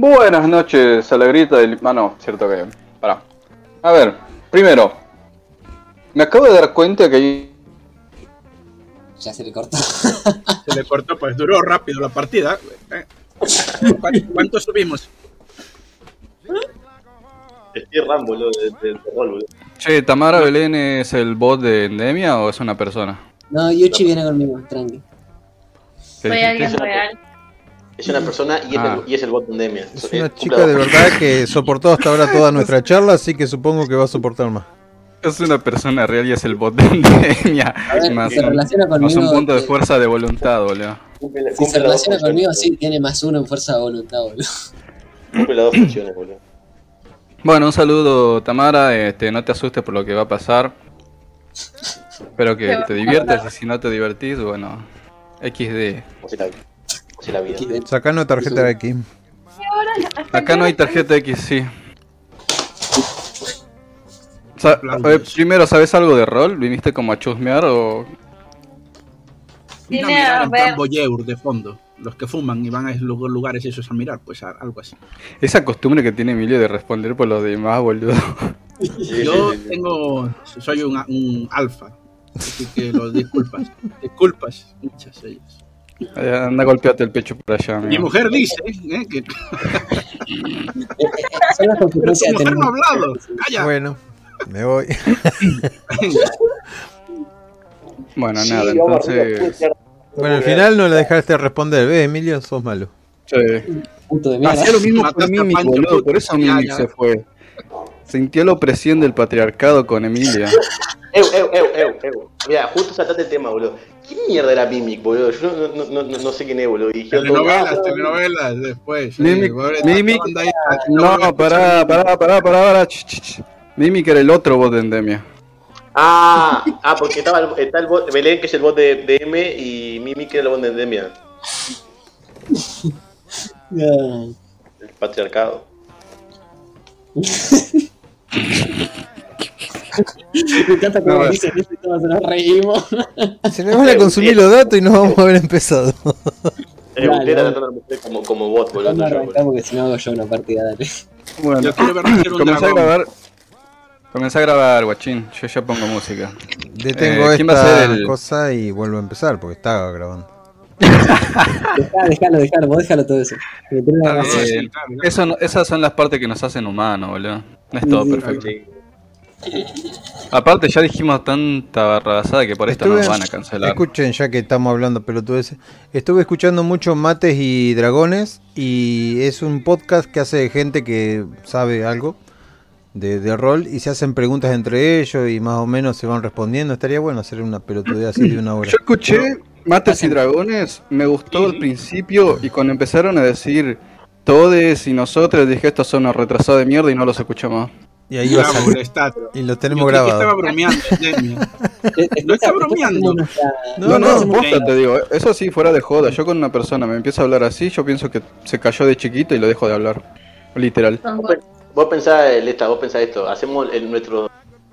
Buenas noches, Alegrita del... Ah, no, cierto que... Pará. A ver, primero. Me acabo de dar cuenta que hay... Ya se le cortó. Se le cortó, pues duró rápido la partida. Eh, ¿cu- ¿Cuánto subimos? Estoy Ram, boludo, de, de. Che, ¿Tamara Belén es el bot de Endemia o es una persona? No, Yuchi viene conmigo, tranqui. ¿Qué Soy alguien real. Es una persona y es, Ah. el, y es el bot de Endemia. Es una chica de verdad que soportó hasta ahora toda nuestra charla, así que supongo que va a soportar más. Es una persona real y es el bot de Endemia. Más si se un, relaciona más conmigo. un punto de eh, fuerza de voluntad, boludo. Cumple, Si se dos relaciona conmigo, sí, tiene más uno en fuerza de voluntad, boludo. boludo. Cumple las dos funciones, boludo. Bueno, un saludo, Tamara. Este, no te asustes por lo que va a pasar. Espero que te diviertas y si no te divertís, bueno, XD. Así la, así la vida. Sacando tarjeta de aquí. Acá no hay tarjeta X, sí. Sa- eh, primero, ¿sabes algo de rol? ¿Viniste como a chusmear o...? A Vine mirar a en plan ver. de fondo. Los que fuman y van a esos lu- lugares esos a mirar, pues a- algo así. Esa costumbre que tiene Emilio de responder por los demás, boludo. Sí, Yo sí, sí, sí. tengo, soy un, un alfa, así que los disculpas. Disculpas, muchas ellas. Anda, golpeate el pecho por allá, Mi mujer dice ¿eh? que pero tu mujer no ha hablado. Calla. Bueno, me voy. Bueno, Sí, nada, entonces... Bueno, al final no la dejaste responder. ¿Ves, Emilio? Sos malo. Sí. Puto de mierda. Hacía lo mismo con Mimic, boludo, por eso Mimic se fue. Sintió la opresión del patriarcado con Emilia. Eu, eu, eu, eu, eu. Mira, justo saltaste el tema, boludo. ¿Qué mierda era Mimic, boludo? Yo no, no, no, no, no sé quién es, boludo. Y dijeron todo, Telenovelas, ah, telenovelas, después. sí, Mimic, pobre, Mimic- ahí, No, pará, pará, pará, pará, pará. ch, ch, ch. Mimic era el otro bot de Endemia. Ah, ah, porque estaba el, está el bot, Belén, que es el bot de, de M, y Mimic, que era el bot de Endemia. El patriarcado. Me encanta cómo No, dicen esto y todos nos reímos. Se me van a consumir los datos y no vamos a haber empezado. Eh, Dale, dale. como, como bot, boludo. Vamos a tuyo, arrancar porque si no hago yo una partida, dale. Bueno, Yo quiero ver nacer un comencé a grabar. Comencé a grabar, guachín. Yo ya pongo música. Detengo Eh, ¿quién va a esta ser el- cosa y vuelvo a empezar porque estaba grabando. Dejá, dejalo, dejalo, vos déjalo todo eso. Que claro. Eso no- esas son las partes que nos hacen humanos, boludo. No es todo Sí, sí. perfecto. Aparte, ya dijimos tanta barrabasada que por esto Estuve- nos van a cancelar. Escuchen, ya que estamos hablando pelotudeces. Estuve escuchando mucho Mates y Dragones y es un podcast que hace gente que sabe algo de, de rol y se hacen preguntas entre ellos y más o menos se van respondiendo. Estaría bueno hacer una pelotudez así de una hora. Yo escuché Mates y Dragones, me gustó al principio y cuando empezaron a decir todes y nosotros, dije estos son unos retrasados de mierda y no los escuchamos. Y ahí va a. Y lo tenemos Yo grabado. estaba bromeando. Eh, No está bromeando. No, No, no, no, hacemos posta te digo, eso sí, fuera de joda. Yo con una persona me empieza a hablar así, yo pienso que se cayó de chiquito y lo dejo de hablar. Literal. Vos, pen- vos pensás, Lesta, vos pensás esto. Hacemos el, nuestro.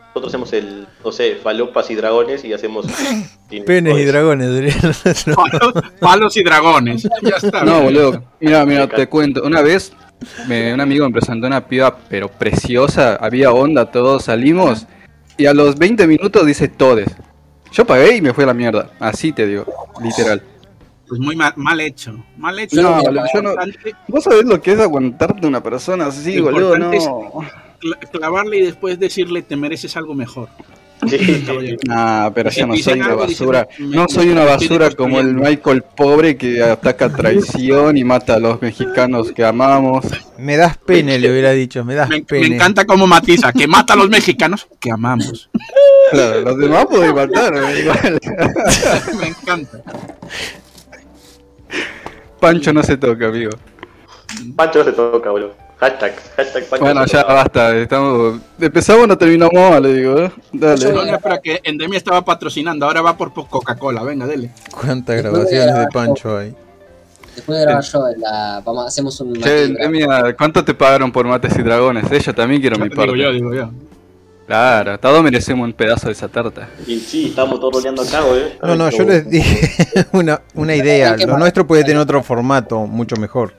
Nosotros hacemos el, no sé, falopas y dragones y hacemos. Penes y dragones. Palos, palos y dragones. Ya está. No, boludo. Mira, mira, te cuento. Una vez, me- un amigo me presentó una piba, pero preciosa. Había onda, todos salimos. Y a los 20 minutos dice todes. Yo pagué y me fui a la mierda. Así te digo, literal. Pues muy mal, mal hecho. Mal hecho. No, yo no- ¿Vos sabés lo que es aguantarte una persona así, boludo? No. clavarle y después decirle te mereces algo mejor. Sí. Nah, pero yo no soy una basura. No soy una basura como el. Michael pobre que ataca a traición y mata a los mexicanos que amamos. Me das pene, le hubiera dicho. Me das Me, me pene. encanta cómo matiza, que mata a los mexicanos que amamos. Claro, los demás pueden matar, igual. me encanta. Pancho no se toca, amigo. Pancho no se toca, boludo. Hashtag, hashtag Pancho Bueno, ya basta. Estamos... Empezamos, no terminamos mal, le digo. ¿eh? No, Dale. no, espera, que Endemia estaba patrocinando, ahora va por po- Coca-Cola, venga, dele. ¿Cuántas grabaciones de Pancho hay? Después de grabar yo, la, vamos, hacemos un. Che, Nemia, ¿cuánto te pagaron por mates y dragones? Ella también quiero mi Digo parte. yo, digo yo. Claro, todos merecemos un pedazo de esa tarta. Y sí, estamos todos roleando acá, güey. No, no, yo les dije una, una idea. Lo nuestro puede tener otro formato mucho mejor.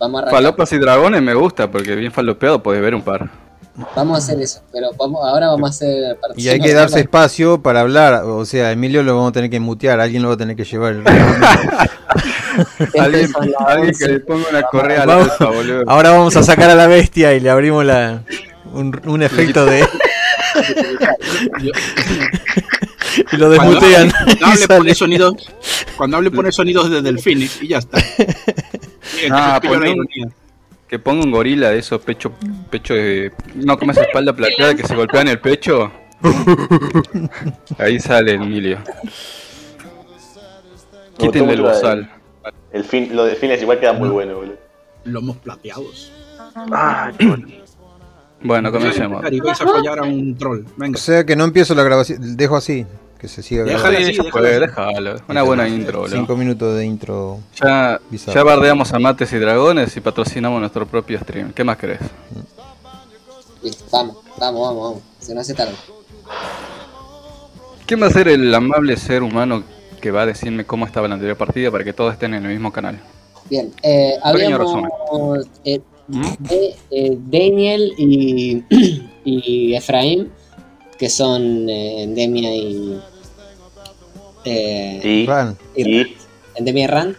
Vamos a arrancar. Falopas y dragones me gusta porque bien falopeado podés ver un par. Vamos a hacer eso, pero vamos, ahora vamos a hacer... Y hay que darse espacio para hablar. O sea, Emilio lo vamos a tener que mutear. Alguien lo va a tener que llevar. El alguien, alguien que le ponga una correa a la Vamos- boludo. Ahora vamos a sacar a la bestia y le abrimos la un, un efecto de. Y lo Cuando desmutean. hable, cuando hable pone sonidos, cuando hable pone sonidos de delfines y ya está. Ah, ponle un-. Que ponga un gorila de esos pecho, pecho de... No, como esa espalda plateada que se golpea en el pecho. Ahí sale Emilio. Quítenle el bozal. El fin, lo de fines igual queda muy bueno, boludo. Lomos plateados. Ah, qué bueno. Bueno, comencemos. Y vais a fallar a un troll. O Venga. sea que no empiezo la grabación. Dejo así. Que se siga Déjale así, fue, así. déjalo. Una buena intro, boludo. Cinco minutos de intro. Ya, Bizarro. ya bardeamos a Mates y Dragones y patrocinamos nuestro propio stream. ¿Qué más querés? Listo, vamos, vamos, vamos, vamos. Se nos hace tarde. ¿Quién va a ser el amable ser humano que va a decirme cómo estaba la anterior partida para que todos estén en el mismo canal? Bien, eh, habíamos eh, ¿Mm? de- eh, Daniel y, y Efraín, que son eh, Endemia y, eh, Y, Ran. y Endemia y Ran.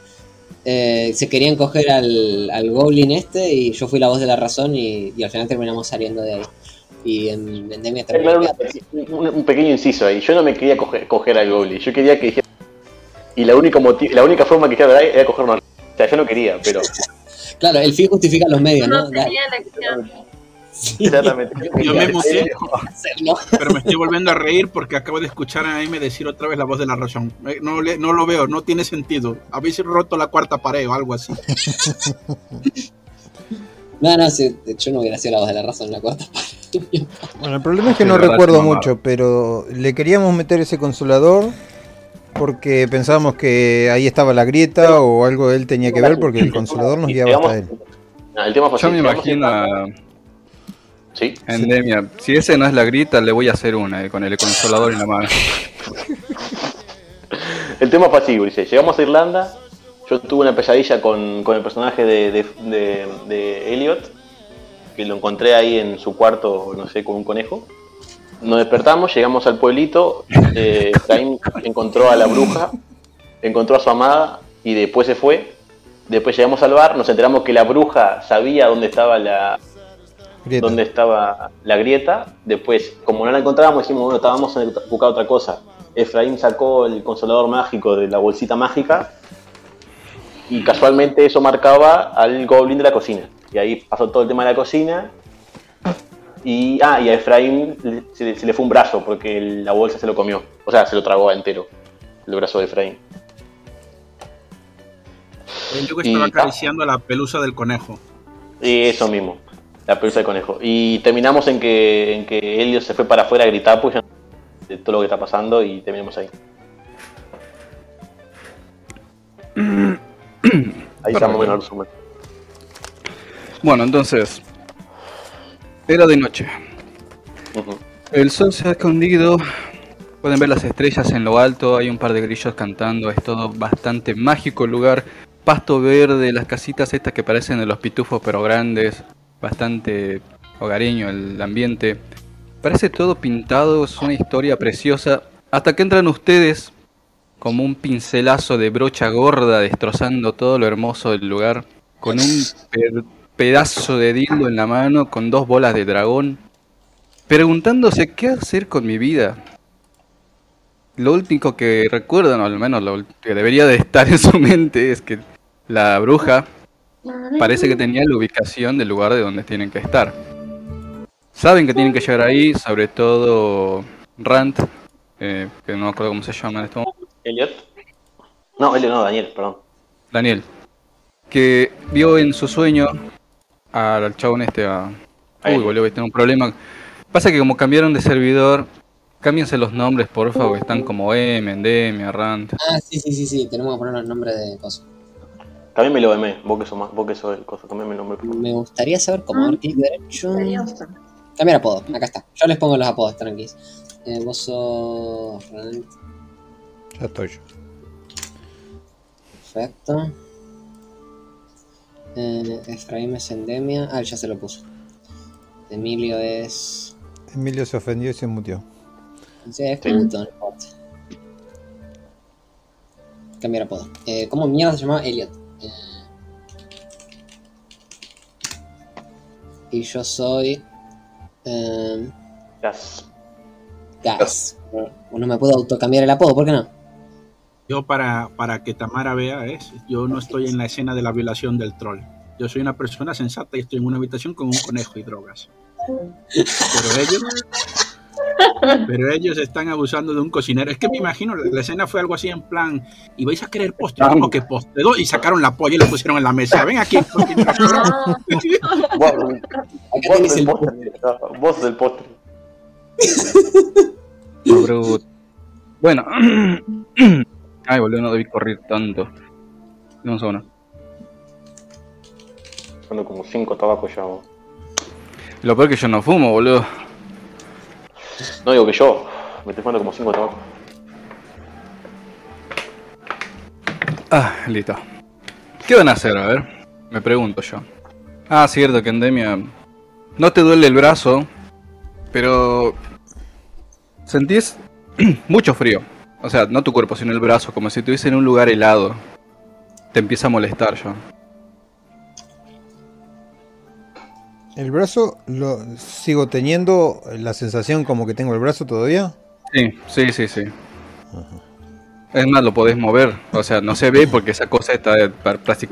eh, se querían coger al, al Goblin este y yo fui la voz de la razón y, y al final terminamos saliendo de ahí. Y en Endemia una- un, un pequeño inciso ahí. Yo no me quería coger, coger al Goblin. Yo quería que dijera. Y la única, motiv- la única forma que verdad era coger una. O sea, yo no quería, pero. Claro, el fin justifica los medios, ¿no? No Exactamente. Yo me hacerlo. pero me estoy volviendo a reír porque acabo de escuchar a Aime decir otra vez la voz de la razón. Eh, No, le- no lo veo, no tiene sentido. Habéis roto la cuarta pared o algo así. No, no, sí, yo no hubiera sido la voz de la razón en la cuarta parte. Bueno, el problema es que Sí, no recuerdo mucho, pero le queríamos meter ese consolador porque pensábamos que ahí estaba la grieta o algo él tenía que ver porque el consolador nos guiaba hasta él. No, el tema fue Yo así, me imagino Sí. Endemia. Si ese no es la grita, le voy a hacer una eh, con el consolador en la mano. El tema así, Ulises. Llegamos a Irlanda. Yo tuve una pesadilla con, con el personaje de, de, de- de Elliot. Que lo encontré ahí en su cuarto, no sé, con un conejo. Nos despertamos, llegamos al pueblito. Eh, encontró a la bruja, encontró a su amada y después se fue. Después llegamos al bar, nos enteramos que la bruja sabía dónde estaba la, Grieta. dónde estaba la grieta. Después, como no la encontrábamos, dijimos, bueno, estábamos en buscar otra cosa. Efraín sacó el consolador mágico de la bolsita mágica y casualmente eso marcaba al goblin de la cocina. Y ahí pasó todo el tema de la cocina. Y, ah, y a Efraín se, le- se le fue un brazo porque el- la bolsa se lo comió. O sea, se lo tragó entero, el brazo de Efraín. Yo que Y- estaba acariciando la pelusa del conejo. Y eso mismo, la pelusa de conejo. Y terminamos en que, en que Elliot se fue para afuera a gritar pues, de todo lo que está pasando y terminamos ahí. ahí o menos el resumen. Bueno, entonces. Era de noche. El sol se ha escondido. Pueden ver las estrellas en lo alto. Hay un par de grillos cantando. Es todo bastante mágico el lugar. Pasto verde, las casitas estas que parecen de los pitufos pero grandes. Bastante hogareño el ambiente. Parece todo pintado. Es una historia preciosa. Hasta que entran ustedes como un pincelazo de brocha gorda destrozando todo lo hermoso del lugar. Con un pedazo de dildo en la mano con dos bolas de dragón, preguntándose qué hacer con mi vida. Lo último que recuerdan, o al menos lo que debería de estar en su mente, es que la bruja parece que tenía la ubicación del lugar de donde tienen que estar. Saben que tienen que llegar ahí, sobre todo Rand, eh, que no me acuerdo cómo se llama en este momento. ¿Elliot? No, Elliot no, Daniel, perdón. Daniel, que vio en su sueño al chabón este a... Ahí. Uy, boludo, tengo un problema. Pasa que como cambiaron de servidor, cámbiense los nombres, por favor, que están como M, Endemia, Rand. Ah, sí, sí, sí, sí, tenemos que poner el nombre de cosas. También me lo emé, vos que sos más, vos que sos el coso, también me lo nombre. Me gustaría saber cómo dar clic derecho. Cambiar apodo, acá está. Yo les pongo los apodos, tranquilos. Eh, vos sos. Ya estoy yo. Perfecto. Eh, Efraín es endemia. Ah, ya se lo puso. Emilio es. Emilio se ofendió y se mutió. Sí, es puto, no importa. Cambiar apodo. Eh, ¿Cómo mierda se llamaba Elliot? Y yo soy. Eh, Gas. Gas. No me puedo autocambiar el apodo, ¿por qué no? Yo para, para que Tamara vea es, yo no estoy en la escena de la violación del troll. Yo soy una persona sensata y estoy en una habitación con un conejo y drogas. Pero ellos, pero ellos están abusando de un cocinero. Es que me imagino, la la escena fue algo así en plan, y vais a querer postre, como que postre, y sacaron la polla y la pusieron en la mesa. Ven aquí. Vos, del el postre. no, Vos del postre. Bueno. Ay, boludo, no debí correr tanto. Un segundo. Tengo como cinco tabacos ya. vos. Lo peor que yo no fumo, boludo. No digo que yo. Me estoy fumando como cinco tabacos. Ah, listo. ¿Qué van a hacer? A ver. Me pregunto yo. Ah, cierto que Endemia. No te duele el brazo, pero. Sentís mucho frío. O sea, no tu cuerpo, sino el brazo, como si estuviese en un lugar helado. Te empieza a molestar yo. El brazo lo sigo teniendo la sensación como que tengo el brazo todavía. Sí, sí, sí, sí. Es más, lo podés mover. O sea, no se ve porque esa cosa está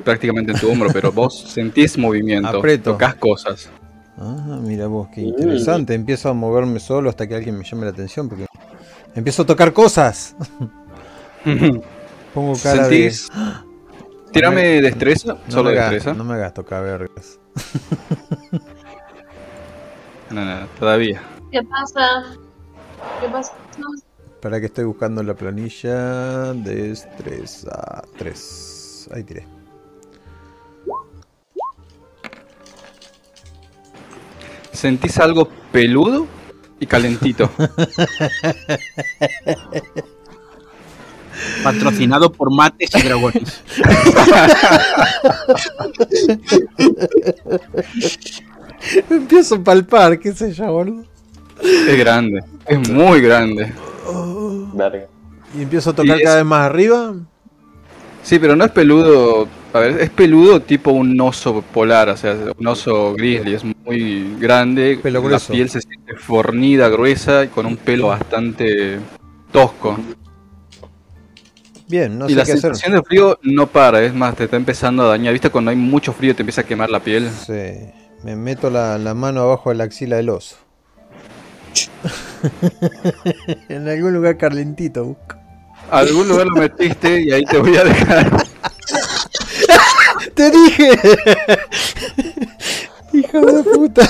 prácticamente en tu hombro, pero vos sentís movimiento. Aprieto. Tocas cosas. Ah, mira vos, qué interesante. Empiezo a moverme solo hasta que alguien me llame la atención porque empiezo a tocar cosas. Pongo cara ¿Sentís? de. Tírame destreza, No solo me destreza. No me hagas tocar vergas. No, no, todavía. ¿Qué pasa? ¿Qué pasa? Para que estoy buscando la planilla. Destreza 3. Ahí tiré. ¿Sentís algo peludo y calentito? Patrocinado por mates y dragones. Empiezo a palpar, qué sé yo, boludo. es grande, es muy grande. Verga. Y empiezo a tocar Y es- cada vez más arriba. Sí, pero no es peludo. A ver, es peludo tipo un oso polar, o sea, un oso grizzly, es muy grande. Pelo la piel se siente fornida, gruesa y con un pelo bastante tosco. Bien, no y sé la qué hacer. sensación de frío no para, es más, te está empezando a dañar. ¿Viste cuando hay mucho frío te empieza a quemar la piel? Sí, me meto la, la mano abajo de la axila del oso. en algún lugar calentito busco. Algún lugar lo metiste y ahí te voy a dejar. ¡Te dije! ¡Hijo de puta!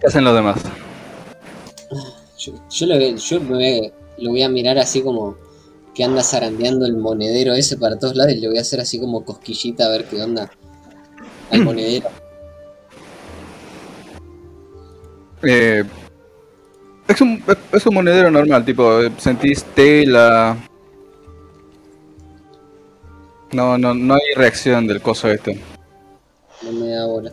¿Qué hacen los demás? Yo, yo lo, yo me lo voy a mirar así como que anda zarandeando el monedero ese para todos lados y le voy a hacer así como cosquillita a ver qué onda al monedero. Eh, es, un, es un monedero normal, tipo, sentís tela. No, no, no hay reacción del coso este. No me da bola.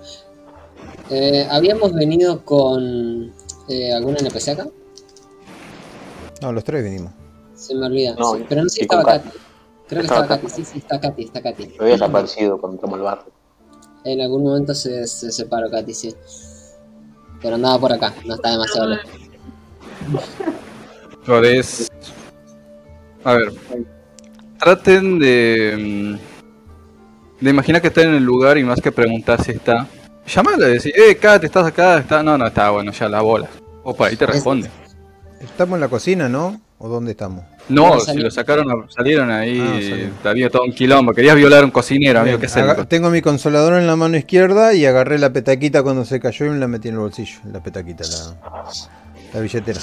Eh, Habíamos venido con eh, alguna NPC acá. No, los tres vinimos. Se me olvida. No, Sí, pero no sé si y estaba Katy. Katy. Creo que Estaba Katy. Katy. Sí, sí, está Katy, está Katy. Me había desaparecido cuando entramos al barrio. En algún momento se, se separó Katy, sí. Pero andaba por acá, no está demasiado lejos. Podés. A ver. Traten de. mm, De imaginar que están en el lugar y más que preguntar si está. Llamale, decir, eh, Kat, ¿estás acá? ¿Está? No, no está, bueno, ya la bola. Opa, ahí te responde. Estamos en la cocina, ¿no? ¿O dónde estamos? No, si lo sacaron, salieron ahí, Ah, salió. había todo un quilombo. Querías violar a un cocinero, amigo, Bien, ¿qué hacer? tengo mi consolador en la mano izquierda y agarré la petaquita cuando se cayó y me la metí en el bolsillo. La petaquita, la, la billetera.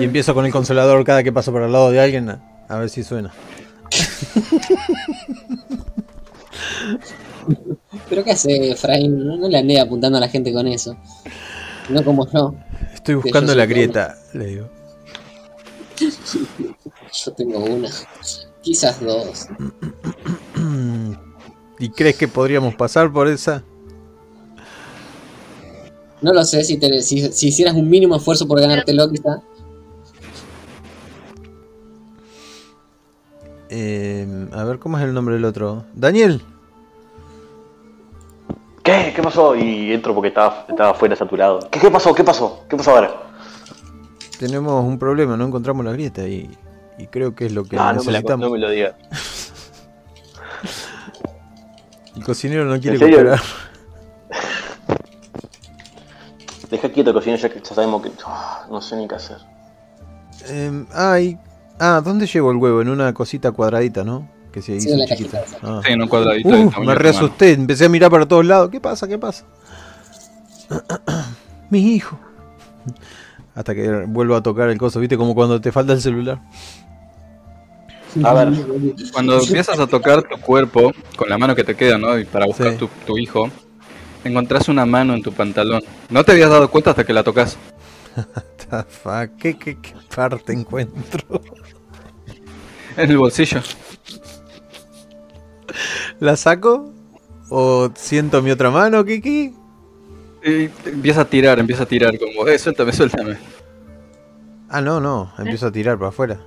y empiezo con el consolador cada que paso por al lado de alguien a, a ver si suena. ¿Pero qué hace Efraín? No, no le andé apuntando a la gente con eso. No como yo. Estoy buscando la grieta, le digo. Yo tengo una. Quizás dos. ¿Y crees que podríamos pasar por esa? No lo sé si, te- si, si hicieras un mínimo esfuerzo por ganártelo, quizá. Eh, a ver, ¿cómo es el nombre del otro? Daniel. ¿Qué? ¿Qué pasó? Y entro porque estaba, estaba fuera saturado. ¿Qué, ¿Qué pasó? ¿Qué pasó? ¿Qué pasó ahora? Tenemos un problema, no encontramos la grieta y, y creo que es lo que Ah, no me, la- necesitamos. no me lo digas. El cocinero no quiere cooperar. Deja quieto cocina ya que ya sabemos que. Ah, no sé ni qué hacer. Eh, ay, ah, ¿dónde llevo el huevo? En una cosita cuadradita, ¿no? Que se Sí, hizo en la chiquita. cajita Ah. Sí, en un cuadradito. Uh, me reasusté, empecé a mirar para todos lados. ¿Qué pasa? ¿Qué pasa? Mi hijo. Hasta que vuelvo a tocar el coso, ¿viste? Como cuando te falta el celular. A ver, Cuando empiezas a tocar tu cuerpo con la mano que te queda, ¿no? Y para buscar Sí. tu, tu hijo, encontrás una mano en tu pantalón. No te habías dado cuenta hasta que la tocas. ¿Qué, qué, qué parte encuentro? En el bolsillo. ¿La saco? ¿O siento mi otra mano, Kiki? Y empieza a tirar, empieza a tirar como, eh, suéltame, suéltame. Ah, no, no, empiezo a tirar para afuera.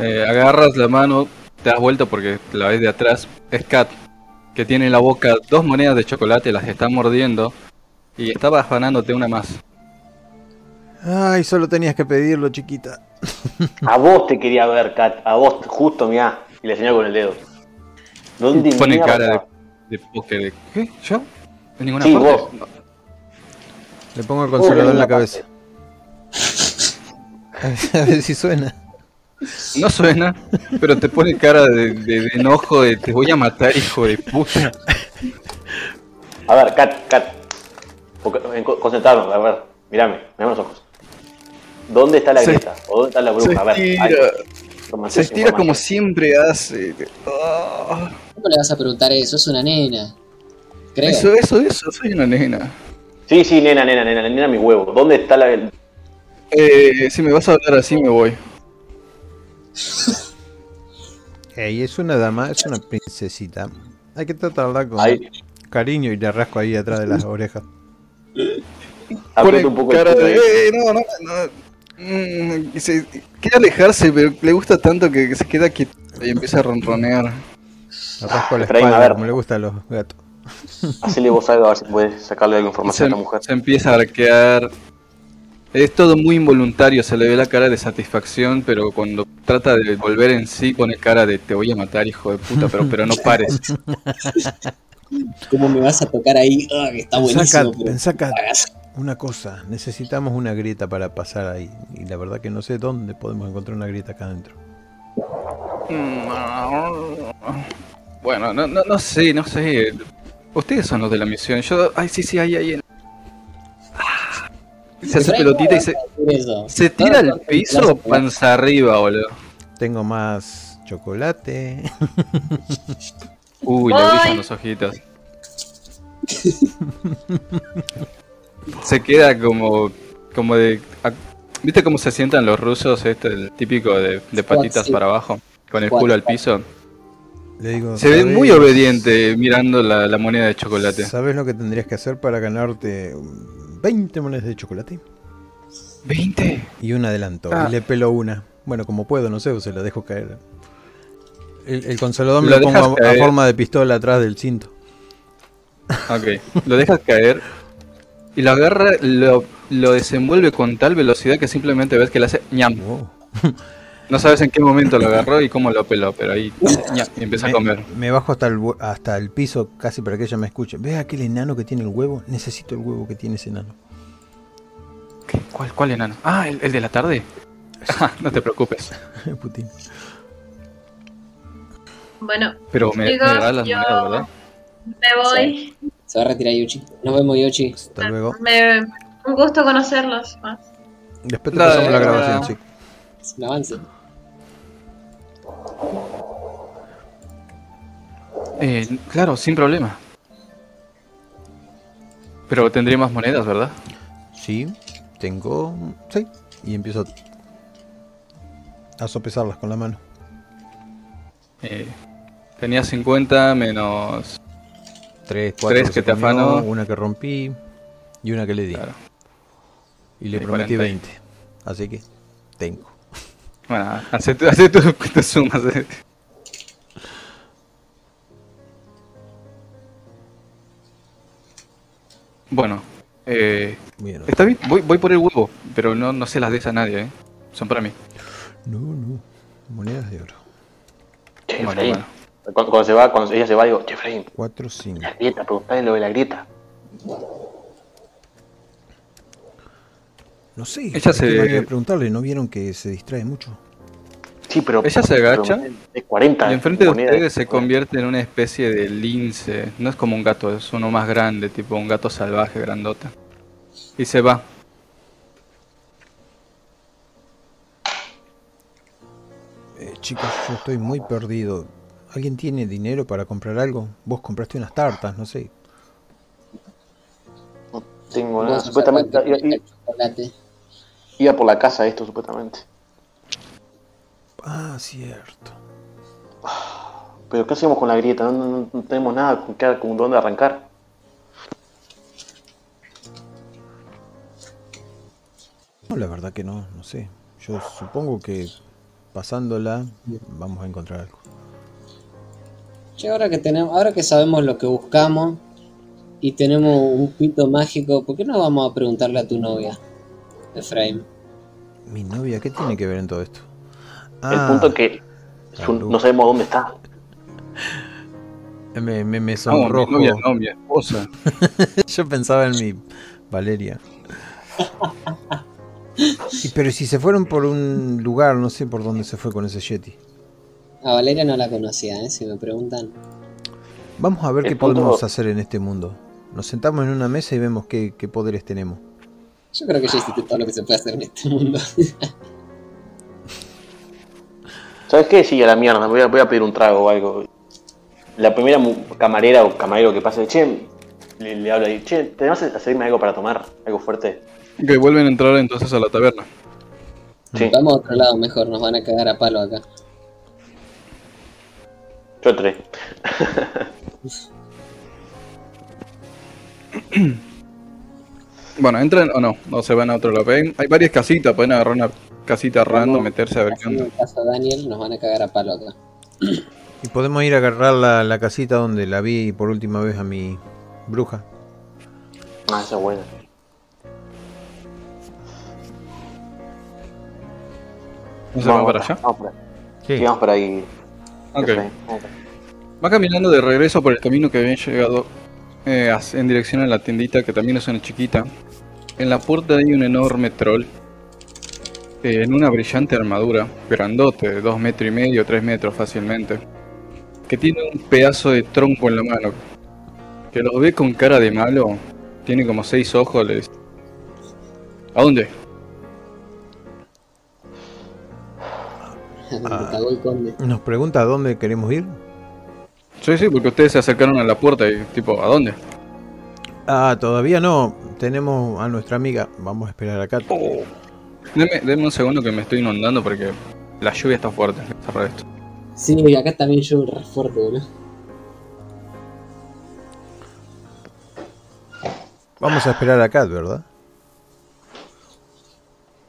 Eh, agarras la mano, te das vuelta porque la ves de atrás. Es Kat, que tiene en la boca dos monedas de chocolate, las está mordiendo. Y estaba afanándote una más. Ay, solo tenías que pedirlo, chiquita. a vos te quería ver, Kat. A vos, justo, mirá. Y le señaló con el dedo. ¿Dónde Pone mierda? cara de, de póker. ¿Qué? ¿Yo? ¿En ninguna Sí, parte? vos. Le pongo el consolador en la cabeza. A ver, a ver si suena. No suena, pero te pone cara de, de- de enojo de te voy a matar, hijo de puta. A ver, Kat, Kat. Concentrarnos, a ver. Mirame, mirame los ojos. ¿Dónde está la Se- grieta? ¿O dónde está la bruja? A ver, ahí. Se estira como siempre hace. Ah, ¿Cómo le vas a preguntar eso? Es una nena. Creo. eso, eso, eso, soy una nena. Sí, sí, nena, nena, nena, nena, mi huevo. ¿Dónde está la. Eh, si me vas a hablar así, me voy. Ey, es una dama, es una princesita. Hay que tratarla con cariño y le rasco ahí atrás de las orejas. Aprieta un poco el cara de, eh, no, no, no. Mm, se- quiere alejarse, pero le gusta tanto que, que se queda quieto y empieza a ronronear. Le rasco la Efraín, a espalda ver. como le gusta a los gatos. Hacele vos algo a ver si puedes sacarle Y información se, a esta mujer. se empieza a arquear. Es todo muy involuntario, se le ve la cara de satisfacción, pero cuando trata de volver en sí pone cara de te voy a matar, hijo de puta, pero, pero no pares. ¿Cómo me vas a tocar ahí? Ah, que está buenísimo. Pero pensá, hagas. Una cosa, necesitamos una grieta para pasar ahí. Y la verdad que no sé dónde podemos encontrar una grieta acá adentro. Bueno, no, no, no sé, no sé. Ustedes son los de la misión. Yo. Ay, sí, sí, ahí, ahí. en- Ah. Se hace pelotita y ¿cómo se, se tira al piso panza arriba, boludo. Tengo más chocolate. Uy, le brillan los ojitos. Se queda como. como de. a- ¿Viste cómo se sientan los rusos? Este, el típico de, de patitas sí. para abajo, con el culo al piso. Le digo, Se ve "¿Sabés- muy obediente mirando la, la moneda de chocolate. ¿Sabes lo que tendrías que hacer para ganarte 20 monedas de chocolate? ¿20? Y un adelanto. Ah. Y le pelo una. Bueno, como puedo, no sé, o se la dejo caer. El, el consolador me Lo lo pongo a, a forma de pistola atrás del cinto. Ok. Lo dejas caer y lo agarra, lo, lo desenvuelve con tal velocidad que simplemente ves que le hace ñam. Wow. No sabes en qué momento lo agarró y cómo lo peló, pero ahí ñam, y empieza a Me, comer. me bajo hasta el, bu- hasta el piso casi para que ella me escuche. ¿Ves aquel enano que tiene el huevo? Necesito el huevo que tiene ese enano. ¿Qué? ¿Cuál, ¿Cuál enano? Ah, ¿el, el de la tarde? No te preocupes. Putín. Bueno, Pero me, me Chicos, da las yo- monedas, ¿verdad? me voy. Se va a retirar Yuchi. Nos vemos, Yuchi. Hasta luego. Me, un gusto conocerlos más. Después te Dale, pasamos la grabación, sí. Es un avance. Eh, claro, sin problema. Pero tendría más monedas, ¿verdad? Sí, tengo... Sí, y empiezo a sopesarlas con la mano. Eh, tenía 50 menos. 3, 4 Tres que te afano. una que rompí y una que le di. Claro. Y le Sí, prometí 40. 20. Así que tengo. Bueno, hace tu, hace tu, tu sumas. eh. Bueno, eh, está bien, voy, voy por el huevo, pero no, no se las des a nadie, ¿eh? Son para mí. No, no. Monedas de oro. Che, Bueno, bueno. Cuando, cuando se va, cuando ella se va, digo, che, Efraín, 4, 5. la grieta, preguntale lo de la grieta. No sé. Ella que se- de preguntarle, ¿no vieron que se distrae mucho? Sí, pero. Ella se agacha Es 40. Y enfrente de ustedes se convierte en una especie de lince. No es como un gato, es uno más grande, tipo un gato salvaje, grandote. Y se va. Eh, chicos, yo estoy muy perdido. ¿Alguien tiene dinero para comprar algo? Vos compraste unas tartas, no sé. No tengo nada. Supuestamente chocolate. iba por la casa esto, supuestamente. Ah, cierto. Pero ¿qué hacemos con la grieta? No, no- no tenemos nada con, qué- con dónde arrancar. No, la verdad que no, no sé. Yo supongo que pasándola vamos a encontrar algo. Che, ahora que tenemos, ahora que sabemos lo que buscamos y tenemos un pito mágico, ¿por qué no vamos a preguntarle a tu novia, Efraín? Mi novia, ¿qué tiene que ver en todo esto? El Ah, punto es que su- no sabemos dónde está. me, me, me No, mi sonrojo. novia, no, mi esposa. Yo pensaba en mi Valeria. Pero si se fueron por un lugar, no sé por dónde se fue con ese Yeti. A Valeria no la conocía, ¿eh? Si me preguntan. Vamos a ver qué punto- podemos hacer en este mundo. Nos sentamos en una mesa y vemos qué, qué poderes tenemos. Yo creo que ya hiciste todo lo que se puede hacer en este mundo. ¿Sabes qué? Sí, a la mierda. Voy a, voy a pedir un trago o algo. La primera camarera o camarero que pase, che, le, le habla y, che, ¿tenemos que hacerme algo para tomar? Algo fuerte. Que vuelven a entrar entonces a la taberna. Sí, Vamos a otro lado mejor, nos van a cagar a palo acá. Yo entré. Bueno, entran o no, o se van a otro lado. Hay varias casitas, pueden agarrar una casita random, meterse a ver qué onda. caso a Daniel, nos van a cagar a palo acá. Y podemos ir a agarrar la, la casita donde la vi por última vez a mi bruja. Ah, esa es buena. ¿No se van para allá? Vamos. Sí. Sí, vamos por ahí. Ok. Efraín, vamos por ahí. Va caminando de regreso por el camino que habían llegado eh, en dirección a la tiendita, que también es una chiquita. En la puerta hay un enorme troll. eh, en una brillante armadura, grandote, de dos metros y medio, tres metros fácilmente. Que tiene un pedazo de tronco en la mano. Que los ve con cara de malo. Tiene como seis ojos. Le dice, ¿A dónde? Me cagó el conde. Nos pregunta a dónde queremos ir. Sí, sí, porque ustedes se acercaron a la puerta y tipo, ¿a dónde? Ah, todavía no. Tenemos a nuestra amiga. Vamos a esperar acá. Deme, deme un segundo que me estoy inundando porque la lluvia está fuerte. Cerrar esto. Sí, acá también re fuerte, boludo. Vamos a esperar acá, ¿verdad?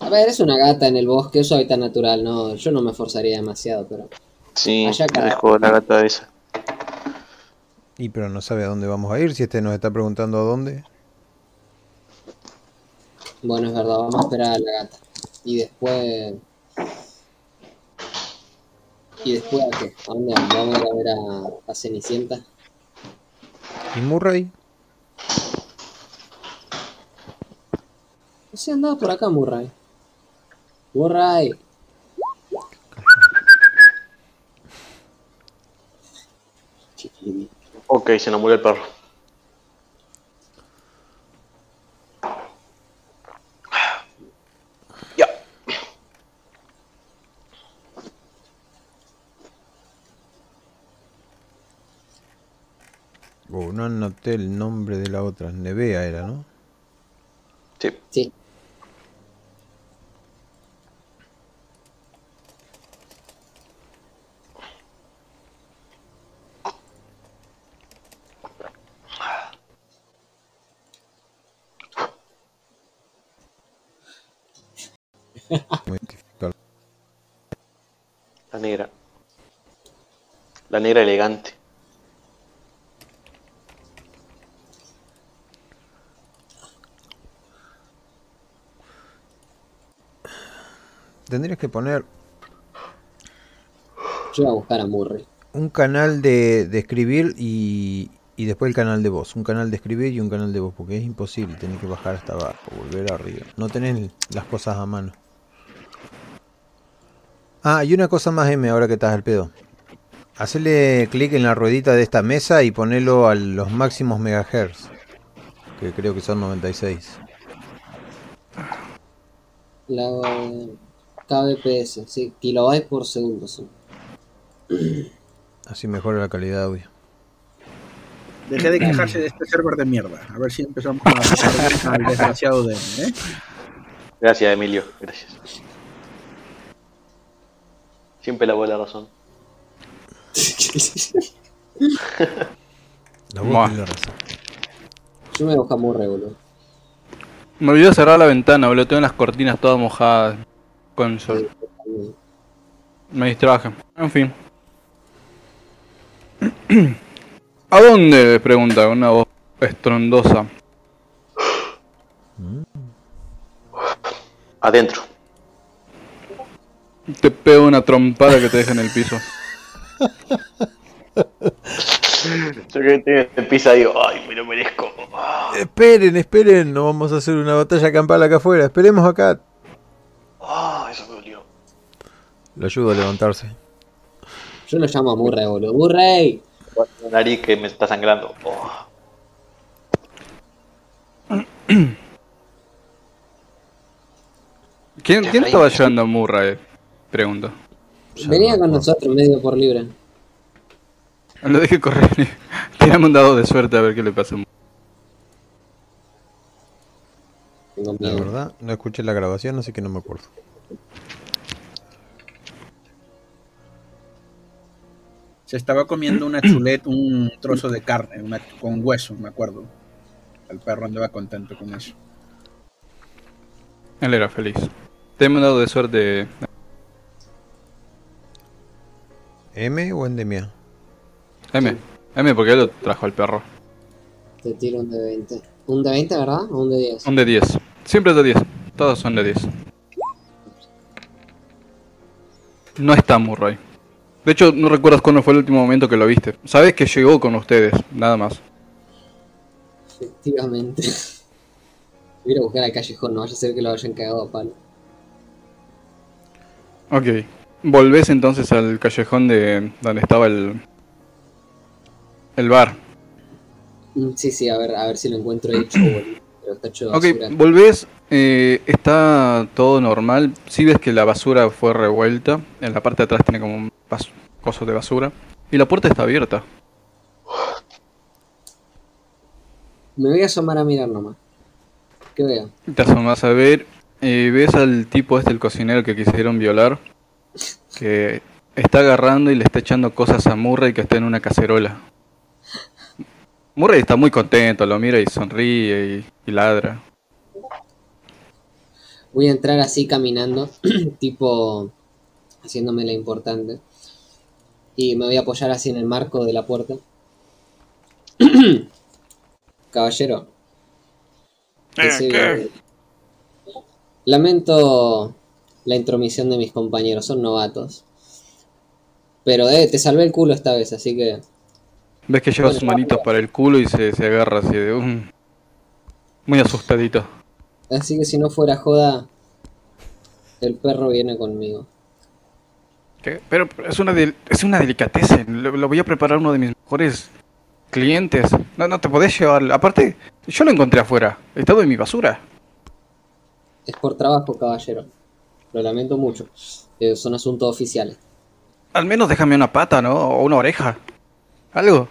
A ver, es una gata en el bosque, es su hábitat natural, no, yo no me esforzaría demasiado, pero. Sí, Allá acá. dejo la gata esa. Y pero no sabe a dónde vamos a ir. Si este nos está preguntando a dónde. Bueno, es verdad, vamos a esperar a la gata. Y después. ¿Y después a qué? ¿A dónde vamos? ¿Vamos a ir a ver a, a Cenicienta? ¿Y Murray? No sé, andaba por acá, Murray. Chiquilín. Ok, se nos murió el perro. Ya. Oh, no anoté el nombre de la otra. Nevea era, ¿no? Sí. Sí. La negra. La negra elegante. Tendrías que poner Yo voy a buscar a Murray. un canal de, de escribir y, y después el canal de voz. Un canal de escribir y un canal de voz, porque es imposible. Tenés que bajar hasta abajo, volver arriba. No tenés las cosas a mano. Ah, y una cosa más, M, ahora que estás al pedo. Hacele clic en la ruedita de esta mesa y ponelo a los máximos megahertz. Que creo que son 96. La kbps, sí, kilobytes por segundo. son. Así mejora la calidad de audio. Dejé de quejarse de este server de mierda. A ver si empezamos a al desgraciado de ¿eh? Gracias, Emilio. Gracias. Siempre la buena razón. La voz tiene razón. Yo me voy a buscar a Murray, boludo. Me olvidé cerrar la ventana, boludo. Tengo las cortinas todas mojadas con el sol. Me distraje. En fin. ¿A dónde? Pregunta con una voz estrondosa. Adentro. Te pego una trompada que te deja en el piso. Yo que te, te pisa digo, ay, me lo merezco. Esperen, esperen. No vamos a hacer una batalla campal acá afuera. Esperemos acá. ah, eso me dolió. Lo ayudo a levantarse. Yo lo llamo a Murray, boludo. ¡Murray! La nariz que me está sangrando. Oh. ¿Quién, quién estaba llevando a Murray? Pregunto. Venía con nosotros medio por libre. Lo dejé correr. Tirame un dado de suerte a ver qué le pasa. Tengo La verdad, no escuché la grabación, así que no me acuerdo. Se estaba comiendo una chuleta, un trozo de carne, una- con hueso, me acuerdo. El perro andaba contento con eso. Él era feliz. Te un dado de suerte. ¿M o endemia? M. M porque él lo trajo al perro. Te tiro un de 20. ¿Un de 20, verdad? ¿O un de 10? Son de 10. Siempre es de 10. Todos son de 10. No está Murray. De hecho, no recuerdas cuándo fue el último momento que lo viste. Sabes que llegó con ustedes, nada más. Efectivamente. Voy a ir a buscar al callejón, no vaya a ser que lo hayan cagado a palo. Ok. Volvés entonces al callejón de donde estaba el. el bar. Mm, Sí, sí, a ver, a ver si lo encuentro hecho. Pero está hecho de Ok, basura. volvés, eh, está todo normal. Si ves que la basura fue revuelta, en la parte de atrás tiene como un coso de basura. Y la puerta está abierta. Me voy a asomar a mirar nomás. ¿Qué veo? Te asomas a ver, eh, ves al tipo este, el cocinero que quisieron violar, que está agarrando y le está echando cosas a Murray que está en una cacerola. Murray está muy contento, lo mira y sonríe y, y ladra. Voy a entrar así caminando, tipo haciéndome la importante. Y me voy a apoyar así en el marco de la puerta. Caballero. Ese- Lamento la intromisión de mis compañeros, son novatos. Pero eh, te salvé el culo esta vez, así que Ves que lleva sus manitos para el culo y se, se agarra así de un... Muy asustadito. así que si no fuera joda, el perro viene conmigo. ¿Qué? Pero es una, del- es una delicatessen. Lo, lo voy a preparar uno de mis mejores clientes. No, no te podés llevar. Aparte, yo lo encontré afuera. Estaba en mi basura. Es por trabajo, caballero. Lo lamento mucho. Eh, son asuntos oficiales. Al menos déjame una pata, ¿no? O una oreja. Algo.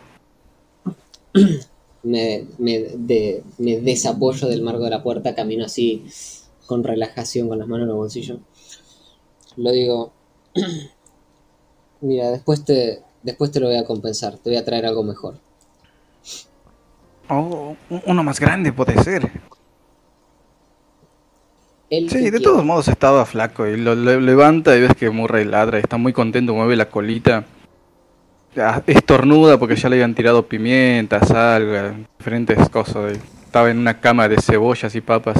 me, me, de- me desapoyo del marco de la puerta, camino así con relajación, con las manos en los bolsillos. Lo digo, mira, después te, después te lo voy a compensar, te voy a traer algo mejor. Oh, uno más grande puede ser. El Sí, de todos modos estaba flaco y lo, lo- levanta y ves que Murray ladra y está muy contento, mueve la colita. Estornuda porque ya le habían tirado pimienta, sal, diferentes cosas. Estaba en una cama de cebollas y papas.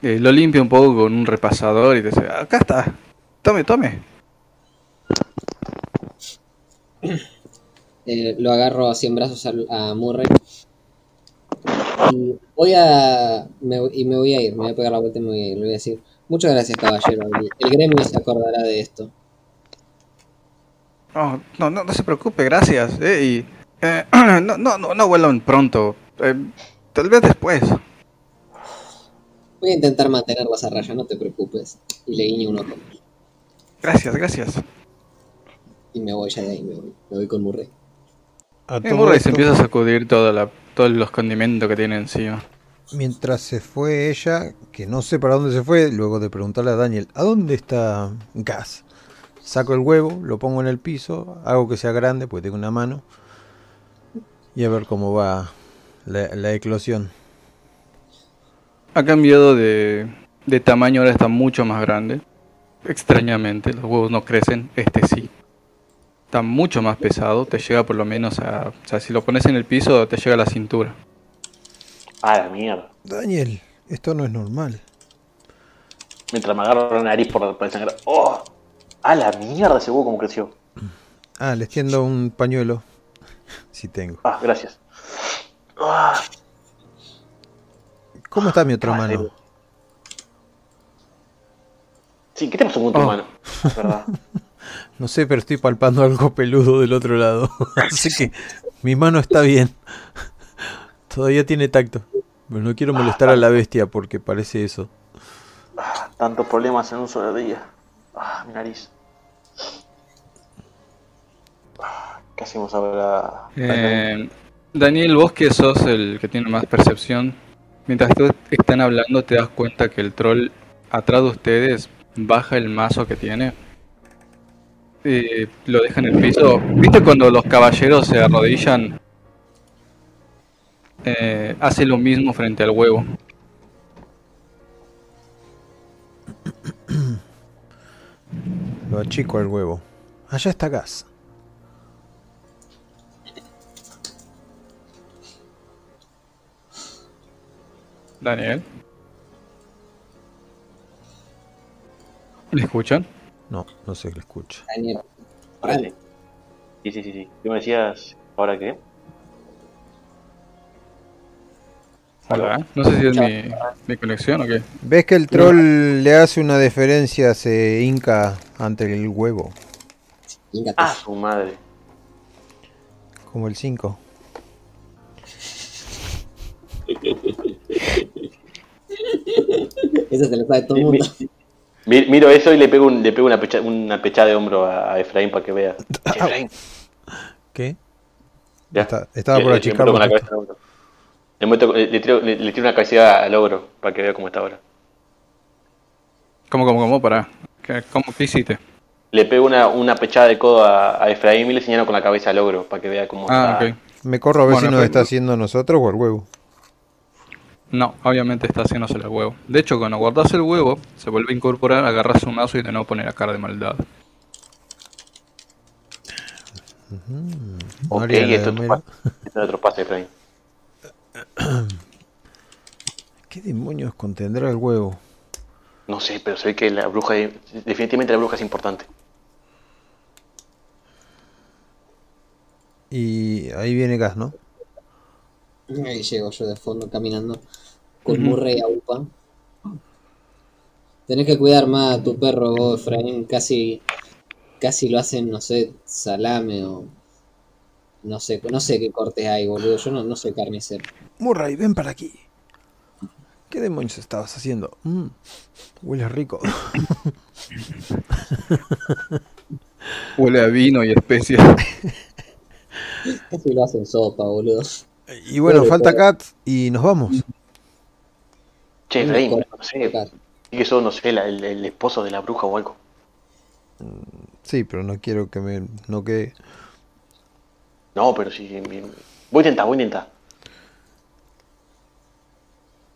Eh, lo limpia un poco con un repasador y dice, acá está, tome, tome. Eh, lo agarro así en brazos al- a, Murray. Y voy a. me- y me voy a ir, me voy a pegar la vuelta y me voy a ir. Le voy a decir: Muchas gracias, caballero. El, el gremio se acordará de esto. Oh, no, no, no se preocupe, gracias. eh, y, eh, no, no, no, no vuelvan pronto. eh, tal vez después. Voy a intentar mantenerlas a raya, no te preocupes. Y le guiño un ojo. Gracias, gracias. Y me voy ya de ahí, me voy, me voy con Murray. A todo Murray se empieza a sacudir toda la, todos los condimentos que tiene encima. Mientras se fue ella, que no sé para dónde se fue, luego de preguntarle a Daniel, ¿a dónde está Gas? Saco el huevo, lo pongo en el piso, hago que sea grande, porque tengo una mano, y a ver cómo va la, la eclosión. Ha cambiado de, de tamaño, ahora está mucho más grande. Extrañamente, los huevos no crecen, este sí. Está mucho más pesado, te llega por lo menos a... O sea, si lo pones en el piso, te llega a la cintura. Ah, la mierda. Daniel, esto no es normal. Mientras me agarro la nariz por, por el sangre. ¡Oh! ¡Ah, la mierda ese huevo como creció! Ah, les tiendo un pañuelo. Si tengo. Ah, gracias. Ah, ¿Cómo está mi otra Vale. mano? sí, ¿qué te pasó con tu Oh. mano? Es verdad. No sé, pero estoy palpando algo peludo del otro lado. Así que mi mano está bien. Todavía tiene tacto. Pero no quiero molestar a la bestia porque parece eso. Tantos problemas en un solo día. Ah, mi nariz. ¿Qué hacemos ahora? Eh, Daniel, vos que sos el que tiene más percepción, mientras todos están hablando te das cuenta que el troll atrás de ustedes baja el mazo que tiene. Y lo deja en el piso. ¿Viste cuando los caballeros se arrodillan? Eh, hace lo mismo frente al huevo. Lo achico al huevo. Allá está gas. Daniel. ¿Me escuchan? No, no sé qué le escucha. Daniel. Sí. Sí, sí, sí. ¿Qué me decías? ¿Ahora qué? Hola. No sé si es mi, mi conexión o qué. ¿Ves que el troll le hace una deferencia, se hinca ante el huevo? Híncate. Ah, su madre. Como el 5. Eso se lo sabe todo el mundo. mi- Miro eso y le pego, un- le pego una, pecha, una pechada de hombro a, Efraín para que vea. Efraín, ¿Qué? ya. Está- estaba Le- por le- le achicarlo meto con la justo. cabeza al hombro. Le, meto- le- le tiro, le- le tiro una cabeceada al ogro para que vea cómo está ahora. ¿Cómo, cómo, cómo? Pará. ¿Qué, cómo, ¿Qué hiciste? Le pego una, una pechada de codo a, a Efraín y le señalo con la cabeza al ogro para que vea cómo Ah, está. ok. Me corro a ver Bueno, si nos está haciendo a nosotros o al huevo. No, obviamente está haciéndose el huevo. De hecho, cuando guardas el huevo, se vuelve a incorporar, agarras su mazo y de nuevo pone la cara de maldad. Ok, esto es otro pase. Esto es otro pase, Efraín. ¿Qué demonios contendrá el huevo? No sé, pero sé que la bruja, definitivamente la bruja es importante. Y ahí viene gas, ¿no? Ahí llego yo de fondo caminando con Murray a UPA. Tenés que cuidar más a tu perro, vos, Efraín. Casi, casi lo hacen, no sé, salame o. No sé, no sé qué cortes hay, boludo. Yo no, no soy carnicero. Murray, ven para aquí. ¿Qué demonios estabas haciendo? Mm, huele rico. Huele a vino y especias. Casi lo hacen sopa, boludo. Y bueno, falta. Kat y nos vamos. Che, corazón no sé, que sos, no sé, la- el, el esposo de la bruja o algo. Sí, pero no quiero que me no quede. No, pero sí. Voy a intentar, voy a intentar.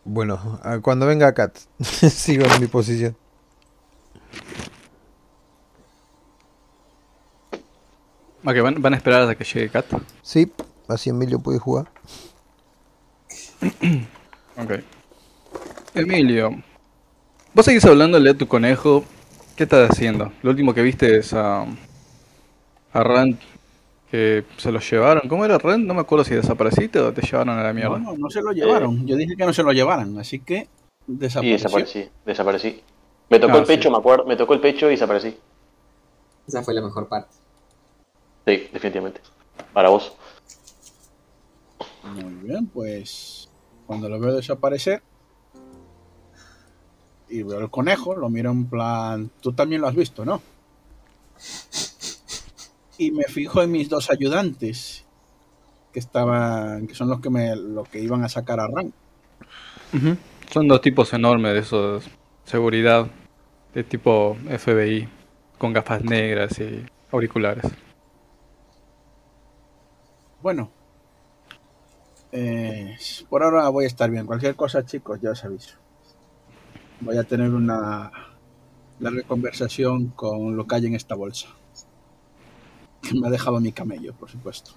Bueno, cuando venga Kat, sigo en mi posición. Ok, van, van a esperar hasta que llegue Kat. Sí, así Emilio puede jugar. Ok. Emilio, vos seguís hablándole a tu conejo. ¿Qué estás haciendo? Lo último que viste es a. a Rand que se lo llevaron. ¿Cómo era Rand? No me acuerdo si desapareciste o te llevaron a la mierda. No, no, no se lo llevaron. Yo dije que no se lo llevaran, así que Y desapareció. desaparecí, desaparecí. Me tocó Ah, el pecho, sí. me acuerdo, me tocó el pecho y desaparecí. Esa fue la mejor parte. Sí, definitivamente. Para vos. Muy bien, pues cuando lo veo desaparecer y veo el conejo, lo miro en plan, tú también lo has visto, ¿no? Y me fijo en mis dos ayudantes que estaban, que son los que me, los que iban a sacar a Ran. Son dos tipos enormes de esos. Seguridad. De tipo FBI. Con gafas negras y auriculares. Bueno, eh, por ahora voy a estar bien. Cualquier cosa, chicos, ya os aviso. Voy a tener una larga conversación con lo que hay en esta bolsa. Que me ha dejado mi camello, por supuesto.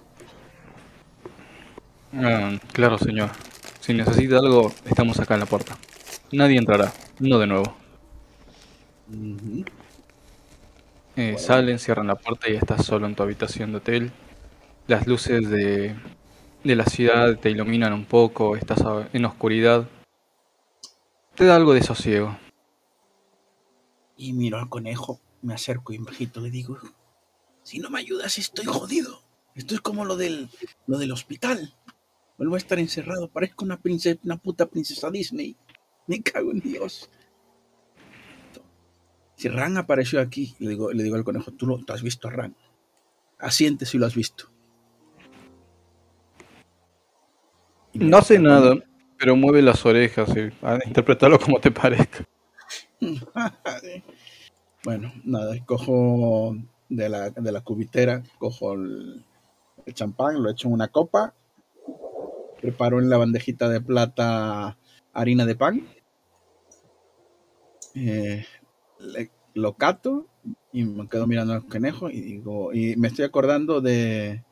Ah, claro, señor. Si necesita algo, estamos acá en la puerta. Nadie entrará. No de nuevo. Eh, Salen, cierran la puerta y estás solo en tu habitación de hotel. Las luces de, de la ciudad te iluminan un poco, estás en oscuridad. Te da algo de sosiego. Y miro al conejo, me acerco y bajito le digo, si no me ayudas estoy jodido. Esto es como lo del, lo del hospital. Vuelvo a estar encerrado, parezco una, princesa, una puta princesa Disney. Me cago en Dios. Si Ran apareció aquí, le digo, le digo al conejo, tú, lo, tú has visto a Ran. Asiente si lo has visto. No hace nada, pero mueve las orejas y a interpretarlo como te parezca. Bueno, nada, cojo de la, de la cubitera, cojo el, el champán, lo echo en una copa, preparo en la bandejita de plata harina de pan, eh, le- lo cato y me quedo mirando al conejo y digo, y me estoy acordando de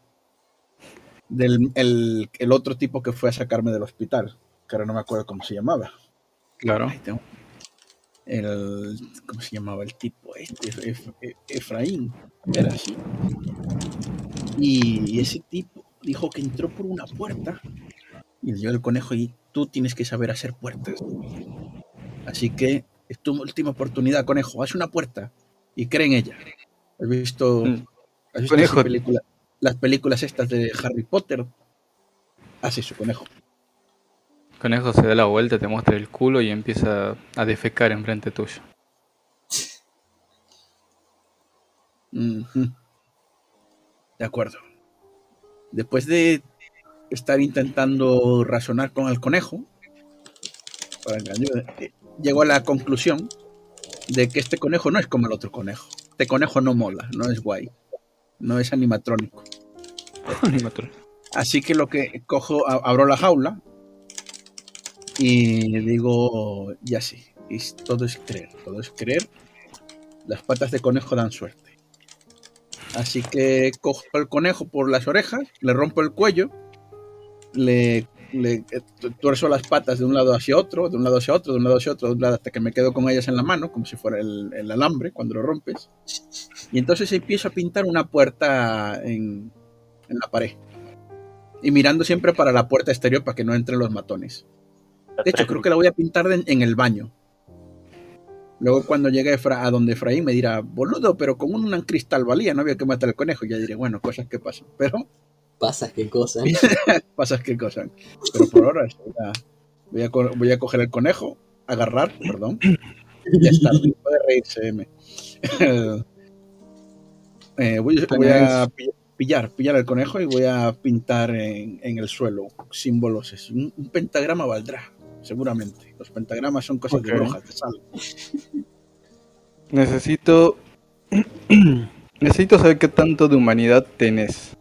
del el, el otro tipo que fue a sacarme del hospital, que ahora no me acuerdo cómo se llamaba. Claro. Ahí tengo. El, ¿Cómo se llamaba el tipo? Este, Ef- Ef- Efraín. Era así. Y ese tipo dijo que entró por una puerta. Y le dio el conejo y tú tienes que saber hacer puertas. Así que es tu última oportunidad, conejo. Haz una puerta y cree en ella. ¿Has visto, Mm. has visto Conejo. película- las películas estas de Harry Potter? Haz eso, conejo. Conejo se da la vuelta, te muestra el culo y empieza a defecar enfrente tuyo. De acuerdo. Después de estar intentando razonar con el conejo, para que ayude, eh, llegó a la conclusión de que este conejo no es como el otro conejo. Este conejo no mola, no es guay, no es animatrónico. Animatrónico. Así que lo que cojo, abro la jaula y digo, ya sí, es- todo es creer, todo es creer. Las patas de conejo dan suerte. Así que cojo al conejo por las orejas, le rompo el cuello, le, le eh, tu- tuerzo las patas de un lado hacia otro, de un lado hacia otro, de un lado hacia otro, de un lado hasta que me quedo con ellas en la mano, como si fuera el, el alambre cuando lo rompes. Y entonces empiezo a pintar una puerta en, en la pared. Y mirando siempre para la puerta exterior para que no entren los matones. De hecho, creo que la voy a pintar en el baño. Luego cuando llegue a donde Efraín me dirá, boludo, pero con un, cristal valía, no había que matar al conejo. Y ya diré, bueno, cosas que pasan. Pero Pasas qué cosa. pasas que cosas. Pero por ahora voy a, voy a co- voy a coger el conejo, agarrar, perdón. Ya está, puede reírse M. Eh, voy, voy a, pi- pillar, pillar el conejo y voy a pintar en, en el suelo símbolos. Es un, un pentagrama valdrá, seguramente. Los pentagramas son cosas de Ok. brujas, te sale. Necesito. Necesito saber qué tanto de humanidad tenés.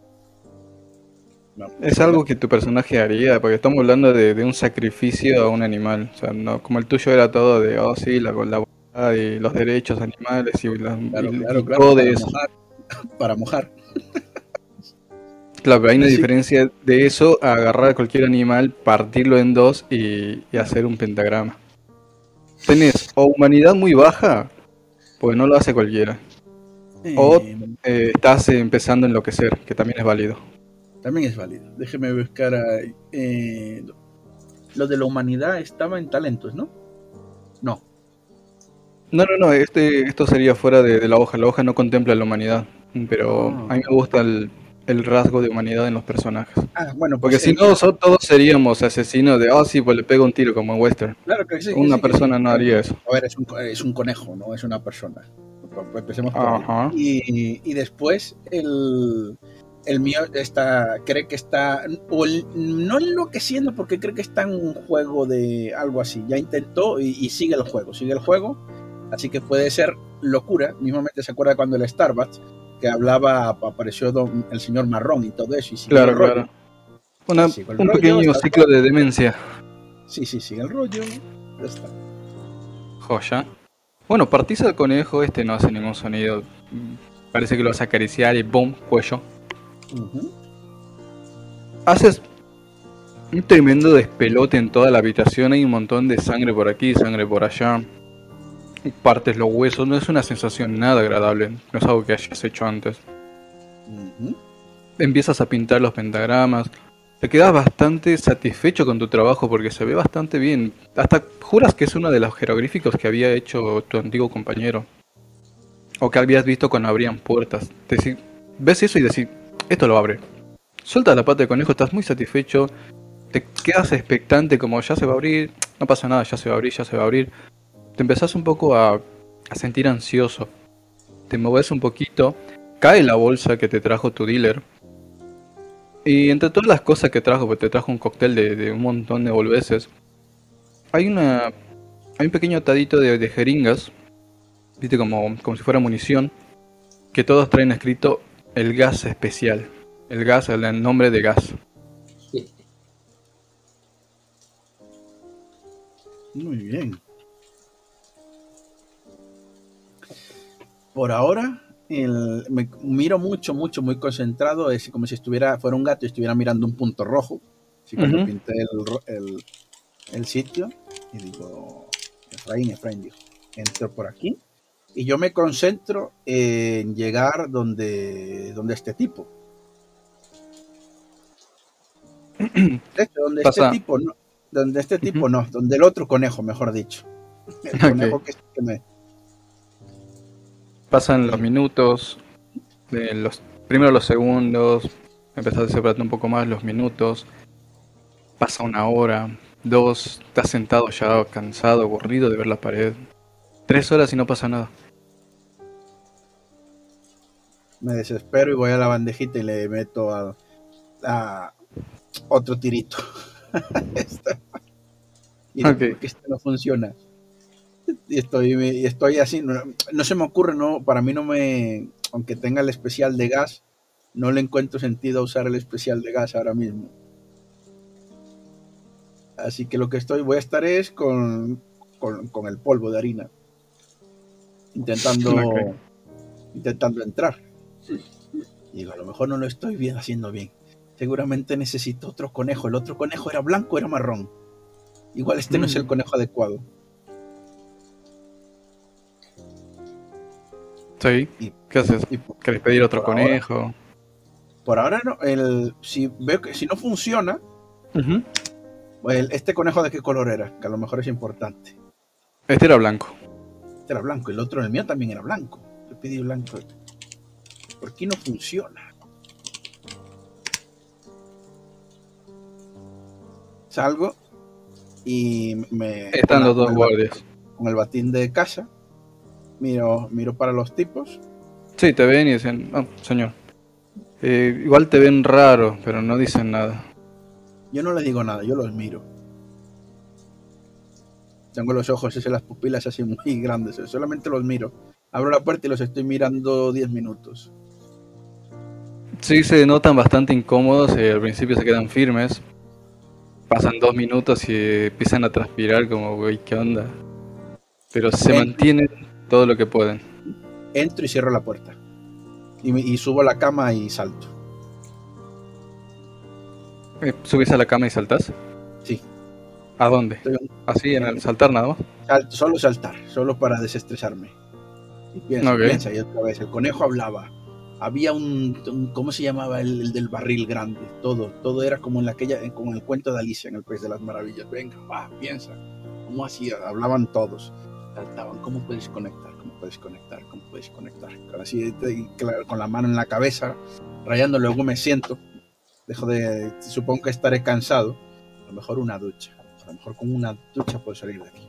No. Es algo que tu personaje haría, porque estamos hablando de, de un sacrificio a un animal. O sea, no, como el tuyo era todo de, oh sí, la, la y los derechos animales y, las Claro, claro, claro. Para mojar. Para mojar. Claro, pero hay una Sí. diferencia de eso a agarrar a cualquier animal, partirlo en dos y, y hacer un pentagrama. Tenés o humanidad muy baja, porque no lo hace cualquiera. O- Eh, Eh, estás empezando a enloquecer, que también es válido. También es válido. Déjeme buscar. a- eh, lo de la humanidad estaba en talentos, ¿no? No. No, no, no, este, esto sería fuera de, de la hoja. La hoja no contempla la humanidad, pero Ah. a mí me gusta el, el rasgo de humanidad en los personajes. Ah, bueno, Porque pues, si eh, no, so- todos seríamos asesinos de, oh sí, pues le pego un tiro como en Western. Claro que sí, que Una sí, persona no haría eso. A ver, es un, co- es un conejo, no es una persona. Empecemos por ahí. Ajá. Y, y después el, el mío está, cree que está, o el- no enloqueciendo porque cree que está en un juego de algo así. Ya intentó y, y sigue el juego, sigue el juego. Así que puede ser locura. Mismamente se acuerda cuando el Starbucks, que hablaba, apareció don- el señor Marrón y todo eso. Y sigue Claro, el rollo. claro. Una- Sí, un rollo, pequeño ciclo de demencia. Sí, sí, sigue el rollo. Ya está. Joya. Bueno, partís al conejo, este no hace ningún sonido. Parece que lo vas a acariciar y boom, cuello. Haces un tremendo despelote en toda la habitación. Hay un montón de sangre por aquí, sangre por allá. Partes los huesos. No es una sensación nada agradable. No es algo que hayas hecho antes. Empiezas a pintar los pentagramas. Te quedas bastante satisfecho con tu trabajo porque se ve bastante bien. Hasta juras que es uno de los jeroglíficos que había hecho tu antiguo compañero. O que habías visto cuando abrían puertas. Ves eso y decís, esto lo abre. Sueltas la pata de conejo, estás muy satisfecho. Te quedas expectante como ya se va a abrir. No pasa nada, ya se va a abrir, ya se va a abrir. Te empezás un poco a, a sentir ansioso. Te moves un poquito. Cae la bolsa que te trajo tu dealer. Y entre todas las cosas que trajo, porque te trajo un cóctel de, de un montón de boludeces, hay una. Hay un pequeño atadito de, de jeringas, viste, como, como si fuera munición, que todos traen escrito el gas especial. El gas, el, nombre de gas. Muy bien. Por ahora, el- me miro mucho, mucho, muy concentrado. Es como si estuviera, fuera un gato y estuviera mirando un punto rojo. Así como Ujú. pinté el, ro- el, el sitio. Y digo, Efraín, Efraín, dijo. Entro por aquí. Y yo me concentro en llegar donde, donde este tipo. De hecho, donde Pasa. este tipo no. Donde este tipo no, donde el otro conejo, mejor dicho. El conejo que, que me, Pasan los minutos, de los primero los segundos, empezás a separarte un poco más los minutos. Pasa una hora, dos, estás sentado ya cansado, aburrido de ver la pared. Tres horas y no pasa nada. Me desespero y voy a la bandejita y le meto a, a otro tirito. Esta. y digo, Ok. "¿Por qué este no funciona. Y estoy, y estoy así, no, no se me ocurre, no, para mí no me, aunque tenga el especial de gas, no le encuentro sentido a usar el especial de gas ahora mismo. Así que lo que estoy, voy a estar es con, con, con el polvo de harina. Intentando, intentando entrar. Y digo, a lo mejor no lo estoy bien haciendo bien. Seguramente necesito otro conejo. El otro conejo era blanco, era marrón. Igual este no es el Mm. conejo adecuado. Sí. Y- ¿Qué haces? Y ¿Querés pedir otro Por ahora. conejo? por ahora no. El, si veo que si no funciona, el- este conejo de qué color era, que a lo mejor es importante. Este era blanco. Este era blanco, el otro, el mío también era blanco. Yo pedí blanco. ¿Por qué no funciona? Salgo y me. Están los dos guardias. Con el batín de casa. Miro, miro para los tipos. Sí, te ven y dicen, ah, señor. Eh, igual te ven raro, pero no dicen nada. Yo no les digo nada, yo los miro. Tengo los ojos y las pupilas así muy grandes, solamente los miro. Abro la puerta y los estoy mirando 10 minutos. Sí, se notan bastante incómodos, eh, al principio se quedan firmes. Pasan dos minutos y empiezan a transpirar como, güey, ¿qué onda? Pero se Eh. mantienen todo lo que pueden. Entro y cierro la puerta. Y, y subo a la cama y salto. Eh, ¿Subís a la cama y saltás? Sí. ¿A dónde? Estoy- Así, en el saltar nada más. Solo saltar, solo para desestresarme. Y piensa, piensa, y otra vez, el conejo hablaba. Había un, un- ¿cómo se llamaba el, el del barril grande? Todo, todo era como en aquella, como en el cuento de Alicia en el País de las Maravillas. Venga, va, piensa. ¿Cómo hacía? Hablaban todos. Saltaban, ¿cómo puedes conectar? ¿Cómo puedes conectar? ¿Cómo puedes conectar? Con Así, con la mano en la cabeza, rayando, luego me siento. Dejo de, supongo que estaré cansado. A lo mejor una ducha. A lo mejor con una ducha puedo salir de aquí.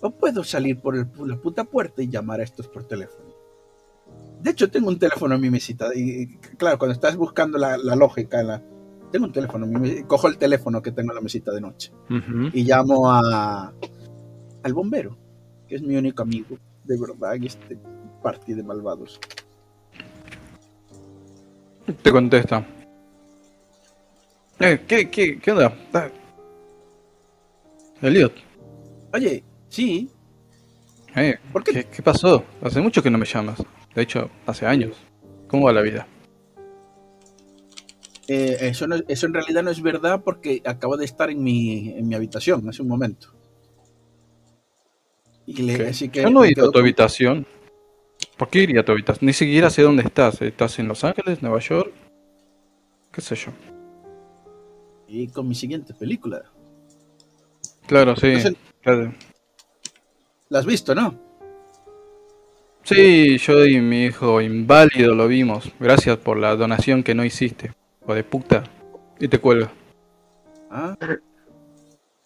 O puedo salir por el- la puta puerta y llamar a estos por teléfono. De hecho, tengo un teléfono en mi mesita. Y, claro, cuando estás buscando la, la lógica, la- tengo un teléfono. en mi cojo el teléfono que tengo en la mesita de noche y llamo a, al bombero, que es mi único amigo, de verdad, en este partido de malvados. Te contesta. Eh, ¿qué, qué, qué onda? Ah. Elliot, Oye, sí, eh, ¿por qué? ¿qué, qué pasó? Hace mucho que no me llamas. De hecho, hace años. ¿Cómo va la vida? Eh, eso, no- eso en realidad no es verdad porque acabo de estar en mi, en mi habitación hace un momento. Y le- así que Yo no he ido a tu con- habitación. ¿Por qué iría a tu habitación? Ni siquiera sé dónde estás. ¿Estás en Los Ángeles, Nueva York? ¿Qué sé yo? y con mi siguiente película. Claro, sí. Entonces- claro. ¿La has visto, no? Sí, yo y mi hijo inválido lo vimos. Gracias por la donación que no hiciste. O de puta. Y te cuelga. Ah.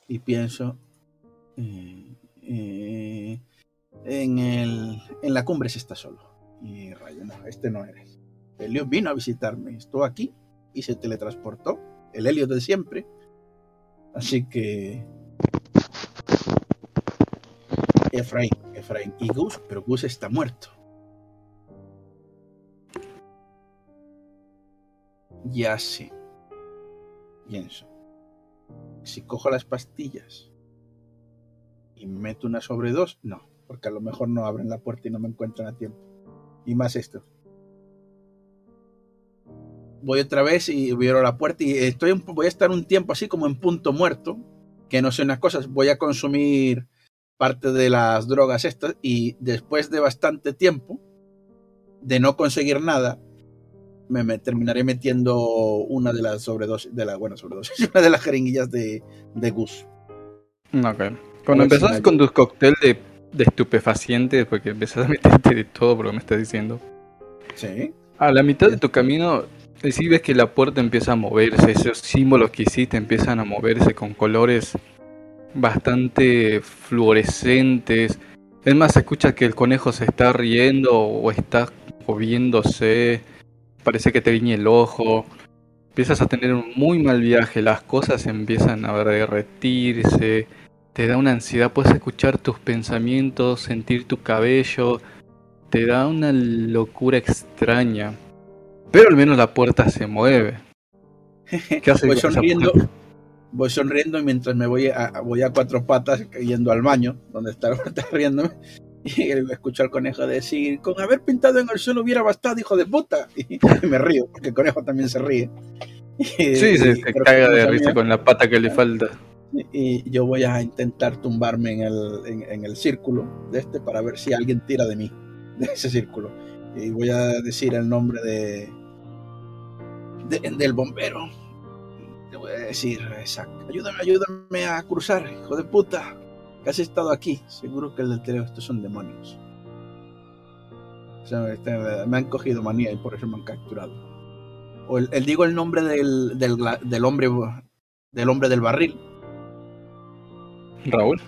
Y pienso eh, eh, en, el, en la cumbre se está solo. Y rayo, no, este no eres. Elliot vino a visitarme, estuvo aquí y se teletransportó. El Elliot de siempre. Así que. Efraín, Efraín. Y Gus, pero Gus está muerto. Ya sé. Pienso. Si cojo las pastillas y meto una sobre dos, no, porque a lo mejor no abren la puerta y no me encuentran a tiempo. Y más esto. Voy otra vez y abro la puerta y estoy voy a estar un tiempo así como en punto muerto, que no sé unas cosas, voy a consumir parte de las drogas estas y después de bastante tiempo de no conseguir nada, me, me terminaré metiendo una de las sobredosis, de la buena sobredosis, una de las jeringuillas de, de Gus. Ok. Cuando si empezás con tus cócteles de, de estupefacientes, porque empezás a meterte de todo por lo que me estás diciendo. Sí. A la mitad de tu camino, sí ves que la puerta empieza a moverse, esos símbolos que hiciste empiezan a moverse con colores bastante fluorescentes. Es más, escuchas que el conejo se está riendo o está moviéndose, parece que te guiñe el ojo. Empiezas a tener un muy mal viaje, las cosas empiezan a derretirse, te da una ansiedad, puedes escuchar tus pensamientos, sentir tu cabello, te da una locura extraña. Pero al menos la puerta se mueve. ¿Qué sonriendo, puerta? Voy sonriendo mientras me voy a, voy a cuatro patas yendo al baño, donde puerta riéndome. Y escucho al conejo decir, con haber pintado en el suelo hubiera bastado, hijo de puta. Y, me río, porque el conejo también se ríe. Y- Sí, se, y se caga de risa mía. con la pata que le falta. y yo voy a intentar tumbarme en el, en, en el círculo de este para ver si alguien tira de mí, de ese círculo. Y voy a decir el nombre de, de- del bombero. A decir, "Isaac, ayúdame, ayúdame a cruzar, hijo de puta. Que has estado aquí. Seguro que el del teléfono, estos son demonios. O sea, este, me han cogido manía y por eso me han capturado. O el, el- digo el nombre del, del, del hombre del hombre del barril. Raúl.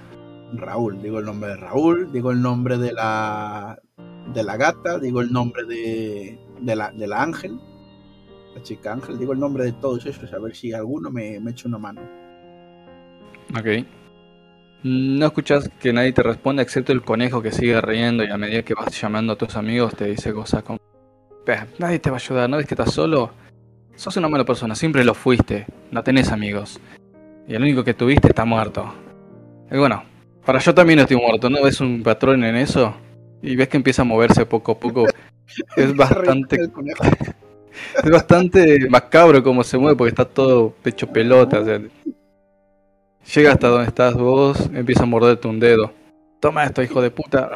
Raúl, digo el nombre de Raúl, digo el nombre de la de la gata, digo el nombre de, de la, de la Ángel, la chica Ángel, digo el nombre de todos esos, a ver si alguno me, me echa una mano. Ok. No escuchas que nadie te responde excepto el conejo que sigue riendo y a medida que vas llamando a tus amigos te dice cosas como... "Pe, Nadie te va a ayudar, ¿no ves que estás solo? Sos una mala persona, siempre lo fuiste, no tenés amigos. Y el único que tuviste está muerto. Y bueno, para yo también estoy muerto, ¿no ves un patrón en eso? Y ves que empieza a moverse poco a poco. Es bastante. Es bastante macabro como se mueve porque está todo pecho pelota. o sea, llega hasta donde estás vos, empieza a morderte un dedo. Toma esto, hijo de puta.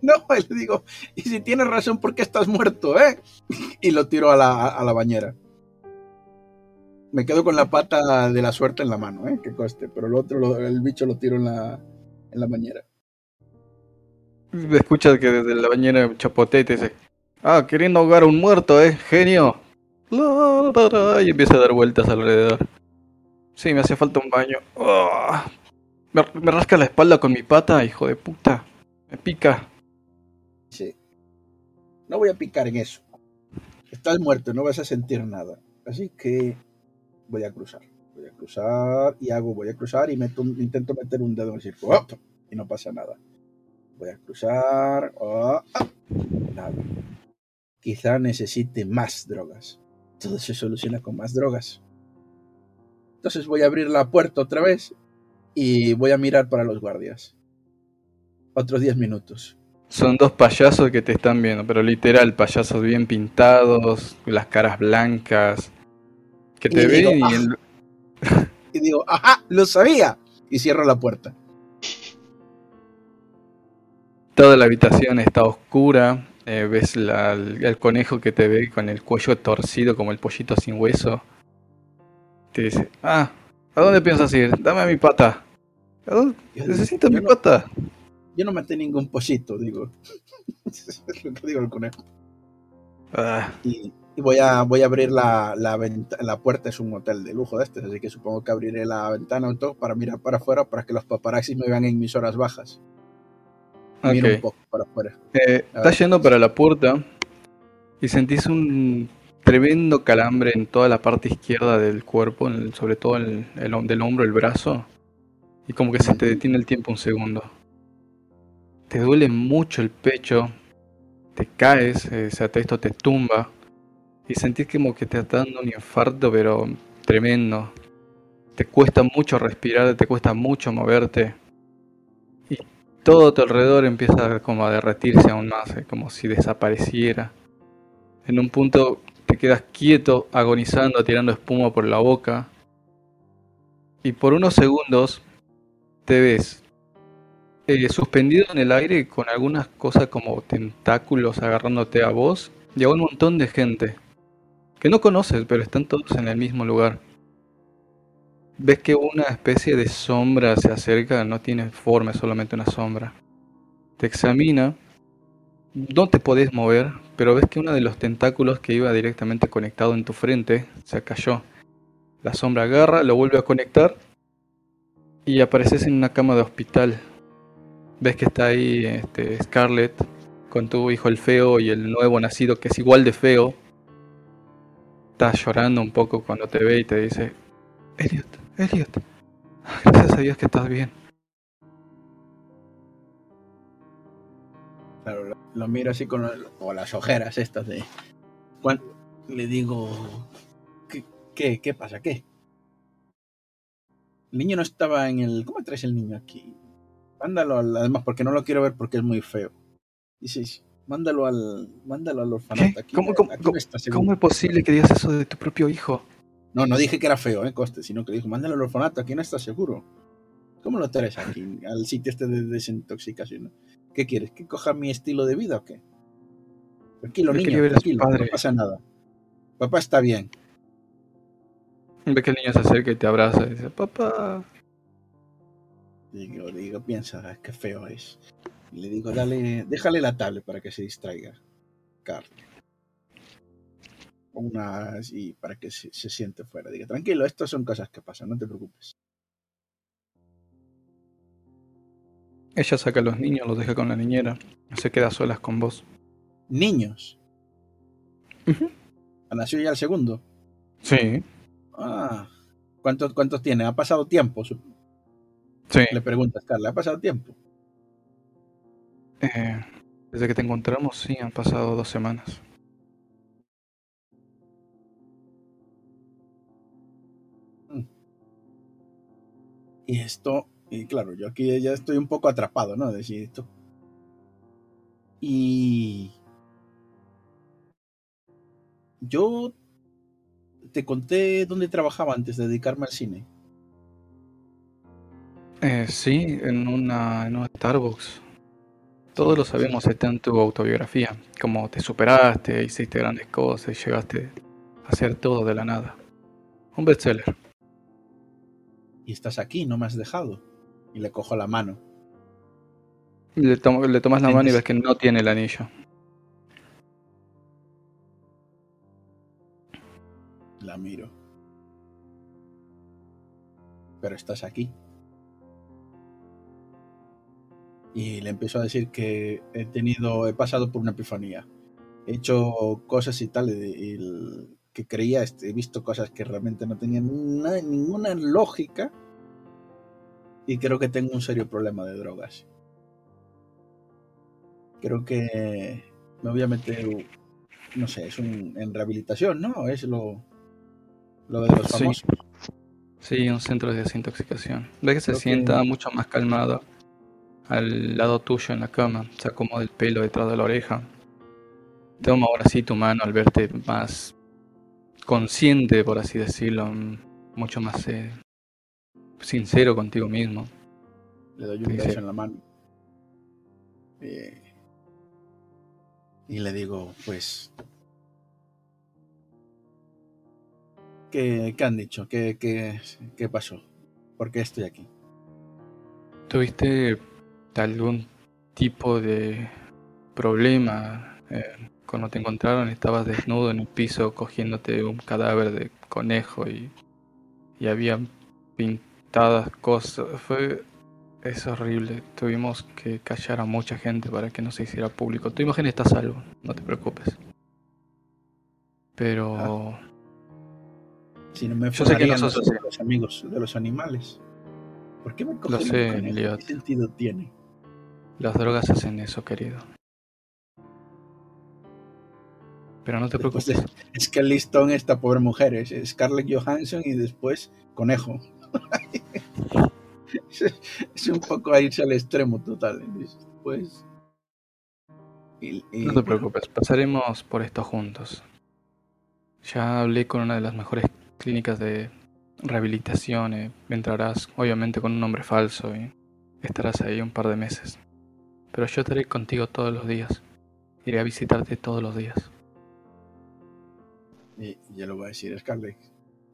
No, le digo, y si tienes razón, ¿por qué estás muerto, eh? Y lo tiro a la, a la bañera. Me quedo con la pata de la suerte en la mano, eh, que coste, pero el otro, lo- el bicho lo tiro en la, en la bañera. Escuchas que desde la bañera chapotea y te dice: Ah, queriendo ahogar a un muerto, eh, genio. Y empieza a dar vueltas alrededor. Sí, me hacía falta un baño. Ah. Me, rasca la espalda con mi pata, hijo de puta. Me pica. Sí. No voy a picar en eso. Estás muerto, no vas a sentir nada. Así que voy a cruzar. Voy a cruzar y hago, voy a cruzar y meto intento meter un dedo en el. ¡Op! Y no pasa nada. Voy a cruzar. ¡Oh! ¡Ah! Nada. Quizá necesite más drogas. Todo se soluciona con más drogas. Entonces voy a abrir la puerta otra vez y voy a mirar para los guardias. Otros 10 minutos. Son dos payasos que te están viendo, pero literal, payasos bien pintados, las caras blancas, que te Y digo, ven y "Ah". el- y digo, ¡ajá! ¡Lo sabía! Y cierro la puerta. toda la habitación está oscura. Eh, ves la- el, el conejo que te ve con el cuello torcido como el pollito sin hueso. Te dice, ah, ¿a dónde piensas ir? Dame a mi pata. ¿A dónde? Necesito yo mi no, pata. yo no maté ningún pollito, digo. es lo que digo el conejo. Ah, Y, y voy, a, voy a abrir la, la, venta- la puerta, es un hotel de lujo de este, así que supongo que abriré la ventana o todo para mirar para afuera para que los paparazzis me vean en mis horas bajas. Miro un poco para afuera. Eh, estás yendo para la puerta y sentís un tremendo calambre en toda la parte izquierda del cuerpo, el- sobre todo el, del hombro, el brazo, y como que se te detiene el tiempo un segundo. Te duele mucho el pecho, te caes, eh, o sea, esto te tumba, y sentís como que te está dando un infarto, pero tremendo. Te cuesta mucho respirar, te cuesta mucho moverte. Todo a tu alrededor empieza como a derretirse aún más, eh, como si desapareciera. En un punto te quedas quieto, agonizando, tirando espuma por la boca. Y por unos segundos te ves eh, suspendido en el aire con algunas cosas como tentáculos agarrándote a vos y un montón de gente que no conoces, pero están todos en el mismo lugar. Ves que una especie de sombra se acerca, no tiene forma, es solamente una sombra. Te examina, no te podés mover, pero ves que uno de los tentáculos que iba directamente conectado en tu frente se cayó. La sombra agarra, lo vuelve a conectar y apareces en una cama de hospital. Ves que está ahí este, Scarlett con tu hijo el feo y el nuevo nacido que es igual de feo. Está llorando un poco cuando te ve y te dice, Elliot, Elliot, gracias a Dios que estás bien. Claro, lo, lo miro así con o las ojeras estas de. Le digo. ¿qué, ¿Qué? ¿Qué pasa? ¿Qué? El niño no estaba en el. ¿Cómo traes el niño aquí? Mándalo al. Además, porque no lo quiero ver porque es muy feo. Dices, mándalo al. Mándalo al orfanato. Aquí, ¿Cómo- cómo- aquí no está. ¿Cómo es posible que digas eso de tu propio hijo? No, no dije que era feo, ¿eh? Coste, sino que dijo, mándalo al orfanato, aquí no está seguro. ¿Cómo lo traes aquí, al sitio este de desintoxicación? ¿Qué quieres? ¿Que coja mi estilo de vida o qué? Tranquilo, niño, su tranquilo, padre. no pasa nada. Papá está bien. Ves que el niño se acerca y te abraza y dice, papá. Digo, digo, piensa, qué feo es. Y le digo, dale, déjale la tablet para que se distraiga. Carl. Una así para que se, se siente fuera. Diga, tranquilo, estas son cosas que pasan, no te preocupes. Ella saca a los niños, los deja con la niñera. Se queda solas con vos. Niños. Ujú. Nació ya el segundo. Sí, Ah, ¿cuántos, ¿cuántos tiene? ¿Ha pasado tiempo? Sí. Le preguntas, Carla, ¿ha pasado tiempo? Eh, desde que te encontramos, sí, han pasado dos semanas. Y esto, y claro, yo aquí ya estoy un poco atrapado, ¿no? Decir esto. Y yo te conté dónde trabajaba antes de dedicarme al cine. Eh, sí, en una, en un Starbucks. Todos lo sabemos, está en tu autobiografía. Cómo te superaste, hiciste grandes cosas y llegaste a hacer todo de la nada. Un bestseller. Y estás aquí, no me has dejado. Y le cojo la mano. Le, le tomas la mano y ves que no tiene el anillo. La miro. Pero estás aquí. Y le empiezo a decir que he tenido, he pasado por una epifanía. He hecho cosas y tal, y, que creía, este, he visto cosas que realmente no tenían na- ninguna lógica. Y creo que tengo un serio problema de drogas. Creo que me voy a meter, no sé, es un, en rehabilitación, ¿no? Es lo, lo de los Sí. famosos. Sí, un centro de desintoxicación. Ve que se Creo que- sienta mucho más calmado al lado tuyo en la cama. Se acomoda el pelo detrás de la oreja. Toma ahora sí tu mano al verte más consciente, por así decirlo. mm, Mucho más eh, sincero contigo mismo. Le doy un Sí, beso sí. en la mano. Eh, y le digo, pues. ¿Qué, qué han dicho? ¿Qué, qué, ¿Qué pasó? ¿Por qué estoy aquí? ¿Tuviste algún tipo de problema eh, cuando te encontraron? Estabas desnudo en el piso cogiéndote un cadáver de conejo y, y había pintadas cosas. Fue es horrible. Tuvimos que callar a mucha gente para que no se hiciera público. Tu imagen está a salvo, no te preocupes. Pero Si no me Yo sé que no sos los, así. los amigos de los animales. ¿Por qué me un sé. ¿Qué sentido tiene? las drogas hacen eso, querido. Pero no te preocupes. es que listón esta pobre mujer es Scarlett Johansson y después conejo. es, es un poco a irse al extremo total. Pues. y- y, No te preocupes, pasaremos por esto juntos. Ya hablé con una de las mejores clínicas de rehabilitación. eh, Entrarás, obviamente, con un nombre falso y estarás ahí un par de meses. Pero yo estaré contigo todos los días. Iré a visitarte todos los días. Y, y ya lo voy a decir, Scarlett.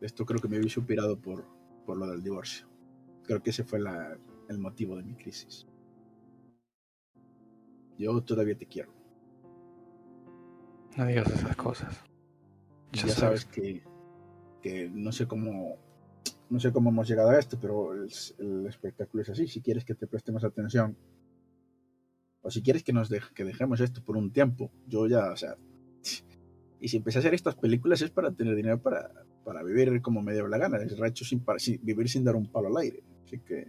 Esto creo que me había superado por, por lo del divorcio. Creo que ese fue la- el motivo de mi crisis. Yo todavía te quiero. No digas esas cosas. Ya ya sabes. sabes que, que no sé cómo no sé cómo hemos llegado a esto, pero el, el espectáculo es así. Si quieres que te prestemos atención, o si quieres que nos dej- que dejemos esto por un tiempo, yo ya, o sea, y si empecé a hacer estas películas es para tener dinero para, para vivir como me dio la gana, es racho sin, para- sin- vivir sin dar un palo al aire. Así que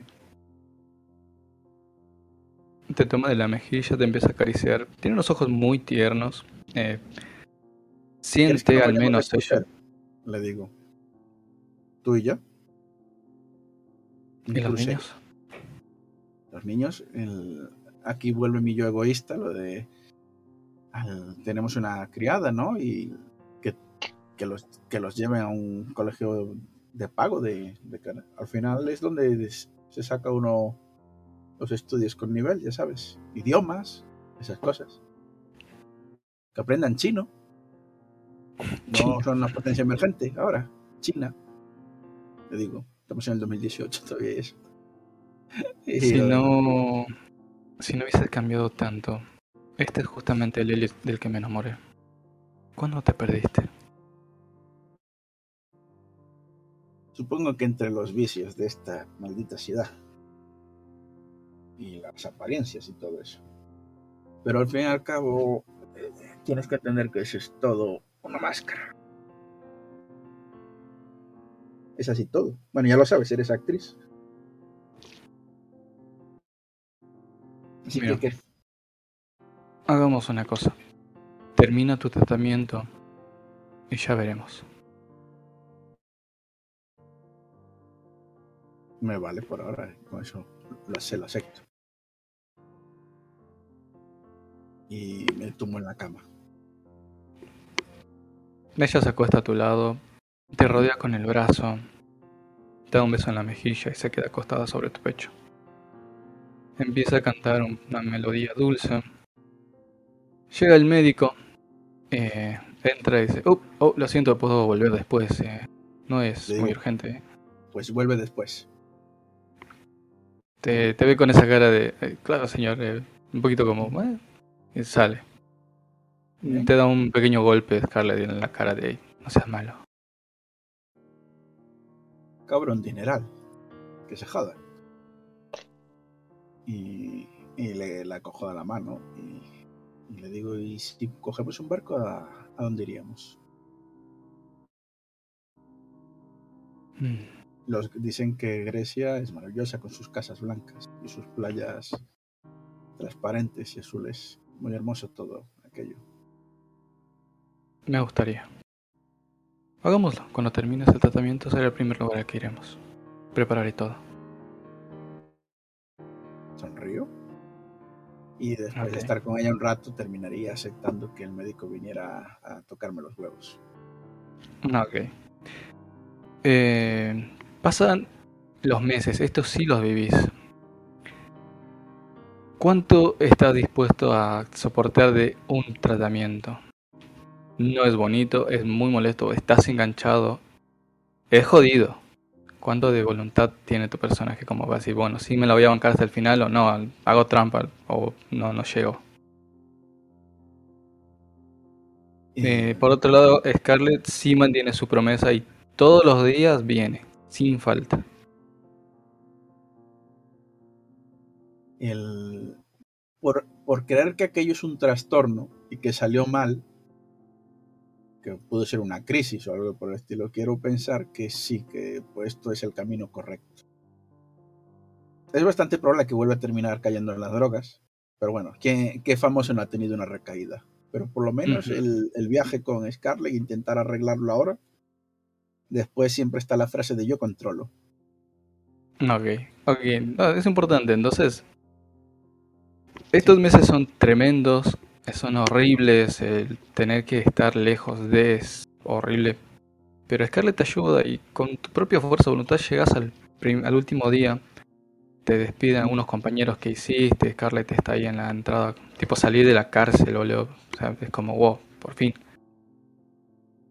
Te toma de la mejilla, te empieza a acariciar. Tiene unos ojos muy tiernos. Eh, ¿quieres que siente al menos ella. Le digo, tú y yo. ¿Y los niños? los niños, el- aquí vuelve mi yo egoísta, lo de al- tenemos una criada, ¿no? Y que, que los que los lleven a un colegio de pago de, de al final es donde des- se saca uno los estudios con nivel, ya sabes, idiomas, esas cosas. Que aprendan chino. No son una potencia emergente ahora, China. Te digo, estamos en el 2018 todavía eso. Si eh, no, si no hubieses cambiado tanto, este es justamente el Elliot del que me enamoré. ¿Cuándo te perdiste? Supongo que entre los vicios de esta maldita ciudad y las apariencias y todo eso. Pero al fin y al cabo, eh, tienes que entender que eso es todo una máscara. Es así todo. Bueno, ya lo sabes, eres actriz. Así Mira. que. Hagamos una cosa. Termina tu tratamiento y ya veremos. me vale por ahora. Con eso lo, se lo acepto. Y me tumbo en la cama. Ella se acuesta a tu lado, te rodea con el brazo, te da un beso en la mejilla y se queda acostada sobre tu pecho. Empieza a cantar una melodía dulce. Llega el médico, eh, entra y dice, oh, oh, lo siento, puedo volver después. eh, no es muy urgente. Pues vuelve después. Te, te ve con esa cara de, "Eh, claro señor, eh", un poquito como, y sale. Bien. Te da un pequeño golpe Scarlett en la cara de, no seas malo. Cabrón dineral. Que se joda. Y, y le la cojo de la mano y, y le digo, ¿y si cogemos un barco a, a dónde iríamos? Mm. Los dicen que Grecia es maravillosa con sus casas blancas y sus playas transparentes y azules. Muy hermoso todo aquello. Me gustaría. Hagámoslo. Cuando termines el tratamiento será el primer lugar al que iremos. Prepararé todo. Y después de estar con ella un rato terminaría aceptando que el médico viniera a, a tocarme los huevos. Ah, Ok. Eh, pasan los meses. Estos sí los vivís. ¿Cuánto estás dispuesto a soportar de un tratamiento? No es bonito, es muy molesto, estás enganchado. Es jodido. ¿Cuánto de voluntad tiene tu personaje? Como va a decir, bueno, sí me la voy a bancar hasta el final o no, hago trampa o no, no llego. Eh, por otro lado, Scarlett sí mantiene su promesa y todos los días viene, sin falta. el, por, por creer que aquello es un trastorno y que salió mal, que pudo ser una crisis o algo por el estilo, quiero pensar que sí, que pues, esto es el camino correcto. Es bastante probable que vuelva a terminar cayendo en las drogas, pero bueno, ¿qué, qué famoso no ha tenido una recaída? Pero por lo menos el, el viaje con Scarlett, intentar arreglarlo ahora, después siempre está la frase de yo controlo. Ok, ok, no, es importante. Entonces, estos meses son tremendos, son horribles, el tener que estar lejos de es horrible. Pero Scarlett te ayuda y con tu propia fuerza de voluntad llegas al, al último día. Te despiden algunos compañeros que hiciste, Scarlett está ahí en la entrada, tipo salir de la cárcel, boludo. O sea, es como, wow, por fin.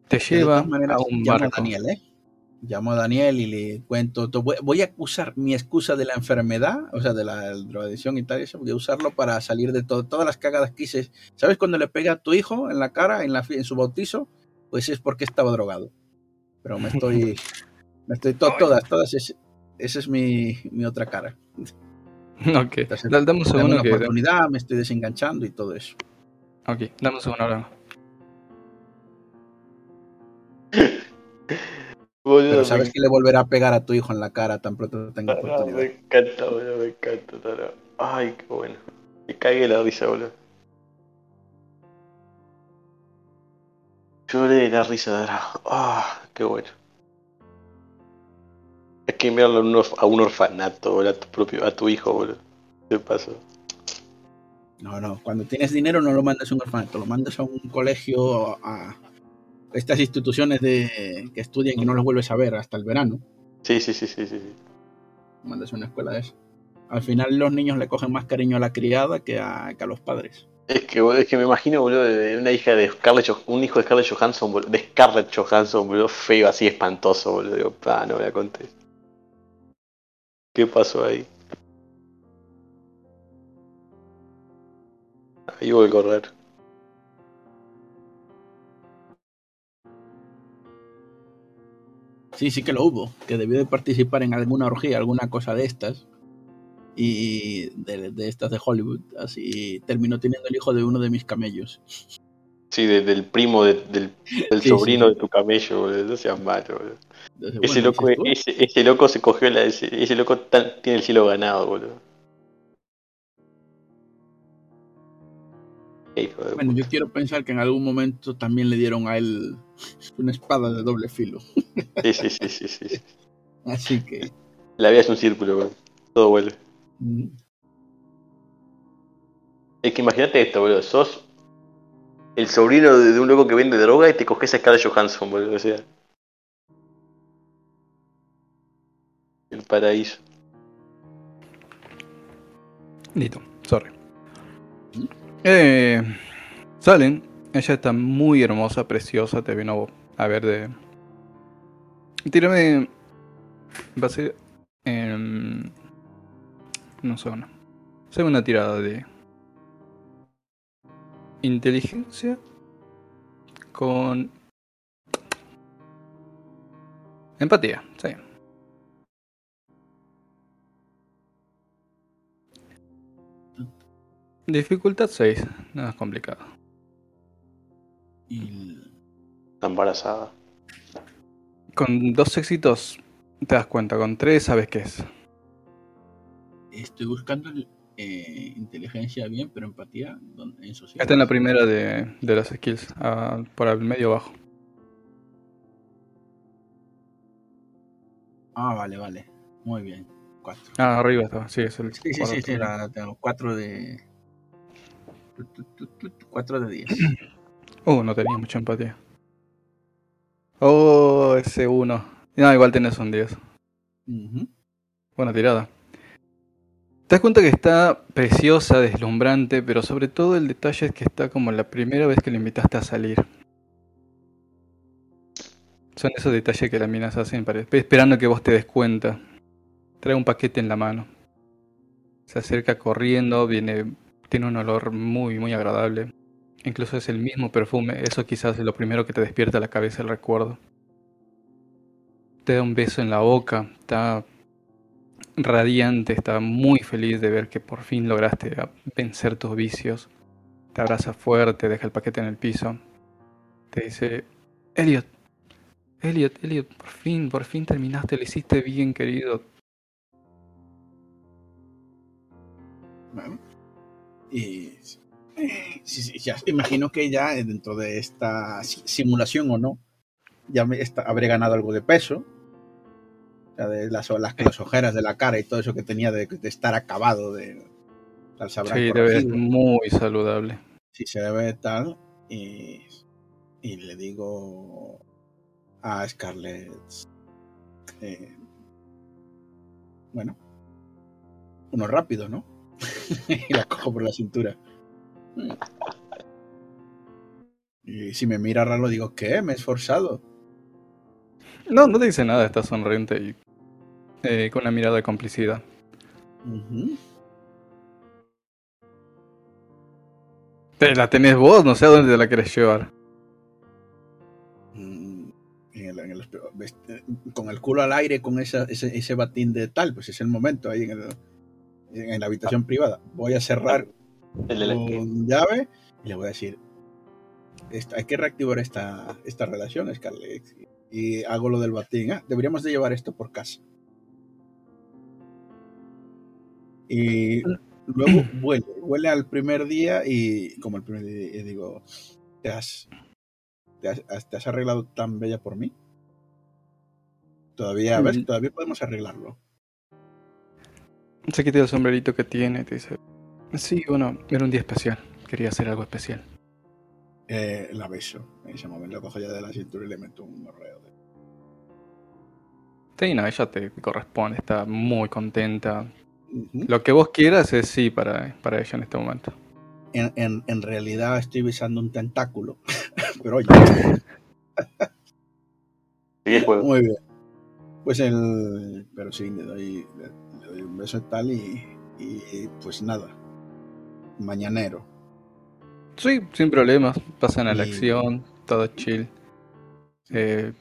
Te De lleva todas maneras, a un barco. Daniel, ¿eh? Llamo a Daniel y le cuento. to- Voy, a usar mi excusa de la enfermedad, o sea, de la drogadicción y tal, eso, voy a usarlo para salir de todo, todas las cagadas que hice. ¿Sabes cuando le pega a tu hijo en la cara, en, la, en su bautizo? Pues es porque estaba drogado. Pero me estoy. me estoy to- todas, todas. es- esa es mi, mi otra cara. Ok, Entonces, dame un segundo una que... oportunidad, me estoy desenganchando y todo eso. Ok, dame un segundo ahora. Pero sabes que le volverá a pegar a tu hijo en la cara tan pronto tenga Ah, oportunidad. me encanta, boludo, me encanta. tarado. Ay, qué bueno. Me cagué la risa, boludo. Lloré de la risa Drago. Ah, qué bueno. Es que enviarlo a un, orf- a un orfanato, boludo, a tu propio, a tu hijo, boludo. ¿Qué pasó? No, no. Cuando tienes dinero no lo mandas a un orfanato, lo mandas a un colegio, a estas instituciones de que estudian y no los vuelves a ver hasta el verano. Sí, sí, sí, sí, sí. mandas a una escuela de eso. Al final los niños le cogen más cariño a la criada que a, que a los padres. Es que, es que me imagino, boludo, una hija de Scarlett, un hijo de Scarlett Johansson, boludo, de Scarlett Johansson, boludo, feo, así espantoso, boludo. Digo, ah, no me la conté. ¿Qué pasó ahí? Ahí voy a correr. Sí, sí que lo hubo, que debió de participar en alguna orgía, alguna cosa de estas. Y de, de estas de Hollywood. Así terminó teniendo el hijo de uno de mis camellos. Sí, de- del primo de- del, del Sí, sobrino sí. de tu camello, boludo. No seas malo, boludo. Entonces, Ese bueno, loco, ese, ese loco se cogió la, ese, ese loco tan- tiene el cielo ganado, boludo. Bueno, yo quiero pensar que en algún momento también le dieron a él una espada de doble filo. Sí, sí, sí, sí, sí, sí. Así que. La vida es un círculo, boludo. Todo vuelve. mm, Es que imagínate esto, boludo. Sos el sobrino de, de un loco que vende droga y te coges a Scarlett Johansson, boludo. O sea. El paraíso. Listo, sorry. Eh, salen. Ella está muy hermosa, preciosa. Te vino a ver de. Tírame. Va a ser. em, no sé, una. Una tirada de. Inteligencia. Con. Empatía, sí. Dificultad 6, nada complicado. Y Está embarazada. Con dos éxitos te das cuenta, con tres sabes qué es. estoy buscando eh, inteligencia bien, pero empatía en sociedad. Está en la primera de, de las skills, ah, por el medio abajo. Ah, vale, vale. Muy bien. Cuatro. Ah, arriba está, sí, es el Sí, sí, sí, sí, la tengo. Cuatro de. tu, tu, tu, tu, tu, Cuatro de diez. Uh, no tenía mucha empatía. Oh, ese uno. No, igual tenés un 10. Ujú. Buena tirada. Te das cuenta que está preciosa, deslumbrante, pero sobre todo el detalle es que está como la primera vez que le invitaste a salir. Son esos detalles que las minas hacen para- esperando que vos te des cuenta. Trae un paquete en la mano. Se acerca corriendo, viene, tiene un olor muy, muy agradable. Incluso es el mismo perfume, eso quizás es lo primero que te despierta a la cabeza el recuerdo. Te da un beso en la boca, está radiante, está muy feliz de ver que por fin lograste vencer tus vicios. Te abraza fuerte, deja el paquete en el piso. Te dice, Elliot, Elliot, Elliot, por fin, por fin terminaste, lo hiciste bien, querido. Y. sí, sí, ya imagino que ya eh, dentro de esta si- simulación o no, ya me está- habré ganado algo de peso. O sea, de las, las, las ojeras de la cara y todo eso que tenía de, de estar acabado de. Tal Sí, te ves corregido. muy saludable. si se ve tal y, y le digo a Scarlett eh, bueno uno rápido no y la cojo por la cintura y si me mira raro digo ¿qué? me he esforzado No, no te dice nada, está sonriente y eh, con una mirada de complicidad. Te la tenés vos, no sé a dónde te la querés llevar. Mm, en el- en el- este, con el culo al aire con esa- ese, ese batín de tal pues es el momento ahí en, el- en la habitación privada voy a cerrar El de la- con llave y le voy a decir "Esta- hay que reactivar esta, esta relación Scarlett y hago lo del batín. Ah, deberíamos de llevar esto por casa y luego huele huele al primer día y como el primer día y digo te has te has, te has arreglado tan bella por mí todavía ves Mm. todavía podemos arreglarlo. Se quita el sombrerito que tiene te dice, sí, bueno, era un día especial, quería hacer algo especial. Eh, la beso en ese momento la cojo ya de la cintura y le meto un morreo de- Sí, no, ella te corresponde, está muy contenta. Lo que vos quieras es sí para, para ella en este momento. en, en, en realidad estoy besando un tentáculo. Pero oye, Sigue el juego. muy bien. Pues el. Pero sí, le doy, le, le doy un beso y tal y, y pues nada. Mañanero. Sí, sin problemas, pasan a la Y- acción, todo chill. Eh,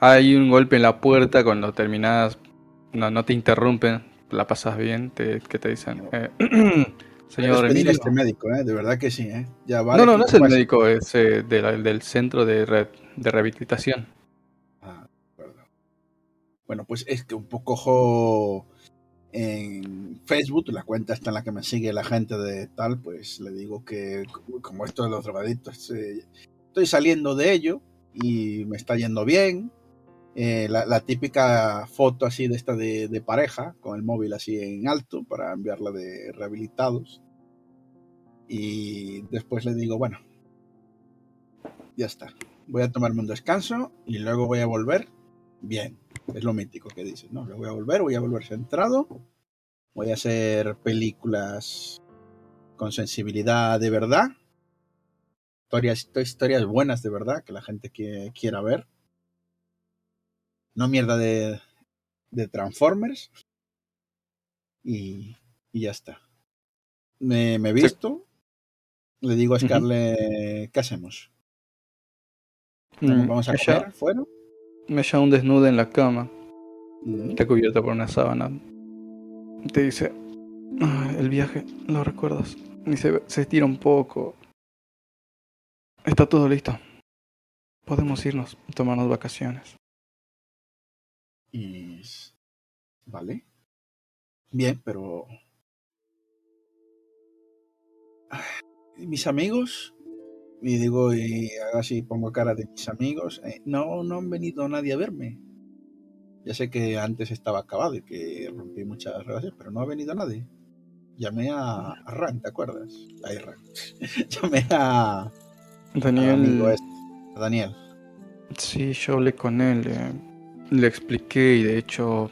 hay un golpe en la puerta cuando terminás, no, no te interrumpen, la pasas bien, te, que te dicen, eh, Señor despedir a este médico, ¿eh? de verdad que sí. ¿eh? Ya vale No, no, no es el pase. médico, es eh, de la- del centro de, re- de rehabilitación. Ah, de acuerdo. Bueno, pues es que un poco en Facebook, la cuenta está en la que me sigue la gente de tal, pues le digo que como esto de los drogadictos, eh, estoy saliendo de ello y me está yendo bien. Eh, la, la típica foto así de esta de, de pareja, con el móvil así en alto para enviarla de rehabilitados. Y después le digo, bueno, ya está. Voy a tomarme un descanso y luego voy a volver bien. Es lo mítico que dices, ¿no? Luego voy a volver, voy a volver centrado. Voy a hacer películas con sensibilidad de verdad. Historias, historias buenas de verdad que la gente que quiera ver. No mierda de, de Transformers. Y, y ya está. Me, me visto. Le digo a. Scarlett, ¿qué hacemos? Mm, ¿Vamos a comer fuera? Me un desnudo en la cama, está cubierta por una sábana. Te dice, "Ah, el viaje, ¿lo recuerdas? Y se, se estira un poco. Está todo listo. Podemos irnos, tomarnos vacaciones. Y. Vale. Bien, pero. Ah, ¿y Mis amigos. Y digo, y así pongo cara de mis amigos. eh, no, no han venido nadie a verme. Ya sé que antes estaba acabado y que rompí muchas relaciones, pero no ha venido nadie. Llamé a, a Ran, ¿te acuerdas? A Ran. Llamé a, a amigo Daniel, este, a Daniel. sí, yo hablé con él, eh, le expliqué y de hecho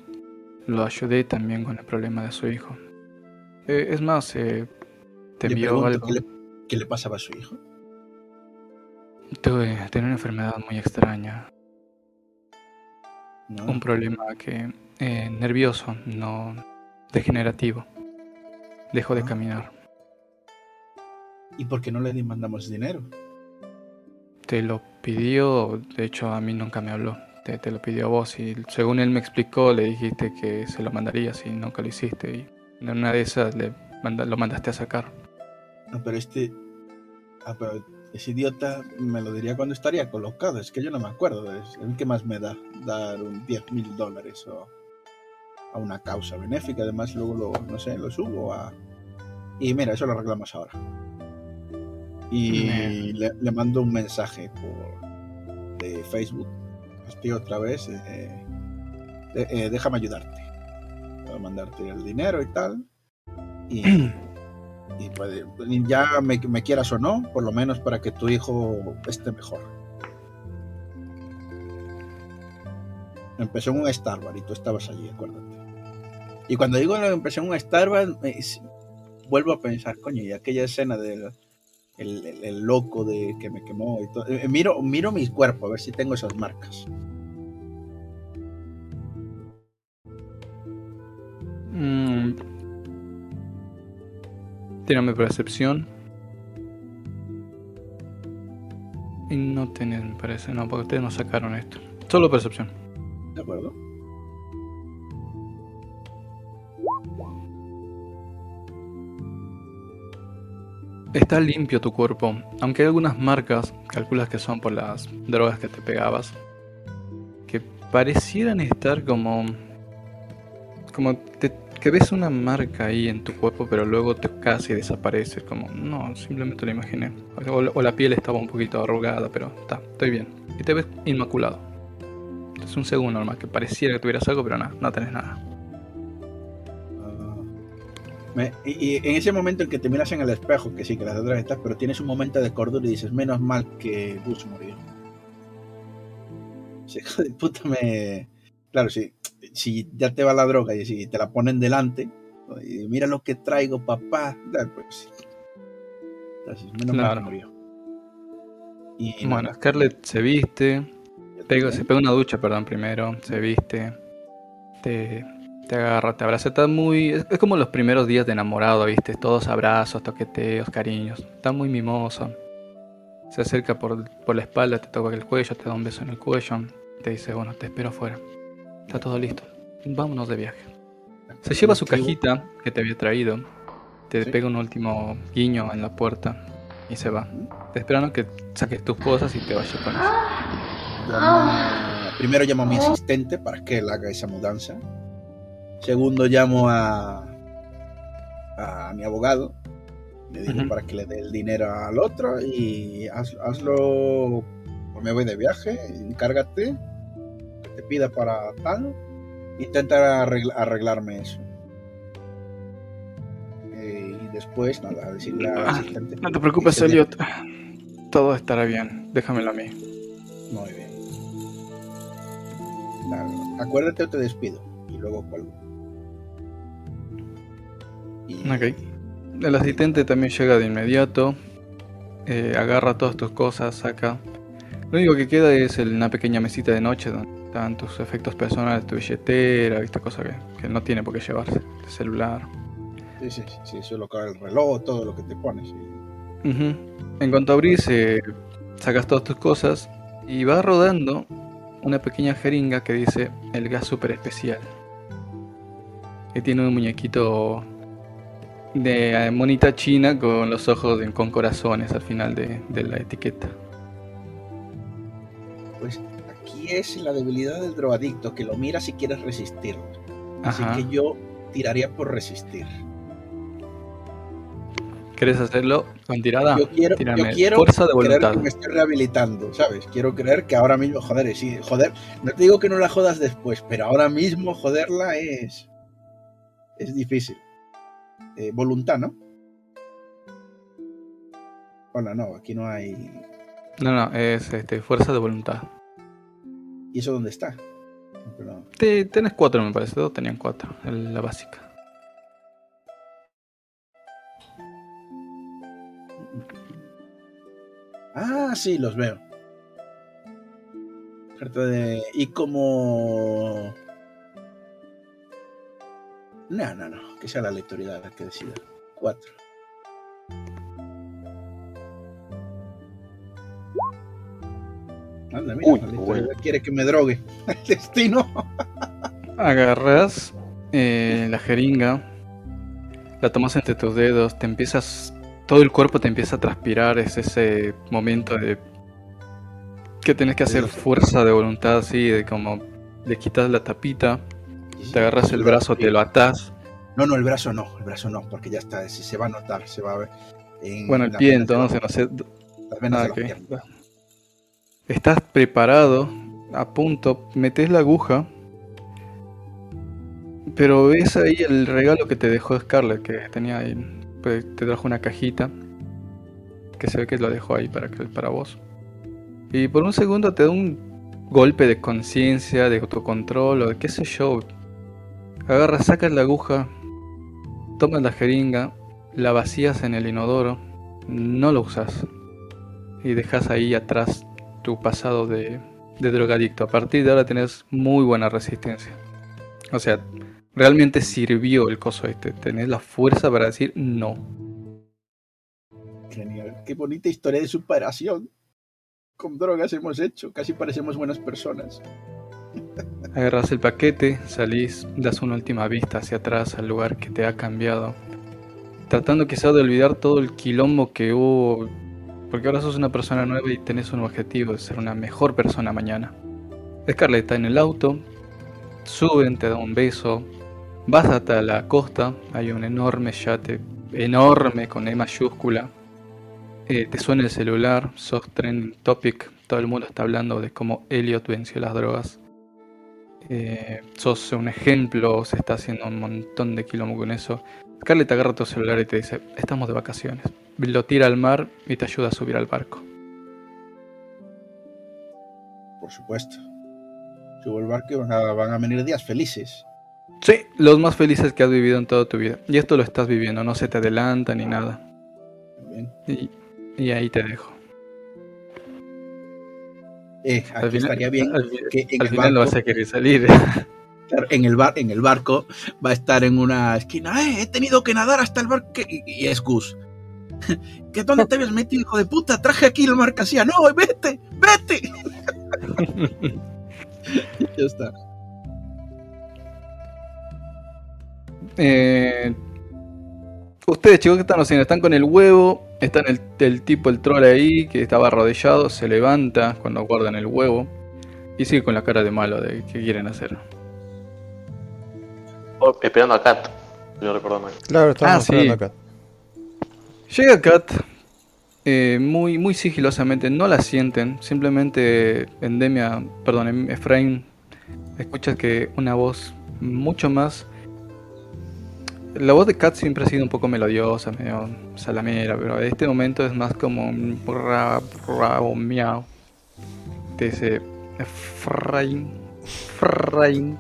lo ayudé también con el problema de su hijo. Eh, es más, eh, te Le envió algo. ¿qué le, qué le pasaba a su hijo. Tuve, tenía una enfermedad muy extraña, ¿no? un problema que eh, nervioso, no degenerativo. Dejó de Ah. caminar. ¿Y por qué no le demandamos dinero? Te lo pidió, de hecho a mí nunca me habló. Te, te lo pidió a vos y según él me explicó, le dijiste que se lo mandarías y nunca lo hiciste. Y en una de esas le manda- lo mandaste a sacar. No, pero este. Ah, pero ese idiota me lo diría cuando estaría colocado. Es que yo no me acuerdo. Es el que más me da dar un 10 mil dólares o a una causa benéfica. Además, luego lo, no sé, lo subo a. Y mira, eso lo arreglamos ahora. Y le, le mando un mensaje por de Facebook. Estoy otra vez. eh, de- eh, déjame ayudarte. Puedo mandarte el dinero y tal. Y y pues, ya me, me quieras o no, por lo menos para que tu hijo esté mejor. Empezó en un Starbucks y tú estabas allí, acuérdate. Y cuando digo que empecé en un Starbucks, me- vuelvo a pensar, coño, y aquella escena del el, loco de que me quemó y todo. Eh, Miro, miro mi cuerpo a ver si tengo esas marcas. Mm. Tírame percepción. Y no tenés, me parece, no, porque ustedes no sacaron esto. Solo percepción. ¿De acuerdo? Está limpio tu cuerpo, aunque hay algunas marcas, calculas que son por las drogas que te pegabas, que parecieran estar como... como te- que ves una marca ahí en tu cuerpo, pero luego te casi desaparece, como, no, simplemente lo imaginé. O, o la piel estaba un poquito arrugada, pero está, estoy bien. Y te ves inmaculado. Es un segundo nomás, que pareciera que tuvieras algo, pero nada, no tenés nada. Ah. Me- y, en ese momento en que te miras en el espejo, que sí, que las otras estás, pero tienes un momento de cordura y dices, menos mal que Bush murió. Ese hijo de puta me... Claro, si, si ya te va la droga y si te la ponen delante, y mira lo que traigo, papá, pues... Entonces, menos Claro. que murió. Y Bueno, Scarlett se viste, pega- se pega una ducha, perdón, primero, se viste, te, te agarra, te abraza, está muy... Es, es como los primeros días de enamorado, ¿viste? Todos abrazos, toqueteos, cariños, está muy mimoso. Se acerca por, por la espalda, te toca el cuello, te da un beso en el cuello, te dice, bueno, te espero afuera. Está todo listo, vámonos de viaje. Se lleva su cajita que te había traído, te Sí. pega un último guiño en la puerta y se va. Te esperando que saques tus cosas y te vayas con eso. Primero llamo a mi asistente para que él haga esa mudanza. Segundo llamo a, a mi abogado. Le digo para que le dé el dinero al otro y haz- hazlo. me voy de viaje, encárgate, pida para tal. Intenta arregl- arreglarme eso. Eh, y después, nada, decirle al Ah, asistente. No te preocupes, Elliot. Todo estará bien. Déjamelo a mí. Muy bien. Claro, Acuérdate o te despido. Y luego cuelgo. Y- Ok. El asistente también llega de inmediato. eh, agarra todas tus cosas, saca. Lo único que queda es el- una pequeña mesita de noche donde están tus efectos personales, tu billetera, esta cosa que, que no tiene por qué llevarse. El celular. Sí, sí, sí, sí, solo cae el reloj, todo lo que te pones. Ujú. En cuanto abrís, eh, sacas todas tus cosas y va rodando una pequeña jeringa que dice el gas super especial. Que tiene un muñequito de monita china con los ojos con corazones al final de, de la etiqueta. Pues aquí es la debilidad del drogadicto, que lo mira si quieres resistirlo. Así Ajá. que yo tiraría por resistir. ¿Querés hacerlo con tirada? yo quiero, yo tírame quiero fuerza de creer voluntad. que me estoy rehabilitando, ¿sabes? Quiero creer que ahora mismo, joder, sí, joder, no te digo que no la jodas después, pero ahora mismo joderla es es difícil. Eh, voluntad, ¿no? Hola, no, aquí no hay. No, no, es este, fuerza de voluntad. ¿Y eso dónde está? Pero- Te- tenés cuatro, me parece. Dos tenían cuatro, la básica. Ah, sí, los veo. Carta de. Y como. No, no, no. Que sea la lectoridad la que decida. Cuatro. Anda, mira, Uy, quiere que me drogue. El destino. Agarras eh, la jeringa, la tomas entre tus dedos, te empiezas, todo el cuerpo te empieza a transpirar, es ese momento de que tenés que hacer fuerza de voluntad, así, de como le quitas la tapita, te agarras el brazo, te lo atás, No, no, el brazo no. El brazo no, porque ya está. Si se va a notar, se va a ver. en bueno, el pie entonces, no sé, las venas Ah, de la ok. Estás preparado, a punto, metes la aguja, pero ves ahí el regalo que te dejó Scarlett, que tenía ahí, pues, te trajo una cajita, que se ve que lo dejó ahí para, para vos. Y por un segundo te da un golpe de conciencia, de autocontrol, o de qué sé yo. Agarras, sacas la aguja, tomas la jeringa, la vacías en el inodoro, no lo usas y dejas ahí atrás tu pasado de, de drogadicto. A partir de ahora tenés muy buena resistencia. O sea, realmente sirvió el coso este. Tenés la fuerza para decir no. Genial. Qué bonita historia de superación. Con drogas hemos hecho. Casi parecemos buenas personas. Agarras el paquete, salís, das una última vista hacia atrás al lugar que te ha cambiado. Tratando quizá de olvidar todo el quilombo que hubo. Porque ahora sos una persona nueva y tenés un objetivo de ser una mejor persona mañana. Scarlett está en el auto, suben, te da un beso, vas hasta la costa, hay un enorme yate, enorme con E mayúscula. Eh, te suena el celular, sos trending topic, todo el mundo está hablando de cómo Elliot venció las drogas. Eh, sos un ejemplo, se está haciendo un montón de quilombo con eso. Scarlett agarra tu celular y te dice, estamos de vacaciones. Lo tira al mar y te ayuda a subir al barco. Por supuesto. Subo el barco y van a, van a venir días felices. Sí, los más felices que has vivido en toda tu vida. Y esto lo estás viviendo, no se te adelanta ni nada. Bien. Y, y ahí te dejo. Eh, aquí final, estaría bien al, que en al el, final no barco, vas a querer salir. claro, en, el bar, en el barco va a estar en una esquina. Eh, he tenido que nadar hasta el barco. Y, y es Gus. ¿Que dónde te habías metido, hijo de puta? Traje aquí la marcasía. No, vete, vete. ya está. Eh, Ustedes, chicos, ¿qué están haciendo? Están con el huevo, están el, el tipo, el troll ahí, que estaba arrodillado, se levanta cuando guardan el huevo y sigue con la cara de malo de qué quieren hacer. Oh, esperando a Kat. Yo recuerdo mal. Claro, estamos Ah, sí. esperando acá. Llega Kat, eh, muy, muy sigilosamente, no la sienten, simplemente Endemia, perdón, Efraín, escuchas que una voz mucho más... La voz de Kat siempre ha sido un poco melodiosa, medio salamera, pero en este momento es más como un ra, ra o miau. Te dice Efraín, Efraín.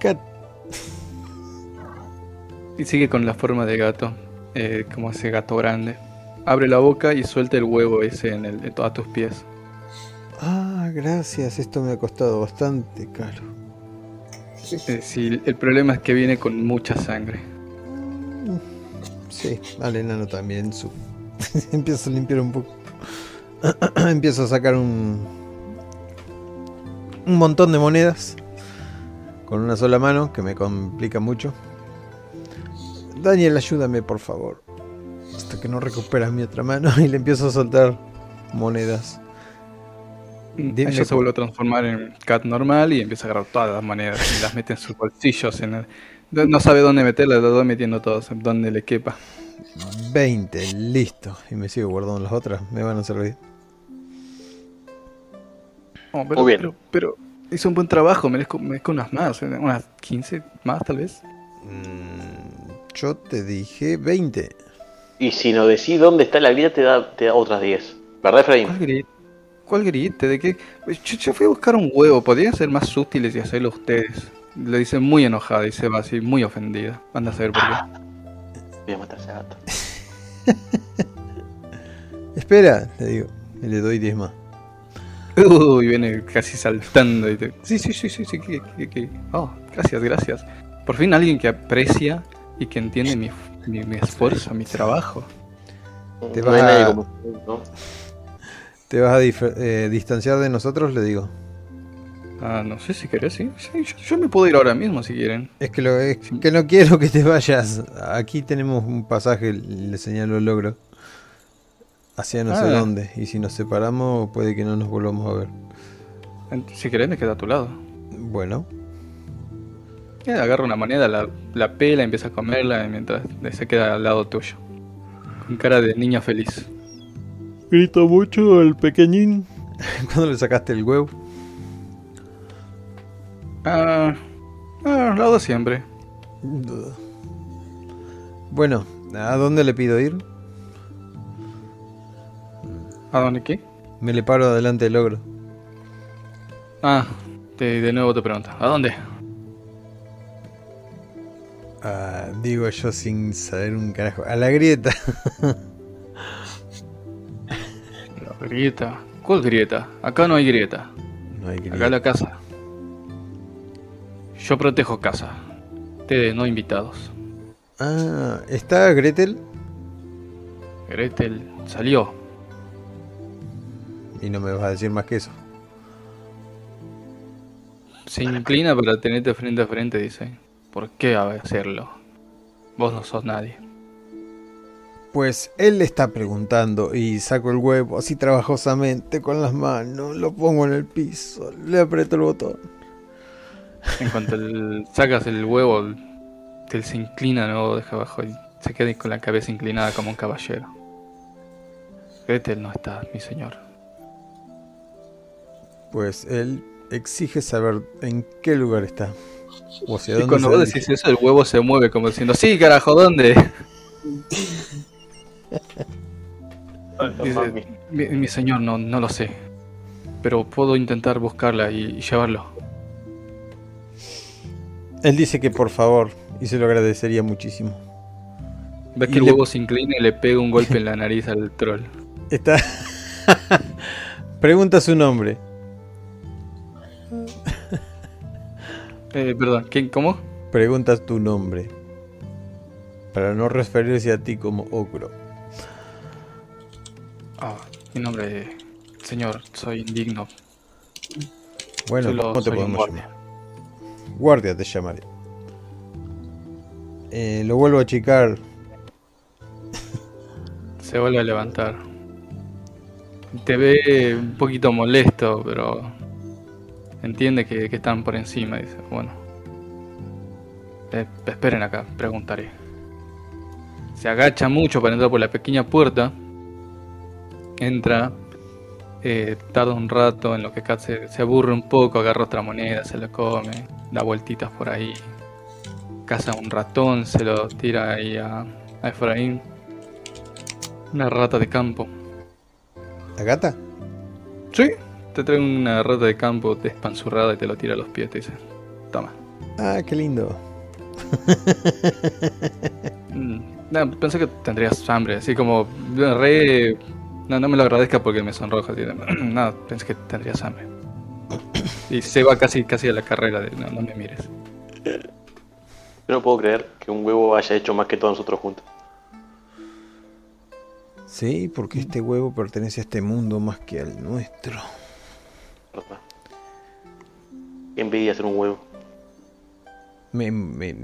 Cat, Y sigue con la forma de gato, eh, como ese gato grande. Abre la boca y suelta el huevo ese en el, en- a tus pies. Ah, gracias. Esto me ha costado bastante caro. Eh, sí, el problema es que viene con mucha sangre. Sí, al enano también. Su... Empiezo a limpiar un poco. Empiezo a sacar un. Un montón de monedas. Con una sola mano, que me complica mucho. Daniel, ayúdame, por favor. Hasta que no recuperas mi otra mano. Y le empiezo a soltar monedas. Dime Ella se vuelve a transformar en cat normal y empieza a agarrar todas las monedas y las mete en sus bolsillos. En el- no- sabe dónde meterlas, las va metiendo todas, donde le quepa. 20, listo. Y me sigo guardando las otras. Me van a servir. Oh, pero, Muy bien. Pero, pero hizo un buen trabajo, merezco, merezco unas más, eh, unas 15 más tal vez. Mm, yo te dije 20. Y si no decís dónde está la grieta, te da, te da otras 10. ¿Verdad, Efraín? ¿Cuál grite? ¿De qué? Yo, yo fui a buscar un huevo, podrían ser más útiles y hacerlo ustedes. Le dice muy enojada y se va así, muy ofendida. Anda a saber por qué. Voy a matar a ese gato. Espera, le digo. Y le doy 10 más. Uy, viene casi saltando y te... Sí, sí, sí, sí, sí, que, que, que- Oh, gracias, gracias. Por fin alguien que aprecia y que entiende mi, mi, mi esfuerzo, mi trabajo. Te no hay nadie como ¿no? ¿Te vas a eh, distanciar de nosotros? Le digo. Ah, no sé si querés, sí. Sí, yo, yo me puedo ir ahora mismo si quieren. Es que, lo, es que no quiero que te vayas. Aquí tenemos un pasaje, le señalo el logro. Hacia no sé Ah. dónde. Y si nos separamos, puede que no nos volvamos a ver. Si querés me quedo a tu lado. Bueno, Eh, agarra una moneda, la, la pela, empieza a comerla mientras se queda al lado tuyo. Con cara de niña feliz. Grita mucho el pequeñín. ¿Cuándo le sacaste el huevo? Ah, ah, al lado siempre. Bueno, ¿a dónde le pido ir? ¿A dónde qué? Me le paro adelante del ogro. Ah, te- de nuevo te pregunto. ¿A dónde? Ah, digo yo sin saber un carajo. A la grieta. Grieta. ¿Cuál grieta? Acá no hay grieta. No hay grieta. Acá la casa. Yo protejo casa. Ustedes no invitados. Ah, ¿está Gretel? Gretel salió. Y no me vas a decir más que eso. Se inclina para tenerte frente a frente, dice. ¿Por qué hacerlo? Vos no sos nadie. Pues él le está preguntando y saco el huevo así trabajosamente con las manos, lo pongo en el piso, le aprieto el botón. En cuanto el- sacas el huevo, él se inclina, no deja abajo y se queda con la cabeza inclinada como un caballero. Gretel no está, mi señor. Pues él exige saber en qué lugar está. O sea, Y dónde cuando se vos decís eso, el huevo se mueve como diciendo, sí, carajo, ¿dónde? Dice, mi, mi señor, no, no lo sé. Pero puedo intentar buscarla y, y llevarlo. Él dice que por favor, y se lo agradecería muchísimo. Ves Y que el le- huevo se inclina y le pega un golpe en la nariz al troll. Está. Pregunta su nombre. Eh, perdón, ¿quién, ¿cómo? Preguntas tu nombre. Para no referirse a ti como ogro. Ah, mi nombre, señor, soy indigno. Bueno, Solo ¿cómo te podemos guardia. llamar? Guardia te llamaré. Eh, lo vuelvo a achicar. Se vuelve a levantar. Te ve un poquito molesto, pero entiende que, que están por encima. Dice, bueno, eh, esperen acá, preguntaré. Se agacha mucho para entrar por la pequeña puerta. Entra, eh, tarda un rato en lo que Kat se, se aburre un poco, agarra otra moneda, se la come, da vueltitas por ahí. Caza un ratón, se lo tira ahí a, a Efraín. Una rata de campo. ¿La gata? Sí. Te trae una rata de campo despanzurrada y te lo tira a los pies. Te dice, toma. Ah, qué lindo. Mm, no, pensé que tendrías hambre, así como re... No, no me lo agradezca porque me sonroja. No, pensé que tendrías hambre. Y se va casi, casi a la carrera de no, no me mires. Yo no puedo creer que un huevo haya hecho más que todos nosotros juntos. Sí, porque este huevo pertenece a este mundo más que al nuestro. Qué envidia ser un huevo. Me, me,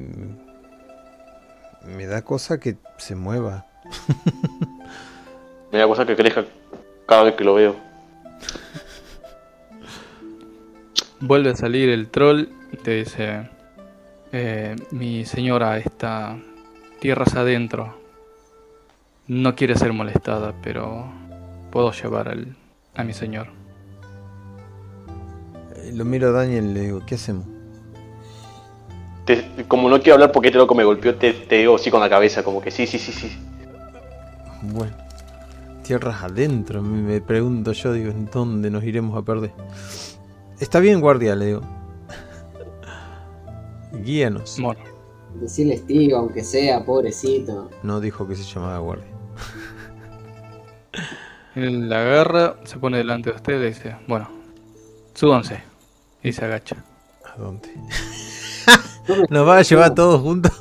me da cosa que se mueva. Me da cosa que crezca cada vez que lo veo. Vuelve a salir el troll y te dice, "Eh, mi señora está tierras adentro. No quiere ser molestada, pero puedo llevar al, a mi señor. Eh, Lo miro a Daniel y le digo, ¿qué hacemos? Te- como no quiero hablar porque este loco me golpeó, te, te digo así con la cabeza, como que sí, sí, sí, sí. Bueno, tierras adentro, me, pregunto yo, digo, ¿en dónde nos iremos a perder? Está bien, guardia, le digo. Guíanos. Bueno, Decirle Steve, aunque sea, pobrecito. No dijo que se llamaba guardia. él la agarra, se pone delante de usted y dice, bueno, súbanse. Y se agacha. ¿A dónde? ¿Nos va a llevar todos juntos?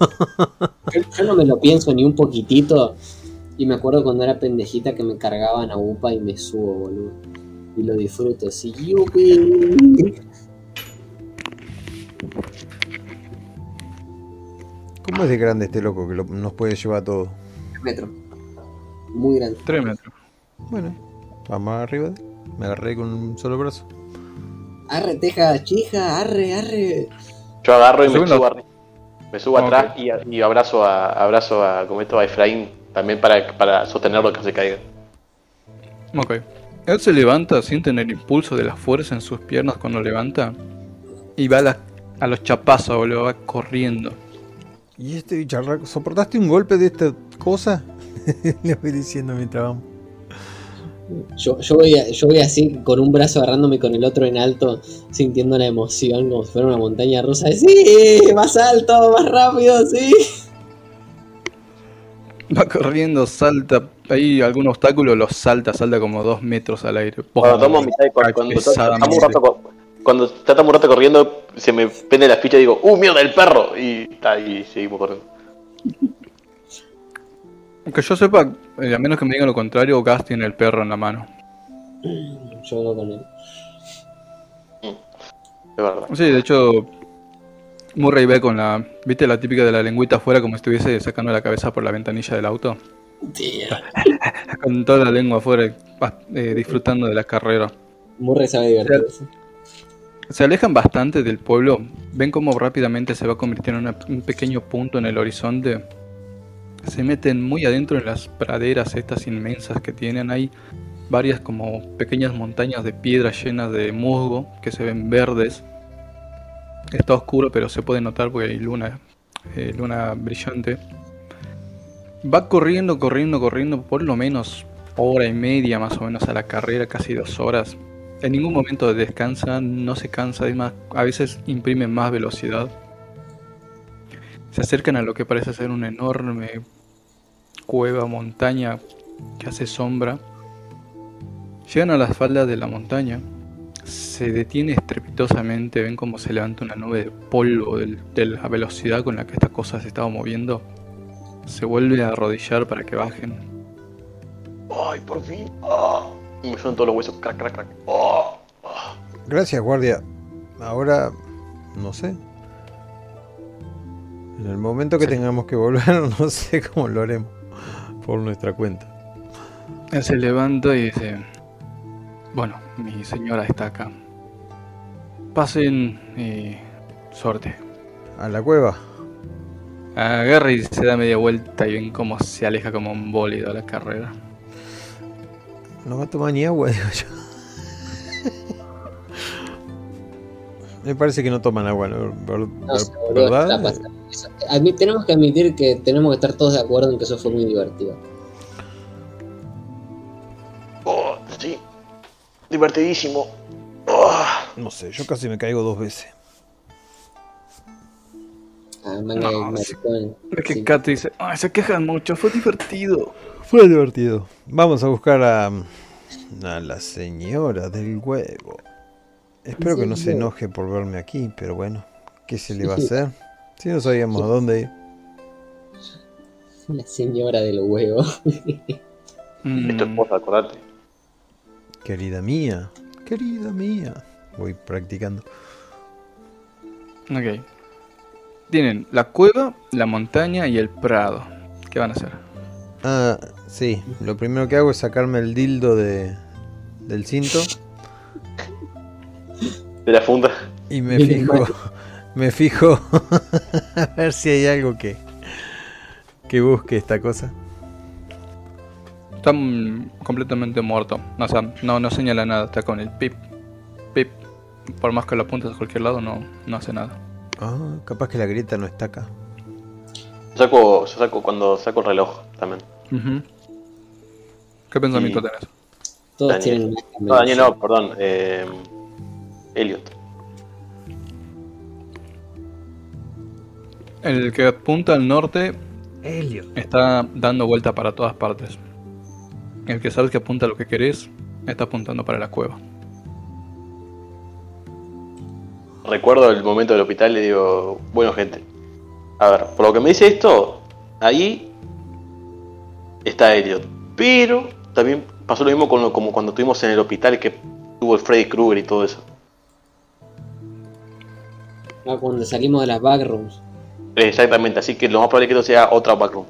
Yo, yo no me lo pienso ni un poquitito. Y me acuerdo cuando era pendejita que me cargaban a UPA y me subo, boludo. Y lo disfruto así. ¡Yupi! ¿Cómo es de grande este loco que lo- nos puede llevar a todos? Metro. Muy grande. Tres metros. Bueno, vamos arriba. Me agarré con un solo brazo. Arre, teja, chija, arre, arre. Yo agarro y me subo, arri- me subo atrás y, y abrazo a abrazo a, como esto, a Efraín también para, para sostenerlo que se caiga. Ok. Él se levanta, sienten el impulso de la fuerza en sus piernas cuando levanta. Y va a, la- a los chapazos, boludo, va corriendo. ¿Y este bicharraco? ¿Soportaste un golpe de esta cosa? Le voy diciendo mientras vamos. Yo, yo, voy a- yo voy así con un brazo agarrándome con el otro en alto, sintiendo la emoción como si fuera una montaña rusa. de, ¡Sí! ¡Más alto! ¡Más rápido! ¡Sí! Va corriendo, salta. Hay algún obstáculo, lo salta, salta como dos metros al aire. Cuando de Cae cuando, un rato un rato corriendo, se me pende la ficha y digo, ¡Uh, mierda, el perro! Y, y seguimos corriendo. Que yo sepa, eh, a menos que me digan lo contrario, Gas tiene el perro en la mano. Yo voy con él. Es verdad. Sí, de hecho, Murray ve con la. ¿Viste la típica de la lengüita afuera como si estuviese sacando la cabeza por la ventanilla del auto? Tía. Con toda la lengua afuera, va, eh, disfrutando de la carrera. Murray sabe divertirse. Se alejan bastante del pueblo, ven cómo rápidamente se va convirtiendo en una- un pequeño punto en el horizonte. Se meten muy adentro en las praderas estas inmensas que tienen. Hay varias como pequeñas montañas de piedra llenas de musgo que se ven verdes. Está oscuro pero se puede notar porque hay luna, eh, luna brillante. Va corriendo, corriendo, corriendo por lo menos hora y media más o menos a la carrera, casi dos horas. En ningún momento descansa, no se cansa, además a veces imprime más velocidad. Se acercan a lo que parece ser una enorme cueva, montaña que hace sombra. Llegan a las faldas de la montaña, se detiene estrepitosamente, ven cómo se levanta una nube de polvo de la velocidad con la que esta cosa se estaba moviendo. Se vuelve a arrodillar para que bajen. ¡Ay, por fin! ¡Ah! Y me suenan todos los huesos, crack, crack, crack. ¡Ah! Gracias, guardia. Ahora, no sé. En el momento que Sí. tengamos que volver, no sé cómo lo haremos. Por nuestra cuenta. Él se levanta y dice, bueno, mi señora está acá. Pasen y suerte. A la cueva. Agarra y se da media vuelta y ven cómo se aleja como un bólido a la carrera. No va a tomar ni agua, digo yo. Me parece que no toman agua, ¿no? Ver- No sé, boludo, ¿verdad? tenemos que admitir que tenemos que estar todos de acuerdo en que eso fue muy divertido. Divertidísimo. Oh. No sé, yo casi me caigo dos veces. Ah, No. Es que Sí. Kat dice, ay, se quejan mucho, fue divertido. Fue divertido. Vamos a buscar a, a la señora del huevo. Espero que no se enoje por verme aquí, pero bueno, ¿qué se le va a hacer? Si no sabíamos a dónde ir. La señora del huevo. Mm, Es tu esposa, acordate. Querida mía, querida mía. Voy practicando. ok. Tienen la cueva, la montaña y el prado. ¿Qué van a hacer? Ah, sí, lo primero que hago es sacarme el dildo de, del cinto De la funda. y me fijo, me fijo a ver si hay algo que, que busque esta cosa. Está completamente muerto. O sea, no, no señala nada. Está con el pip, pip. Por más que lo apuntes a cualquier lado, no, no hace nada. Ah, capaz que la grieta no está acá. Yo saco, yo saco cuando saco el reloj también. Ujú. ¿Qué pensamiento Y- tenés? Todos Daniel. tienen una No, Daniel, no, perdón. Eh, Elliot. El que apunta al norte Elliot. está dando vuelta para todas partes. El que sabes que apunta a lo que querés está apuntando para la cueva. Recuerdo el momento del hospital y le digo, bueno gente, a ver, por lo que me dice esto, ahí está Elliot. Pero también pasó lo mismo con lo- como cuando estuvimos en el hospital que tuvo el Freddy Krueger y todo eso. Ah, cuando salimos de las backrooms. Exactamente, así que lo más probable es que esto sea otra backroom.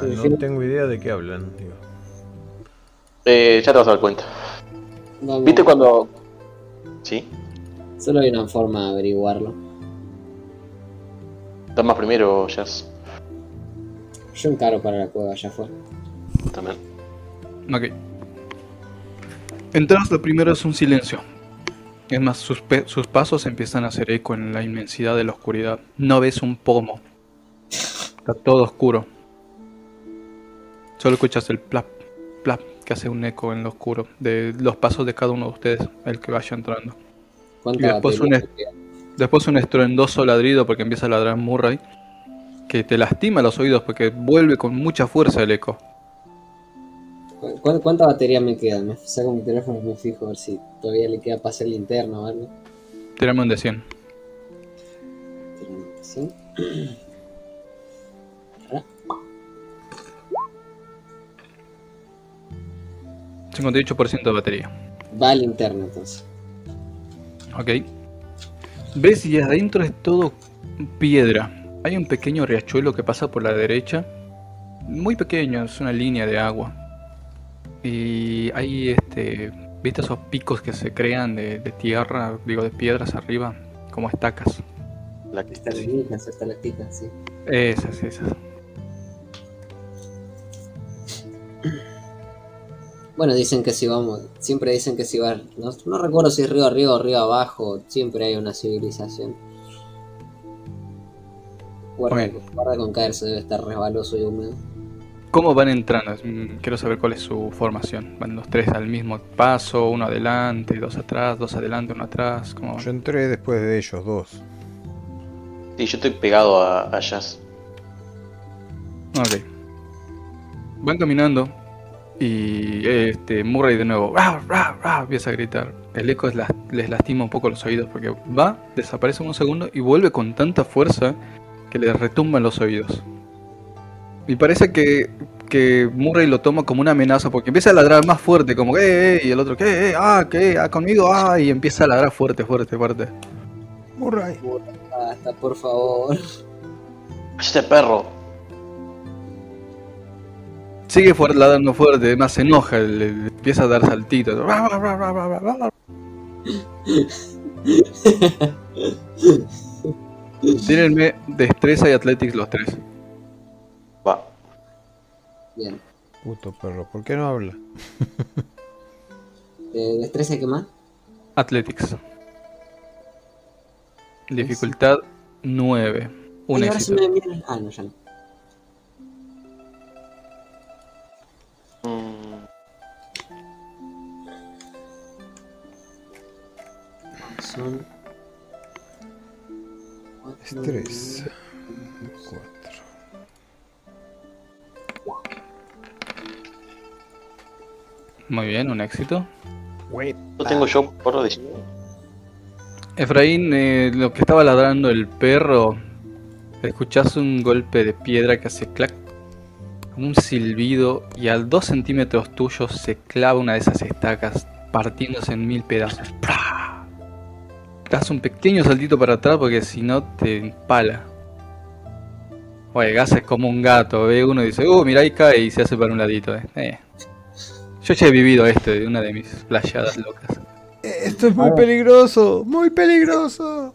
Ah, Sí, no sí. tengo idea de qué hablan. digo. Eh, ya te vas a dar cuenta. Vamos. ¿Viste cuando... ¿Sí? Solo hay una forma de averiguarlo. Damas primero, Jazz. Yo encaro para la cueva, ya fue. También. Ok. Entras, lo primero es un silencio. Es más, sus, pe- sus pasos empiezan a hacer eco en la inmensidad de la oscuridad. No ves un pomo. Está todo oscuro. Solo escuchas el plap, plap, que hace un eco en lo oscuro de los pasos de cada uno de ustedes, el que vaya entrando. ¿Cuánta Y después un? Después un estruendoso ladrido porque empieza a ladrar Murray, que te lastima los oídos porque vuelve con mucha fuerza el eco. ¿Cu- cu- ¿Cuánta batería me queda? Me saco mi teléfono y me fijo a ver si todavía le queda para hacer linterna o algo. Tirame un de 100. ¿Sí? 58% de batería. Va a linterna entonces. Ok. Ves y adentro es todo piedra. Hay un pequeño riachuelo que pasa por la derecha. Muy pequeño, es una línea de agua. Y hay este. ¿Viste esos picos que se crean de, de tierra, digo de piedras arriba? Como estacas. La linda, está la tita, sí. Esas, esas. Bueno, dicen que si vamos, siempre dicen que si va, no, no recuerdo si es río arriba o río abajo, siempre hay una civilización. Guarda, con caerse, debe estar resbaloso y húmedo. ¿Cómo van entrando? Mm, Quiero saber cuál es su formación. ¿Van los tres al mismo paso? ¿Uno adelante, dos atrás, dos adelante, uno atrás? ¿Cómo van? Yo entré después de ellos dos. Sí, yo estoy pegado a, a Jazz. Ok. Van caminando y este Murray de nuevo "Rah, rah, rah", empieza a gritar. El eco es la- les lastima un poco los oídos porque va, desaparece un segundo y vuelve con tanta fuerza que les retumba en los oídos. Y parece que, que Murray lo toma como una amenaza porque empieza a ladrar más fuerte, como que, eh, eh", y el otro, que, eh, ah, que, ah, conmigo, ah, y empieza a ladrar fuerte, fuerte, fuerte. Murray. Basta, por favor. Este perro. Sigue fuerte, ladrando fuerte, más se enoja, le, le empieza a dar saltitos. Tírenme destreza y athletics los tres. Va. Bien. Puto perro, ¿por qué no habla? Eh, ¿Destreza qué más? Athletics. Dificultad 9. Un Ay, ahora se éxito. Ah, no, ya no. Son. cuatro, Estrés. Cuatro. Muy bien, un éxito. No tengo yo por decir. Efraín, eh, lo que estaba ladrando el perro, escuchás un golpe de piedra que hace clac, como un silbido, y a dos centímetros tuyos se clava una de esas estacas, partiéndose en mil pedazos. ¡Pra! Das un pequeño saltito para atrás porque si no te empala. Oye, Gas es como un gato, ve uno y dice, uh, mira ahí cae y se hace para un ladito. eh. Eh. Yo ya he vivido este de una de mis playadas locas. Eh, Esto es muy peligroso, muy peligroso.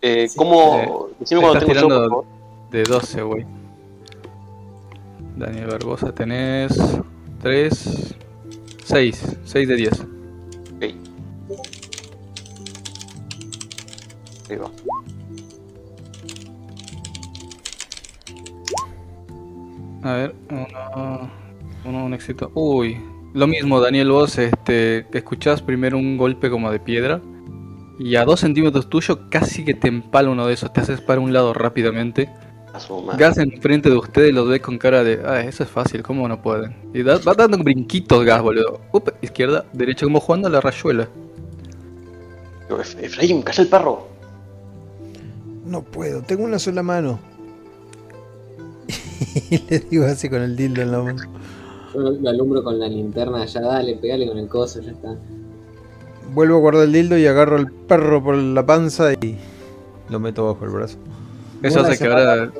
Eh. ¿Cómo? Decime cuando Estás tengo yo, tirando- favor. De 12, güey. Daniel Barbosa, tenés 3, 6, 6 de 10. A ver, uno, uno, un éxito. Uy, lo mismo, Daniel, vos este, escuchás primero un golpe como de piedra y a 2 centímetros tuyo casi que te empala uno de esos, te haces para un lado rápidamente. Gas enfrente de ustedes los ve con cara de, ah, eso es fácil, ¿cómo no pueden? Y da- va dando brinquitos Gas, boludo. Up, izquierda, derecha, como jugando a la rayuela. Digo, "Ef- Efraín, calla el perro. No puedo, tengo una sola mano. Y le digo así con el dildo en la mano. Yo lo, alumbro con la linterna, ya dale, pegale con el coso, ya está. Vuelvo a guardar el dildo y agarro al perro por la panza y lo meto bajo el brazo. Eso hace que ahora,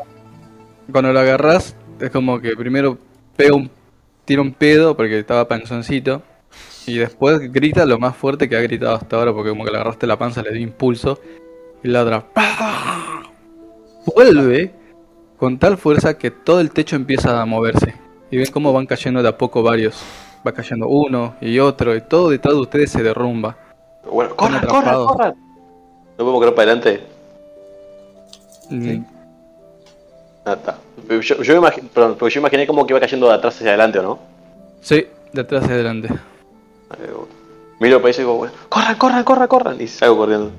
cuando lo agarras, es como que primero pega un, tira un pedo porque estaba panzoncito. Y después grita lo más fuerte que ha gritado hasta ahora porque como que le agarraste la panza, le dio impulso. Y ladra. Vuelve con tal fuerza que todo el techo empieza a moverse. Y ven cómo van cayendo de a poco varios. Va cayendo uno y otro y todo detrás de ustedes se derrumba. Bueno, corran, corran, corran. No podemos correr para adelante. Mm, Ah, está. Yo, yo, perdón, yo imaginé como que iba cayendo de atrás hacia adelante, ¿o no? Sí, de atrás hacia adelante. Miro para eso y digo, bueno, corran, corran, corran, corran. Y salgo corriendo.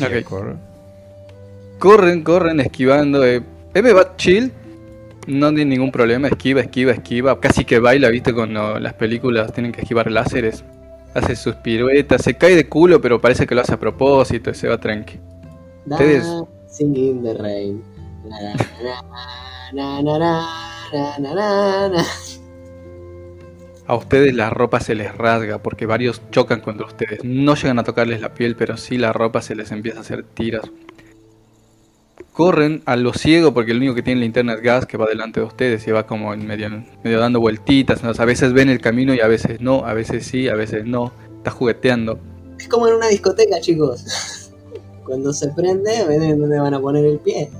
Ok. Corre. Corren, corren, esquivando. Eh. Pepe va chill. No tiene ningún problema. Esquiva, esquiva, esquiva. Casi que baila, viste, cuando las películas tienen que esquivar láseres. Hace sus piruetas. Se cae de culo, pero parece que lo hace a propósito y se va tranqui. Ustedes- in the rain. A ustedes la ropa se les rasga porque varios chocan contra ustedes. No llegan a tocarles la piel, pero sí la ropa se les empieza a hacer tiras. Corren a lo ciego porque el único que tiene linterna es gas que va delante de ustedes y va como en medio, dando vueltitas. A veces ven el camino y a veces no, a veces sí, a veces no. Está jugueteando. Es como en una discoteca, chicos. Cuando se prende, ven dónde van a poner el pie.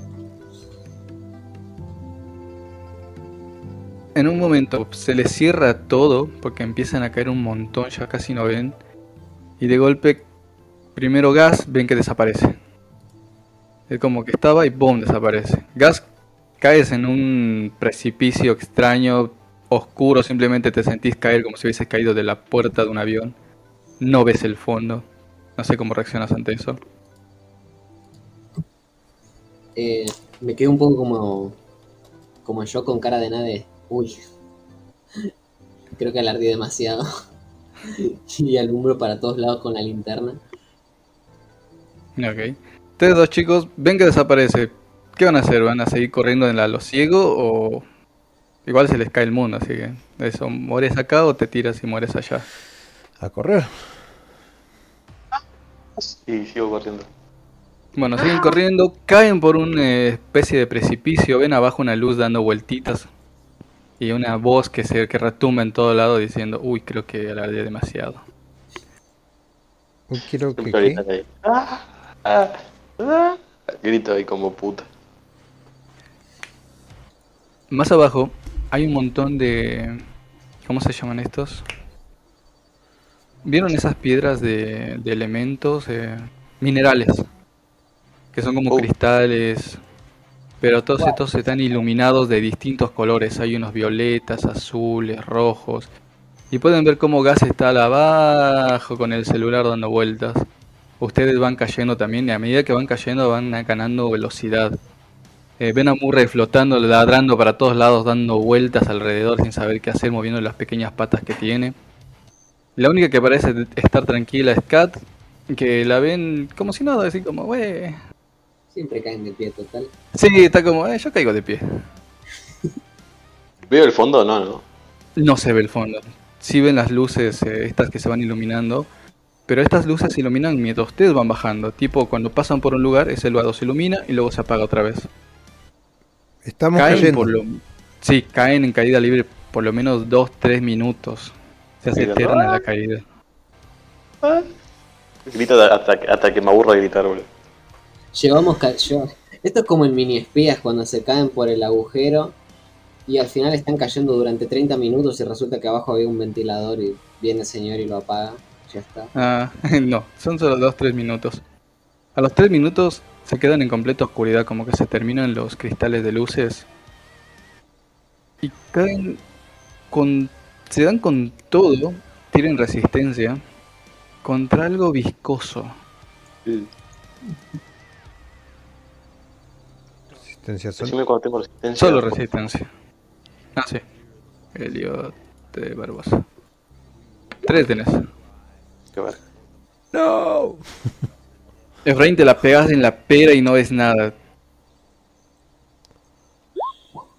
En un momento se les cierra todo porque empiezan a caer un montón, ya casi no ven. Y de golpe, primero gas, ven que desaparece. Es como que estaba y boom, desaparece. Gas, caes en un precipicio extraño, oscuro, simplemente te sentís caer como si hubieses caído de la puerta de un avión. No ves el fondo. No sé cómo reaccionas ante eso. Eh, me quedo un poco como. Como yo con cara de nade. Uy. Creo que alardí demasiado. y alumbro para todos lados con la linterna. Ok. Ustedes dos chicos ven que desaparece. ¿Qué van a hacer? ¿Van a seguir corriendo en la lo ciego o igual se les cae el mundo? Así que eso, mueres acá o te tiras y mueres allá. A correr. Y sigo corriendo. Bueno, siguen corriendo, caen por una especie de precipicio, ven abajo una luz dando vueltitas y una voz que se que retumba en todo lado diciendo, uy, creo que alardeé demasiado. Uy, quiero que... Ah, ah, ah. Grito ahí como puta. Más abajo hay un montón de... ¿Cómo se llaman estos? ¿Vieron esas piedras de, de elementos? eh, minerales. Que son como Oh. cristales. Pero todos estos están iluminados de distintos colores. Hay unos violetas, azules, rojos. Y pueden ver cómo Gas está abajo con el celular dando vueltas. Ustedes van cayendo también y a medida que van cayendo van ganando velocidad. Eh, ven a Murray flotando, ladrando para todos lados, dando vueltas alrededor sin saber qué hacer, moviendo las pequeñas patas que tiene. La única que parece estar tranquila es Kat, que la ven como si nada, así como, wey. Siempre caen de pie total. Sí, está como, eh, yo caigo de pie. ¿Veo el fondo? No, no. No se ve el fondo. Sí ven las luces, eh, estas que se van iluminando, pero estas luces se iluminan mientras ustedes van bajando. Tipo, cuando pasan por un lugar, ese lugar se ilumina y luego se apaga otra vez. Estamos caen cayendo. por lo... Sí, caen en caída libre por lo menos 2-3 minutos. Se hace Mira, eterna ah. la caída. Grito hasta, hasta que me aburro de gritar, boludo. Llevamos ca- yo- Esto es como en mini espías cuando se caen por el agujero y al final están cayendo durante 30 minutos y resulta que abajo había un ventilador y viene el señor y lo apaga. Ya está. Ah, no, son solo 2-3 minutos. A los 3 minutos se quedan en completa oscuridad, como que se terminan los cristales de luces. Y caen con... Se dan con todo, tienen resistencia, contra algo viscoso. Resistencia sol. Decime cuando tengo resistencia. Solo resistencia. Ah, sí. Elliot de Barbosa. Tres tenés. Qué verga. No. Efraín te la pegas en la pera y no ves nada.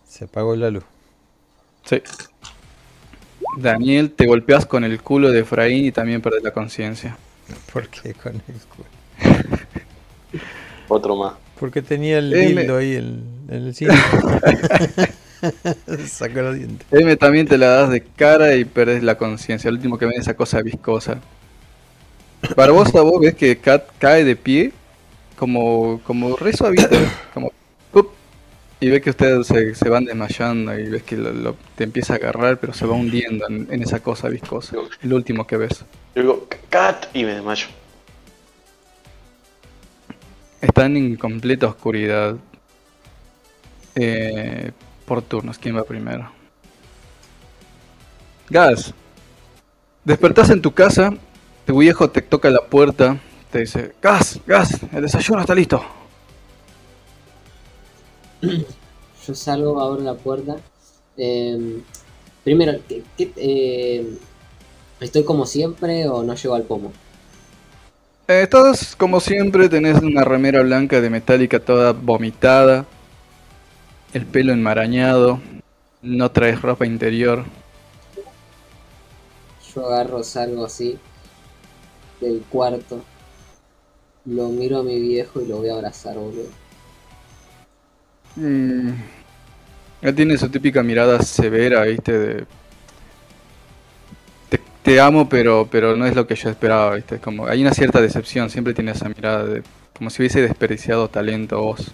Se apagó la luz. Sí. Daniel, te golpeas con el culo de Efraín y también perdes la conciencia. ¿Por qué con el culo? Otro más. Porque tenía el Eh, me- dildo ahí en, en el cine. Sacó los dientes. M también te la das de cara y perdes la conciencia. El último que ven es esa cosa viscosa. Barbosa, vos ves que Kat cae de pie, como, como re suavito, como ¡pup! y ves que ustedes se, se van desmayando y ves que lo, lo- te empieza a agarrar, pero se va hundiendo en, en esa cosa viscosa. El último que ves. Yo digo, cat, y me desmayo. Están en completa oscuridad. Eh, por turnos, ¿quién va primero? Gas. Despertás en tu casa, tu viejo te toca la puerta, te dice, Gas, Gas, el desayuno está listo. Yo salgo, abro la puerta. Eh, primero, ¿qué- qué- eh, ¿estoy como siempre o no llego al pomo? Eh, estás como siempre, tenés una remera blanca de metálica toda vomitada, el pelo enmarañado, no traes ropa interior. Yo agarro, salgo así del cuarto. Lo miro a mi viejo y lo voy a abrazar, boludo. Mm, Él tiene su típica mirada severa, ¿viste? De... Te, amo, pero, pero no es lo que yo esperaba, ¿viste? Como, hay una cierta decepción, siempre tiene esa mirada de como si hubiese desperdiciado talento vos.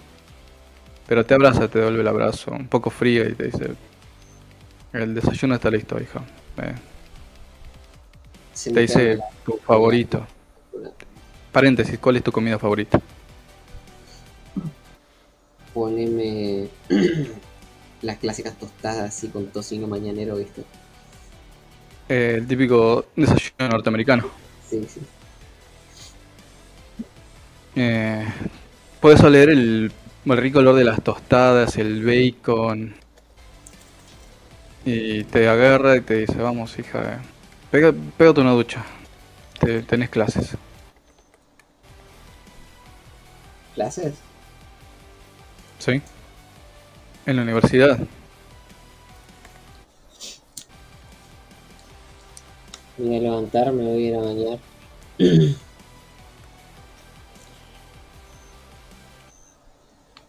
Pero te abraza, te devuelve el abrazo, un poco frío y te dice, el desayuno está listo. Eh, Se te dice la tu favorito. Paréntesis, ¿cuál es tu comida favorita? Poneme las clásicas tostadas así con tocino mañanero, ¿viste? Eh, el típico desayuno norteamericano. Sí, sí. Eh, puedes oler el, el rico olor de las tostadas, el bacon. Y te agarra y te dice, vamos hija, eh, pega, pégate una ducha. Te- tenés clases. ¿Clases? ¿Sí? En la universidad. voy a levantar, me voy a ir a bañar.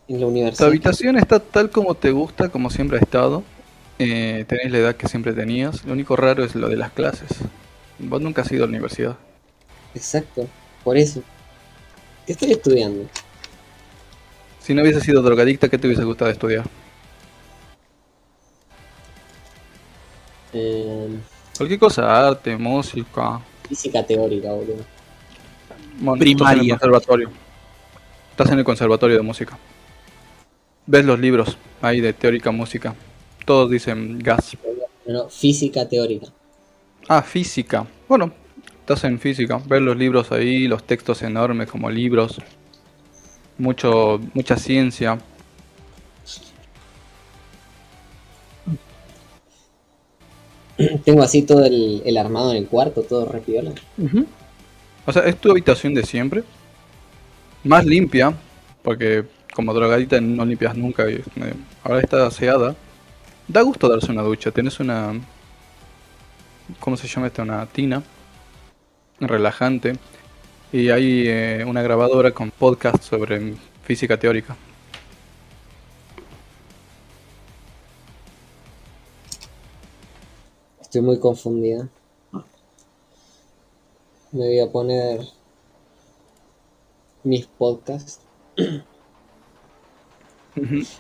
en la universidad. Tu habitación está tal como te gusta, como siempre ha estado. Eh, tenés la edad que siempre tenías. Lo único raro es lo de las clases. Vos nunca has ido a la universidad. Exacto, por eso. ¿Qué estoy estudiando? Si no hubiese sido drogadicta, ¿qué te hubiese gustado estudiar? Eh... Cualquier cosa, arte, música. física teórica, boludo. Bueno, Primaria. Estás en el conservatorio. Estás en el conservatorio de música. Ves los libros ahí de teórica música. Todos dicen gas. No, física teórica. Ah, física. Bueno, estás en física. Ves los libros ahí, los textos enormes como libros. Mucho, mucha ciencia. Tengo así todo el, el armado en el cuarto, todo re piola. O sea, es tu habitación de siempre. Más limpia, porque como drogadita no limpias nunca. y, eh, ahora está aseada. Da gusto darse una ducha. Tienes una. ¿Cómo se llama esta? Una tina. Relajante. Y hay eh, una grabadora con podcast sobre física teórica. Estoy muy confundida. Me voy a poner mis podcasts.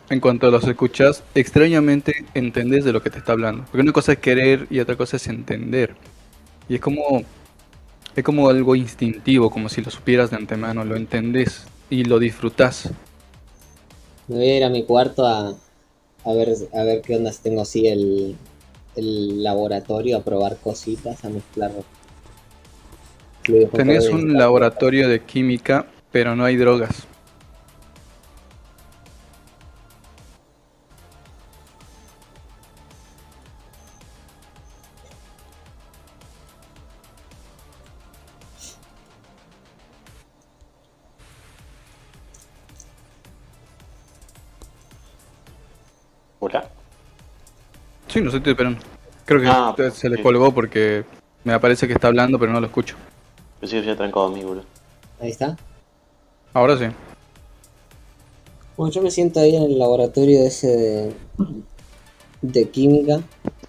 En cuanto los escuchas, extrañamente entendés de lo que te está hablando. Porque una cosa es querer y otra cosa es entender. Y es como. Es como algo instintivo, como si lo supieras de antemano, lo entendés y lo disfrutás. Me voy a ir a mi cuarto a, a ver a ver qué onda si tengo así el, el laboratorio, a probar cositas, a mezclar. Tenés un laboratorio de química, pero no hay drogas. Sí, no sé, estoy esperando. Creo que Ah, se le sí. colgó porque me aparece que está hablando, pero no lo escucho. Pensé que se había trancado a mí, boludo. Ahí está. Ahora sí. Bueno, yo me siento ahí en el laboratorio ese de, de química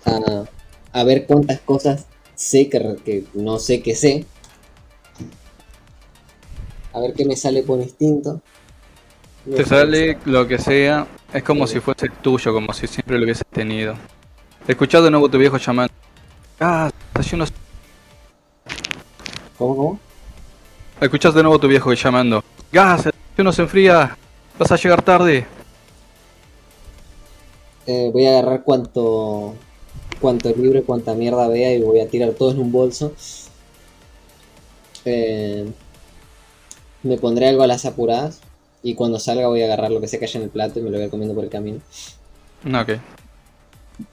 a, a ver cuántas cosas sé que, que no sé que sé. A ver qué me sale por instinto. Te sale lo que sea, es como si fuese tuyo, como si siempre lo hubieses tenido. Escuchás de nuevo tu viejo llamando. Ah, estación ¿Cómo, cómo? Escuchás de nuevo tu viejo llamando. Gas, el no se enfría. Vas a llegar tarde. Eh, voy a agarrar cuanto, cuanto libro, cuanta mierda vea y voy a tirar todo en un bolso. Eh, me pondré algo a las apuradas y cuando salga voy a agarrar lo que que haya en el plato y me lo voy a ir comiendo por el camino. No, ok.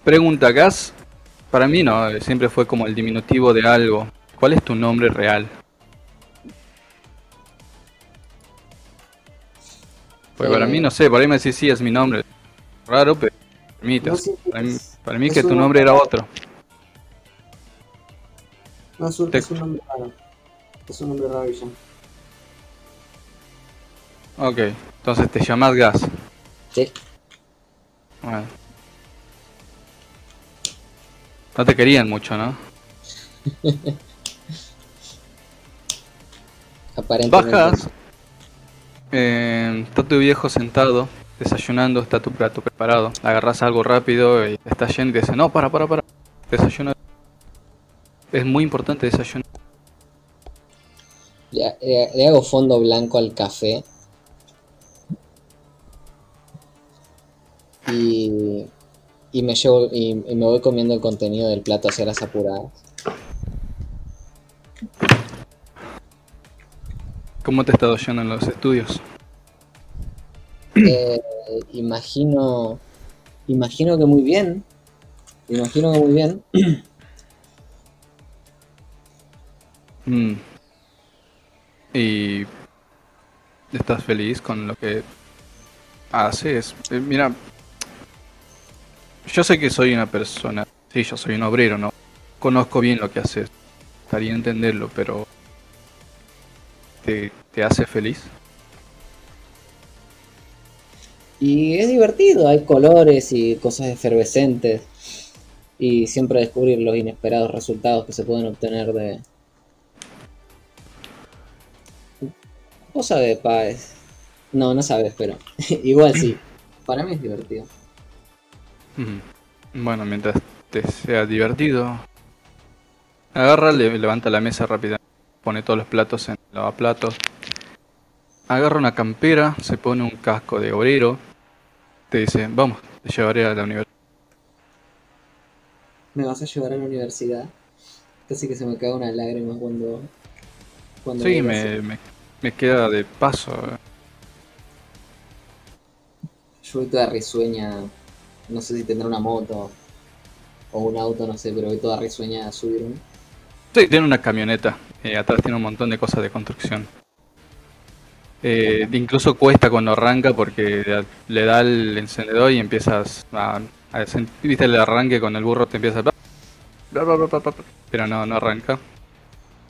Pregunta, Gas. Para mí no, eh, siempre fue como el diminutivo de algo. ¿Cuál es tu nombre real? Pues para Eh. mí no sé, por ahí me decís sí es mi nombre. Raro, pero permite. No, sí, para, mí, para mí es que tu nombre era otro. No, es un, Te- es un nombre raro. Es un nombre raro ya. Ok, entonces te llamas Gas. Sí. Bueno. No te querían mucho, ¿no? Aparentemente. Bajas. eh, está tu viejo sentado, desayunando, está tu plato preparado. Agarras algo rápido y está lleno y te dice, no, para, para, para. Desayuna. Es muy importante desayunar. Le, le- le hago fondo blanco al café. Y, y me llevo y, y me voy comiendo el contenido del plato hacia las apuradas. ¿Cómo te está yendo en los estudios? Eh, imagino imagino que muy bien. Imagino que muy bien. Mm. ¿Y estás feliz con lo que haces? Eh, mira, yo sé que soy una persona, sí, yo soy un obrero, ¿no? Conozco bien lo que haces, estaría entenderlo, pero ¿te, hace feliz? Y es divertido, hay colores y cosas efervescentes. Y siempre descubrir los inesperados resultados que se pueden obtener de... Vos sabés, Páez. No, no sabes, pero igual sí. Para mí es divertido. Bueno, mientras te sea divertido, agarra, le- levanta la mesa rápida, pone todos los platos en el lavaplatos, agarra una campera, se pone un casco de obrero, te dice, vamos, te llevaré a la universidad. ¿Me vas a llevar a la universidad? Casi que se me cae una lágrima cuando... cuando Sí, me, me, me queda de paso. Yo voy toda risueña, no sé si tendrá una moto o un auto, no sé, pero voy toda risueña a subirme. Sí, tiene una camioneta, eh, atrás tiene un montón de cosas de construcción. Eh, incluso cuesta cuando arranca porque le- da el encendedor y empiezas a, a sen- viste el arranque con el burro te empieza a... bla, bla, bla, pero no, no arranca.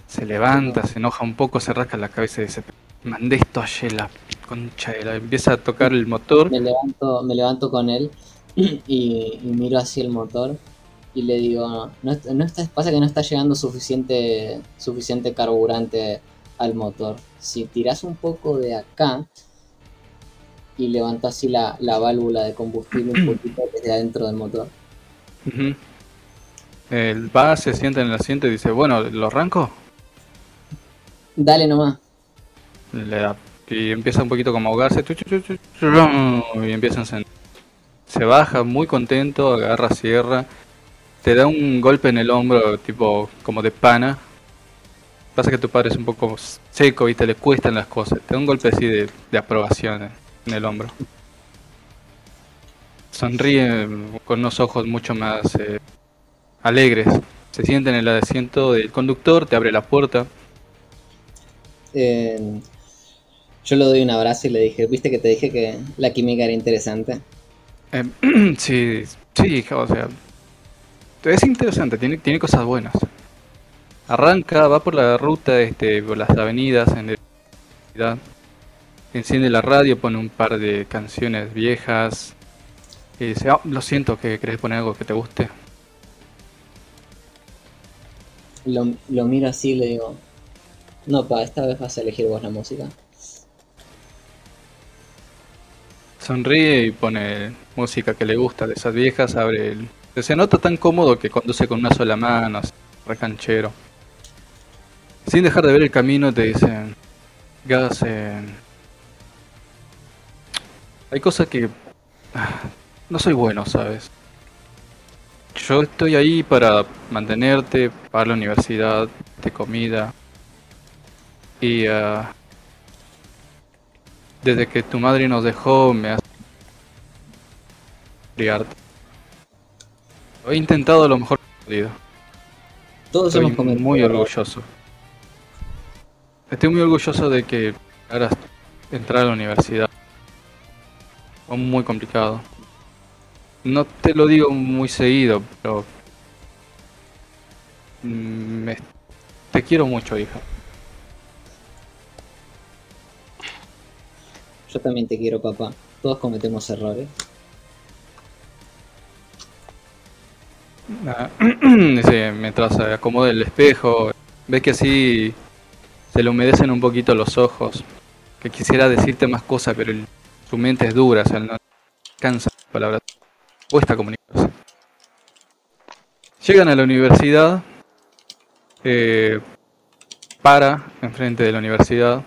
Se levanta, se enoja un poco, se rasca la cabeza y dice, mandé esto ayer la concha de la... Empieza a tocar el motor. Me levanto, me levanto con él y, y miro así el motor y le digo, no, no está, pasa que no está llegando suficiente, suficiente carburante al motor. Si tiras un poco de acá y levanto así la, la válvula de combustible un poquito desde adentro del motor. Él va, se sienta en el asiento y dice, bueno, ¿lo arranco? Dale nomás. Le da. Y empieza un poquito como a ahogarse. Y empieza a encender. Se baja muy contento, agarra sierra. Te da un golpe en el hombro, tipo como de pana. Pasa que tu padre es un poco seco y te le cuestan las cosas. Te da un golpe así de, de aprobación en- el hombro. Sonríe con unos ojos mucho más eh, alegres. Se sienta en el asiento del conductor, te abre la puerta. Eh, yo le doy un abrazo y le dije, viste que te dije que la química era interesante. Eh, sí, sí, o sea, es interesante, tiene, tiene cosas buenas. Arranca, va por la ruta, este, por las avenidas, en velocidad. Enciende la radio, pone un par de canciones viejas. Y dice, "Ah, lo siento, que querés poner algo que te guste. Lo, lo miro así y le digo, no, pa, esta vez vas a elegir vos la música. Sonríe y pone música que le gusta de esas viejas, abre el... Se nota tan cómodo que conduce con una sola mano, así, re canchero. Sin dejar de ver el camino te dicen... Gas, Hay cosas que... ah, No soy bueno, ¿sabes? Yo estoy ahí para mantenerte, pagar la universidad, de comida. Y... ah, desde que tu madre nos dejó, me has criarte. He intentado lo mejor que he podido. Todos Estoy hemos cometido muy orgulloso. Estoy muy orgulloso de que hagas entrar a la universidad. Fue muy complicado. No te lo digo muy seguido, pero... mm, me- te quiero mucho, hija. Yo también te quiero, papá. Todos cometemos errores. Dice, mientras se acomoda el espejo, ve que así se le humedecen un poquito los ojos. Que quisiera decirte más cosas, pero el- su mente es dura, o sea, no cansa palabras. Cuesta comunicarse. Llegan a la universidad, eh, para enfrente de la universidad.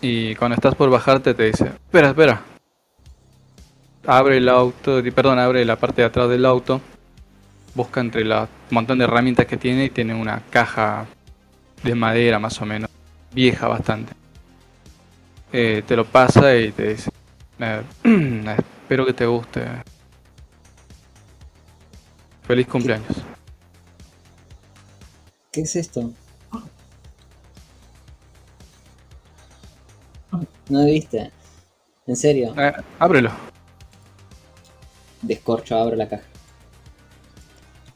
Y cuando estás por bajarte te dice, espera, espera, abre el auto, perdón, abre la parte de atrás del auto, busca entre la montón de herramientas que tiene y tiene una caja de madera más o menos, vieja bastante. Eh, te lo pasa y te dice, eh, espero que te guste. Feliz cumpleaños. ¿Qué es esto? ¿No viste? ¿En serio? Eh, ábrelo. Descorcho, abro la caja.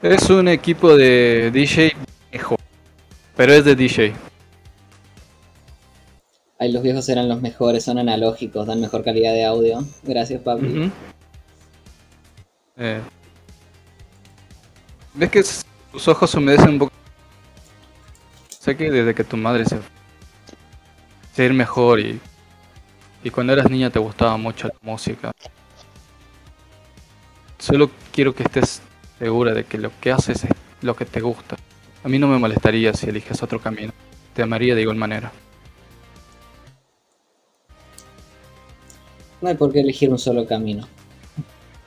Es un equipo de DJ viejo, pero es de DJ. Ay, los viejos eran los mejores, son analógicos, dan mejor calidad de audio. Gracias. Ujú. Eh, ¿Ves que tus ojos se humedecen un poco? Sé que desde que tu madre se se ir mejor y, y cuando eras niña te gustaba mucho la música. Solo quiero que estés segura de que lo que haces es lo que te gusta. A mí no me molestaría si eliges otro camino. Te amaría de igual manera. No hay por qué elegir un solo camino.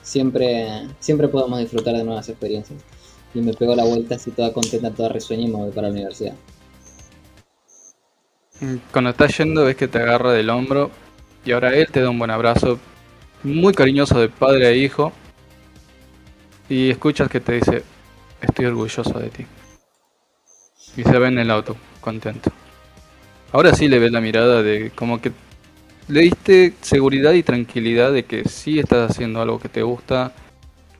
Siempre, siempre podemos disfrutar de nuevas experiencias. Y me pego la vuelta así toda contenta, toda risueña y me voy para la universidad. Mm, Cuando estás yendo ves que te agarra del hombro y ahora él te da un buen abrazo muy cariñoso de padre a hijo y escuchas que te dice estoy orgulloso de ti y se ve en el auto contento. Ahora sí le ves la mirada de como que le diste seguridad y tranquilidad de que sí estás haciendo algo que te gusta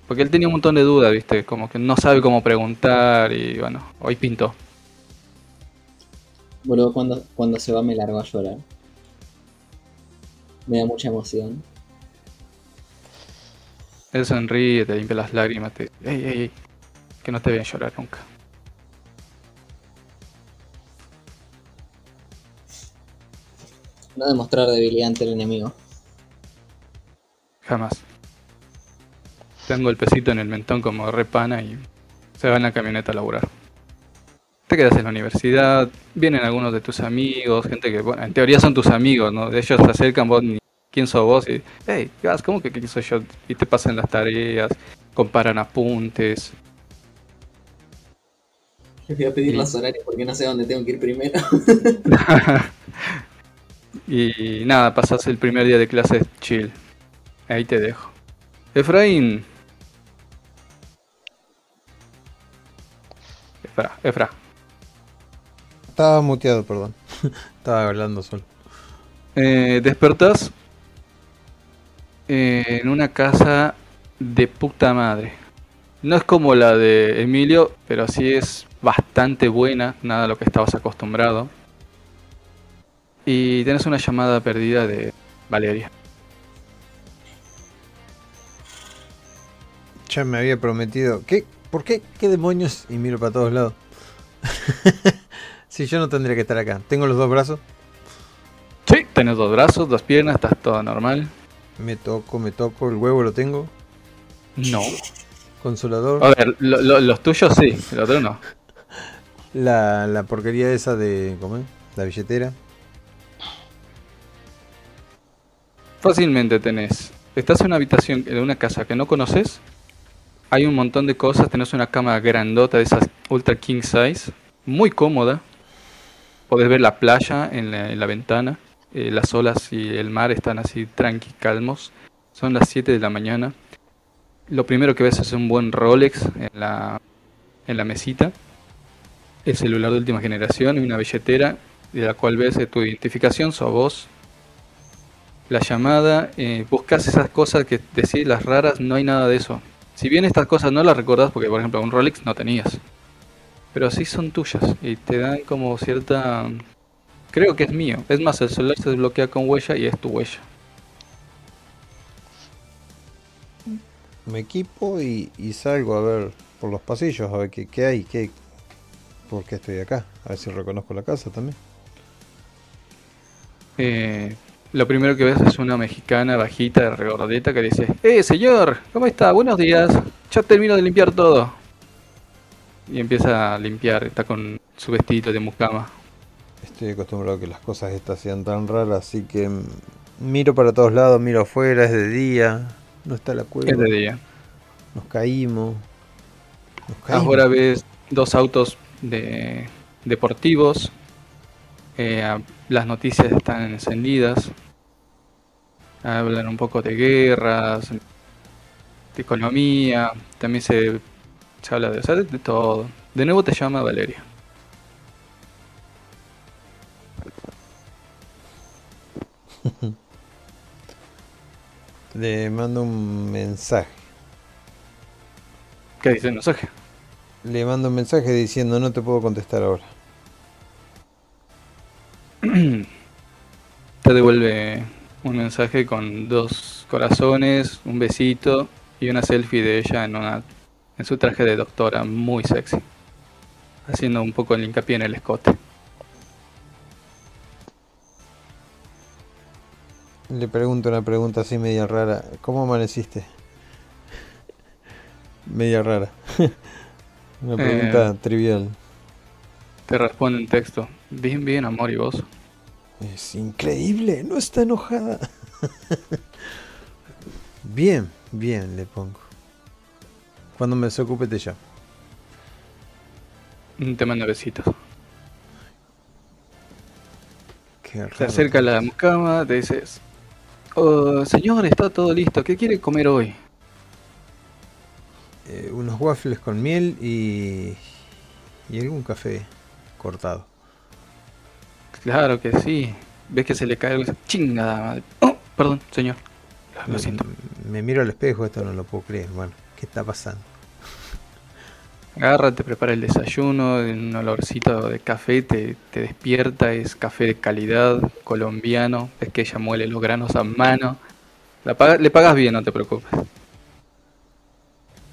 porque él tenía un montón de dudas, viste, como que no sabe cómo preguntar y bueno, hoy pintó. Boludo, cuando, cuando se va me largo a llorar. Me da mucha emoción. Él sonríe, te limpia las lágrimas, te dice, ey, ey, ey, que no te vean llorar nunca. No demostrar debilidad ante el enemigo. Jamás. Tengo el pesito en el mentón como repana y se va en la camioneta a laburar. Te quedas en la universidad, vienen algunos de tus amigos, gente que, bueno, en teoría son tus amigos, ¿no? De ellos se acercan, vos, ni quién sos vos, y, hey, ¿cómo que quién soy yo? Y te pasan las tareas, comparan apuntes. Les voy a pedir Sí. los horarios porque no sé dónde tengo que ir primero. Y nada, pasas el primer día de clases chill. Ahí te dejo. Efraín. Efra, Efra. Estaba muteado, perdón. Estaba hablando solo. Eh, despertás eh, en una casa de puta madre. No es como la de Emilio, pero sí es bastante buena, nada a lo que estabas acostumbrado. Y tienes una llamada perdida de Valeria. Ya me había prometido. ¿Qué? ¿Por qué? ¿Qué demonios? Y miro para todos lados. si yo no tendría que estar acá. Tengo los dos brazos. Sí, tenés dos brazos, dos piernas, estás todo normal. Me toco, me toco. El huevo lo tengo. No. Consolador. A ver, lo- lo- los tuyos sí, el otro no. La, la porquería esa de. ¿Cómo es? La billetera. Fácilmente tenés. Estás en una habitación de una casa que no conoces. Hay un montón de cosas. Tenés una cama grandota de esas ultra king size. Muy cómoda. Podés ver la playa en la, en la ventana. Eh, las olas y el mar están así tranqui, calmos. Son las 7 de la mañana. Lo primero que ves es un buen Rolex en la, en la mesita. El celular de última generación y una billetera de la cual ves eh, tu identificación, sos vos, la llamada, eh, buscas esas cosas que decís las raras, no hay nada de eso. Si bien estas cosas no las recordás, porque por ejemplo un Rolex no tenías, pero sí son tuyas y te dan como cierta... Creo que es mío. Es más, el celular se desbloquea con huella y es tu huella. Me equipo y, y salgo a ver por los pasillos. A ver qué, qué hay. Qué, ¿Por qué estoy acá? A ver si reconozco la casa también. Eh, lo primero que ves es una mexicana bajita, regordeta, que dice, ¡Eh, señor! ¿Cómo está? Buenos días. Ya termino de limpiar todo. Y empieza a limpiar, está con su vestido de mucama. Estoy acostumbrado a que las cosas estas sean tan raras, así que miro para todos lados, miro afuera, es de día, no está la cueva, Es de día. nos caímos. Nos caímos. Ahora ves dos autos de deportivos. eh, las noticias están encendidas. Hablan un poco de guerras, de economía. También se, se habla de, o sea, de, de todo. De nuevo te llama Valeria. Le mando un mensaje. ¿Qué dice el mensaje? Le mando un mensaje diciendo no te puedo contestar ahora. te devuelve un mensaje con dos corazones, un besito y una selfie de ella en, una, en su traje de doctora muy sexy. Haciendo un poco el hincapié en el escote. Le pregunto una pregunta así media rara. ¿Cómo amaneciste? Media rara. una pregunta trivial. Te responde en texto. Bien, bien, amor, ¿y vos? Es increíble, no está enojada. bien, bien, le pongo. Cuando me desocupe te llamo. Te manda besitos. Qué Se raro. acerca a la cama, te dices, "Oh, señor, está todo listo, ¿qué quiere comer hoy? Eh, unos waffles con miel y. y algún café cortado. Claro que sí. Ves que se le cae dice, chingada madre. Oh, perdón, señor. Lo, lo siento. Me miro al espejo, esto no lo puedo creer. Bueno, ¿qué está pasando? Agarra, te prepara el desayuno, un olorcito de café, te, despierta, es café de calidad, colombiano, es que ella muele los granos a mano. Le pagas bien, no te preocupes.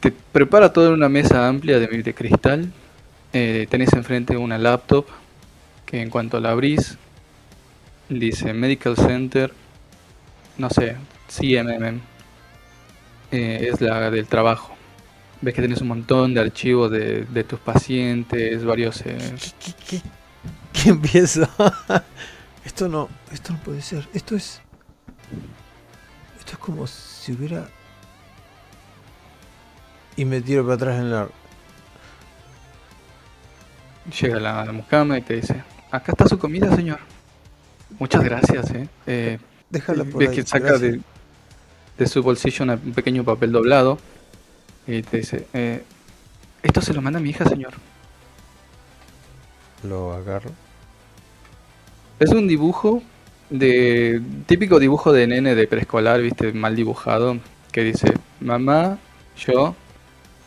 Te prepara todo en una mesa amplia de, de cristal. Eh, tenés enfrente una laptop que en cuanto la abrís dice Medical Center, no sé, CMM. Eh, es la del trabajo. Ves que tenés un montón de archivos de, de tus pacientes, varios... eh, ¿Qué, qué, qué empiezo? esto no, esto no puede ser. Esto es. Esto es como si hubiera. Y me tiro para atrás en la. llega la, la mucama y te dice, acá está su comida, señor. Muchas gracias, eh. Eh, Déjala por ves ahí. que saca de, de su bolsillo un pequeño papel doblado y te dice, eh, esto se lo manda mi hija, señor. Lo agarro. Es un dibujo de típico dibujo de nene de preescolar, viste, mal dibujado, que dice mamá, yo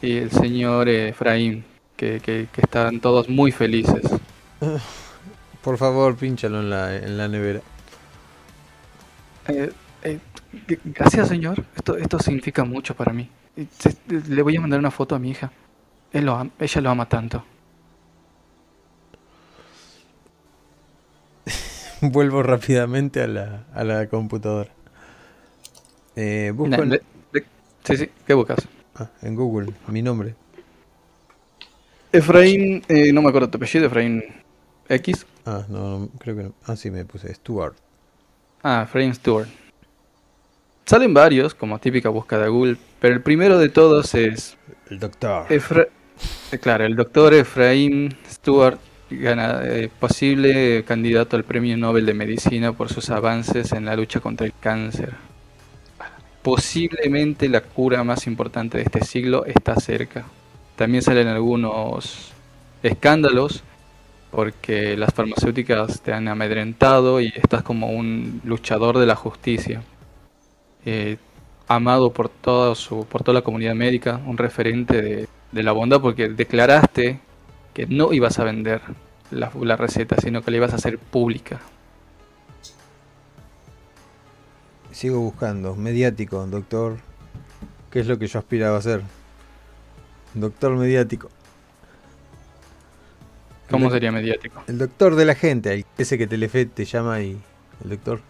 y el señor eh, Efraín, que, que, que están todos muy felices. Por favor, pínchalo en la, en la nevera. Eh, eh, gracias, señor. Esto, esto significa mucho para mí. Se- Le voy a mandar una foto a mi hija. Él lo am- ella lo ama tanto. Vuelvo rápidamente a la, a la computadora. Eh, busco Na- en, sí, sí, ¿qué buscas? ah, en Google mi nombre. Efraín, eh, no me acuerdo tu apellido, Efraín X. Ah, no, no, creo que no. Ah, sí, me puse Stuart. Ah, Efraín Stewart. Salen varios, como típica búsqueda de Google, pero el primero de todos es El doctor. Efra- eh, claro, el doctor Efraín Stewart, gana- eh, posible candidato al Premio Nobel de Medicina por sus avances en la lucha contra el cáncer. Posiblemente la cura más importante de este siglo está cerca. También salen algunos escándalos porque las farmacéuticas te han amedrentado y estás como un luchador de la justicia. Eh, amado por toda su, por toda la comunidad médica, un referente de, de la bondad porque declaraste que no ibas a vender la, la receta, sino que la ibas a hacer pública. Sigo buscando. Mediático, doctor. ¿Qué es lo que yo aspiraba a ser? Doctor mediático. ¿Cómo sería mediático? El doctor de la gente, el- ese que Telefe te llama y. El doctor.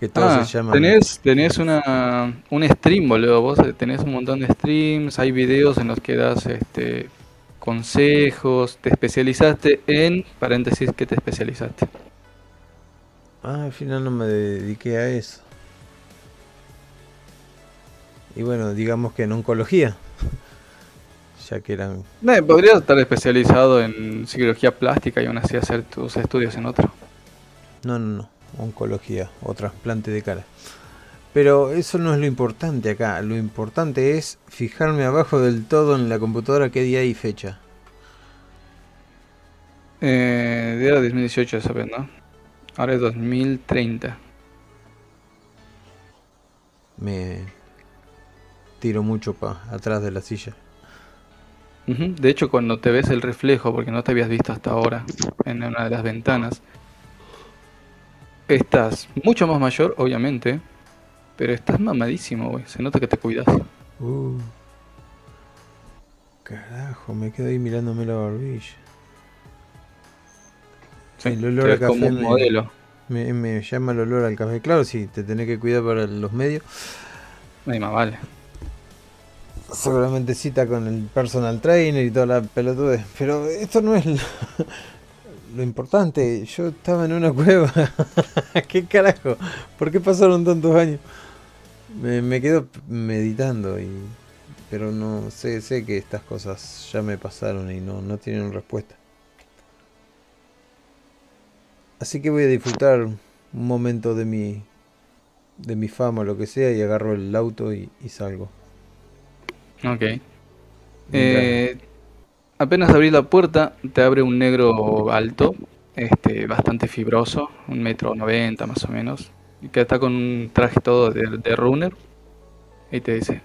Que todos Ah, se llaman. tenés, tenés una, un stream, boludo. Vos tenés un montón de streams, hay videos en los que das este, consejos, te especializaste en, paréntesis, ¿qué te especializaste? Ah, al final no me dediqué a eso. Y bueno, digamos que en oncología. ya que eran. Eh, podrías estar especializado en cirugía plástica y aún así hacer tus estudios en otro. No, no, no. Oncología o trasplante de cara. Pero eso no es lo importante acá. Lo importante es fijarme abajo del todo en la computadora qué día y fecha. Eh, de era 2018 esa vez, ¿no? Ahora es 2030. Me tiro mucho para atrás de la silla. De hecho, cuando te ves el reflejo, porque no te habías visto hasta ahora en una de las ventanas, estás mucho más mayor, obviamente, pero estás mamadísimo, güey. Se nota que te cuidas. Uh. Carajo, me quedo ahí mirándome la barbilla. Sí, el olor te a ves como café me- modelo. Me, me llama el olor al café. Claro, sí, te tenés que cuidar para los medios. Ay, más vale. Seguramente cita con el personal trainer y toda la pelotudez. Pero esto no es lo, importante. Yo estaba en una cueva. ¿Qué carajo? ¿Por qué pasaron tantos años? Me, me quedo meditando y... Pero no sé, sé que estas cosas ya me pasaron y no, no tienen respuesta. Así que voy a disfrutar un momento de mi de mi fama o lo que sea y agarro el auto y, y salgo. Ok. Eh, apenas abrís la puerta, te abre un negro alto, este, bastante fibroso, un metro noventa más o menos, que está con un traje todo de, de runner, y te dice,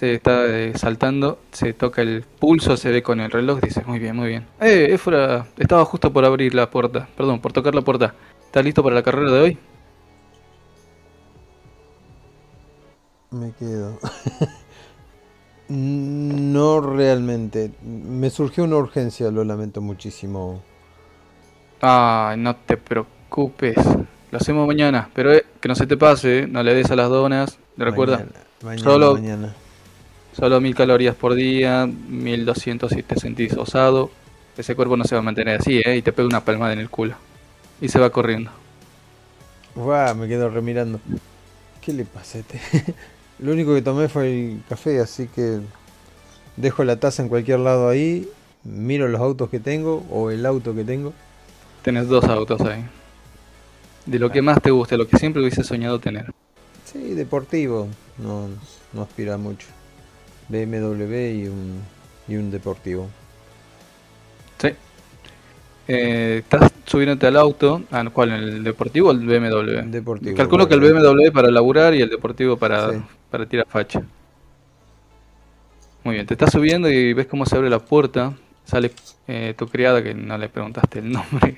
está eh, saltando, se toca el pulso, se ve con el reloj, dice, muy bien, muy bien. Eh, Efra, estaba justo por abrir la puerta, perdón, por tocar la puerta. ¿Estás listo para la carrera de hoy? Me quedo. no realmente. Me surgió una urgencia, lo lamento muchísimo. Ay, no te preocupes. Lo hacemos mañana, pero eh, que no se te pase, eh, no le des a las donas. ¿Te recuerda? Mañana, mañana, Solo- mañana. Solo mil calorías por día, 1200 si te sentís osado. Ese cuerpo no se va a mantener así, ¿eh? Y te pega una palmada en el culo. Y se va corriendo. Guau, me quedo remirando. ¿Qué le este? lo único que tomé fue el café, así que dejo la taza en cualquier lado ahí. Miro los autos que tengo o el auto que tengo. Tenés dos autos ahí. De lo que más te guste, lo que siempre hubiese soñado tener. Sí, deportivo. No, no aspira mucho. BMW y un, y un deportivo. Eh, estás subiéndote al auto, ¿al cual? ¿El deportivo o el BMW? Deportivo. Calculo que el. BMW para laburar y el deportivo para, Sí. para tirar facha. Muy bien, te estás subiendo y ves cómo se abre la puerta. Sale eh, tu criada, que no le preguntaste el nombre,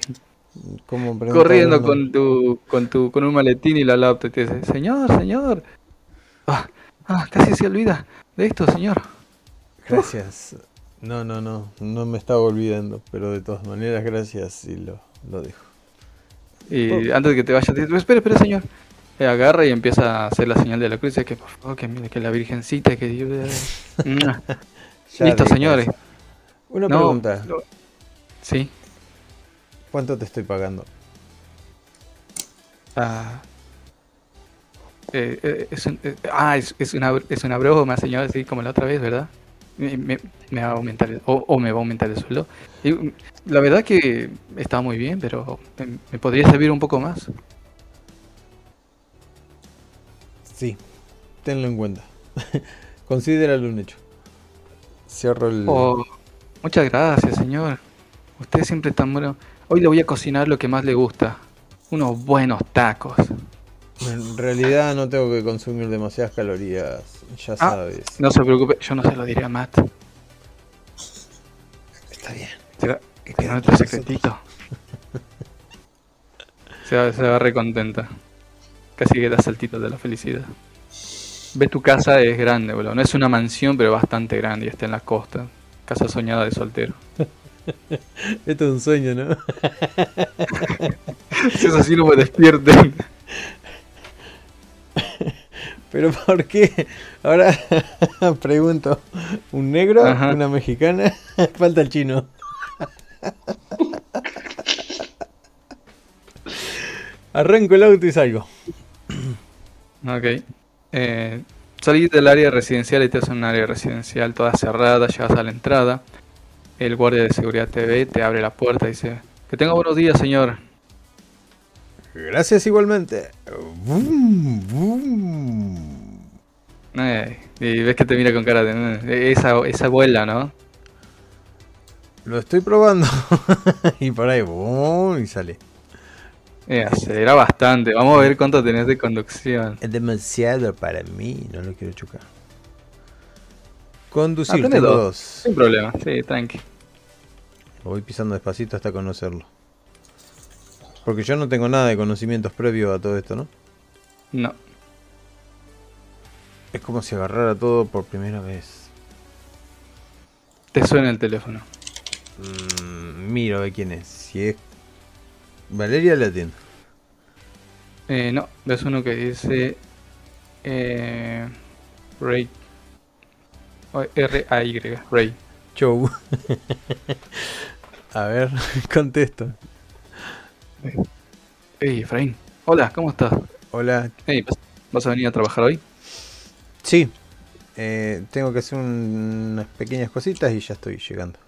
¿Cómo corriendo con tu, con tu, con un maletín y la laptop. Y te dice, señor, señor. Ah, ah, casi se olvida de esto, señor. Gracias. No, no, no. No me estaba olvidando. Pero de todas maneras, gracias y lo, lo dejo. Y antes de que te vayas, te dice, espera, espera, señor. Eh, agarra y empieza a hacer la señal de la cruz. y que por favor, que mire, que la virgencita, que Dios. Listo, señores. eso. Una No, pregunta. lo- Sí. ¿Cuánto te estoy pagando? Ah, eh, eh, es, un- eh, ah, es, es una, es una broma, señor, así como la otra vez, ¿verdad? Me, me- me va a aumentar el- o, o me va a aumentar el sueldo. Y, mm, la verdad que está muy bien, pero me, me podría servir un poco más. Sí. Tenlo en cuenta. Considéralo un hecho. Cierro el... Oh, muchas gracias, señor. Usted siempre es tan bueno. Hoy le voy a cocinar lo que más le gusta. Unos buenos tacos. En realidad no tengo que consumir demasiadas calorías. Ya Ah, sabes. No se preocupe, yo no se lo diré a Matt. Está bien. Será será nuestro secretito. Se va, se va re contenta. Casi que da saltitos de la felicidad. Ves tu casa, es grande, boludo. No es una mansión, pero bastante grande y está en la costa. Casa soñada de soltero. Esto es un sueño, ¿no? Si es así, no me despierten. Pero ¿por qué? Ahora pregunto, ¿un negro? Ajá. ¿Una mexicana? Falta el chino. Arranco el auto y salgo. Ok. Eh, salís del área residencial y te en un área residencial toda cerrada, llegas a la entrada. El guardia de seguridad te ve, te abre la puerta y dice, que tenga buenos días, señor. Gracias igualmente. Vum, vum. Eh, y ves que te mira con cara de... "Eh, Esa, esa abuela, ¿no? Lo estoy probando. y por ahí, vum, y sale. Eh, acelera bastante. Vamos a ver cuánto tenés de conducción. Es demasiado para mí, no lo quiero chocar. Conducir, tengo dos. dos. Sin problema, sí, tranqui. Lo voy pisando despacito hasta conocerlo. Porque yo no tengo nada de conocimientos previos a todo esto, ¿no? No. Es como si agarrara todo por primera vez. Te suena el teléfono. Mm, miro a ver quién es. Si es Valeria, la atiendo. Eh, no, ves uno que dice. Eh, Ray. R-A-Y, Ray. Show. a ver, contesto. Hey, Efraín. Hola, ¿cómo estás? Hola. Hey, ¿vas, a venir a trabajar hoy? Sí. eh, tengo que hacer un- unas pequeñas cositas y ya estoy llegando.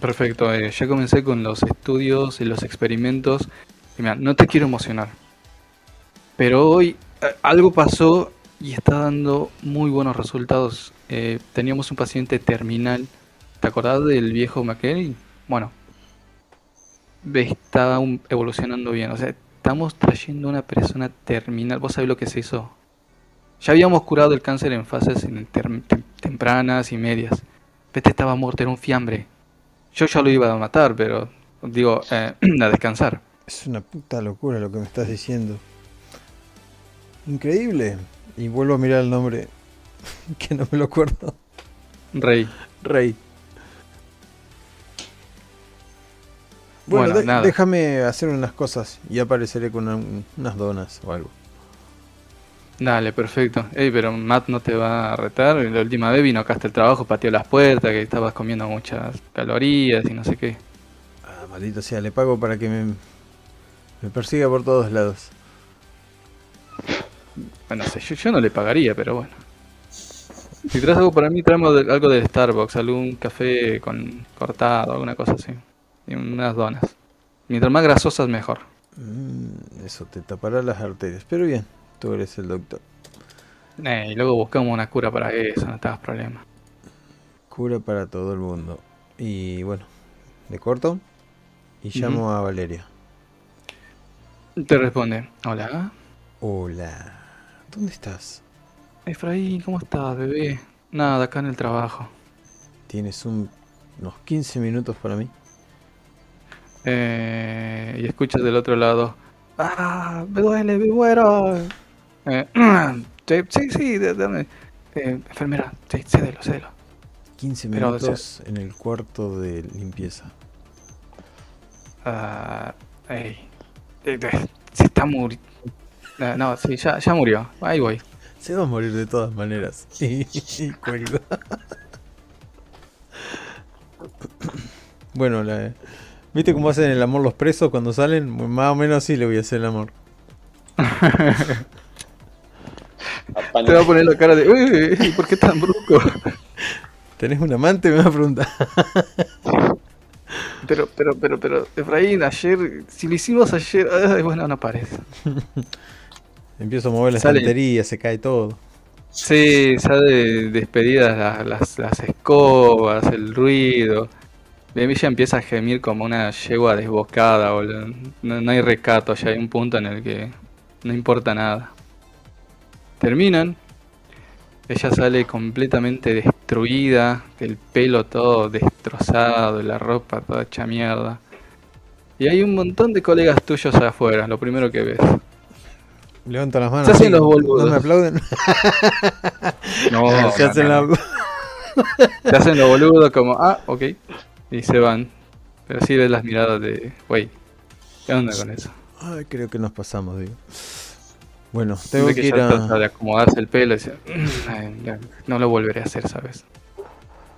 Perfecto, eh, ya comencé con los estudios y los experimentos. Y mira, no te quiero emocionar. Pero hoy eh, algo pasó y está dando muy buenos resultados. Teníamos un paciente terminal. ¿Te acordás del viejo McKenny? Bueno, está evolucionando bien. O sea, estamos trayendo una persona terminal. ¿Vos sabés lo que se hizo? Ya habíamos curado el cáncer en fases en tem- tem- tempranas y medias. Este estaba muerto, era un fiambre. Yo ya lo iba a matar, pero digo, eh, a descansar. Es una puta locura lo que me estás diciendo. Increíble. Y vuelvo a mirar el nombre. que no me lo acuerdo. Rey. Rey. Bueno, Bueno, de- nada. déjame hacer unas cosas y apareceré con un- unas donas o algo. Dale, perfecto. Ey, pero Matt no te va a retar. La última vez vino acá hasta el trabajo, pateó las puertas, que estabas comiendo muchas calorías y no sé qué. Ah, maldito sea, le pago para que me, me persiga por todos lados. Bueno, no sé, yo, yo no le pagaría, pero bueno. Si traes algo para mí, traemos algo del Starbucks, algún café con cortado, alguna cosa así. Y unas donas. Mientras más grasosas, mejor. Mm, eso te tapará las arterias. Pero bien, tú eres el doctor. Eh, y luego buscamos una cura para eso, no te hagas problema. Cura para todo el mundo. Y bueno, le corto y llamo a Valeria. Te responde, hola. Hola, ¿dónde estás? Efraín, ¿cómo estás, bebé? Nada, acá en el trabajo. ¿Tienes un- unos 15 minutos para mí? Eh, y escuchas del otro lado, ¡ah! ¡Me duele, me muero! Eh, sí, sí, dame. Eh, enfermera, sí, cédelo, cédelo. 15 Pero, o sea- minutos en el cuarto de limpieza. Ah, ey. Eh, eh, Se está muriendo. no, sí, ya, ya murió. Ahí voy. Se va a morir de todas maneras. Y, cuelgo. bueno, la- ¿viste cómo hacen el amor los presos cuando salen? Más o menos así le voy a hacer el amor. Te va a poner la cara de, uy, uy, ¿por qué tan brusco? ¿Tenés un amante? Me va a preguntar. Pero, pero, pero, pero, Efraín, ayer, si lo hicimos ayer, ay, bueno, no parece. Empiezo a mover la Sale. estantería, se cae todo. Sí, sale despedidas las, las, las escobas, el ruido. Ya empieza a gemir como una yegua desbocada, boludo. No, no hay recato, ya hay un punto en el que no importa nada. Terminan. Ella sale completamente destruida, el pelo todo destrozado, la ropa toda hecha mierda. Y hay un montón de colegas tuyos afuera, lo primero que ves. Levanto las manos. Se hacen los boludos. ¿No me aplauden? No, se no, hacen no, la- Se hacen los boludos como, ah, ok. Y se van. Pero sí ves las miradas de, wey, ¿qué onda con eso? Ay, creo que nos pasamos, digo. Bueno, tengo que que ir a... de acomodarse el pelo y dice, "Mm, no lo volveré a hacer, ¿sabes?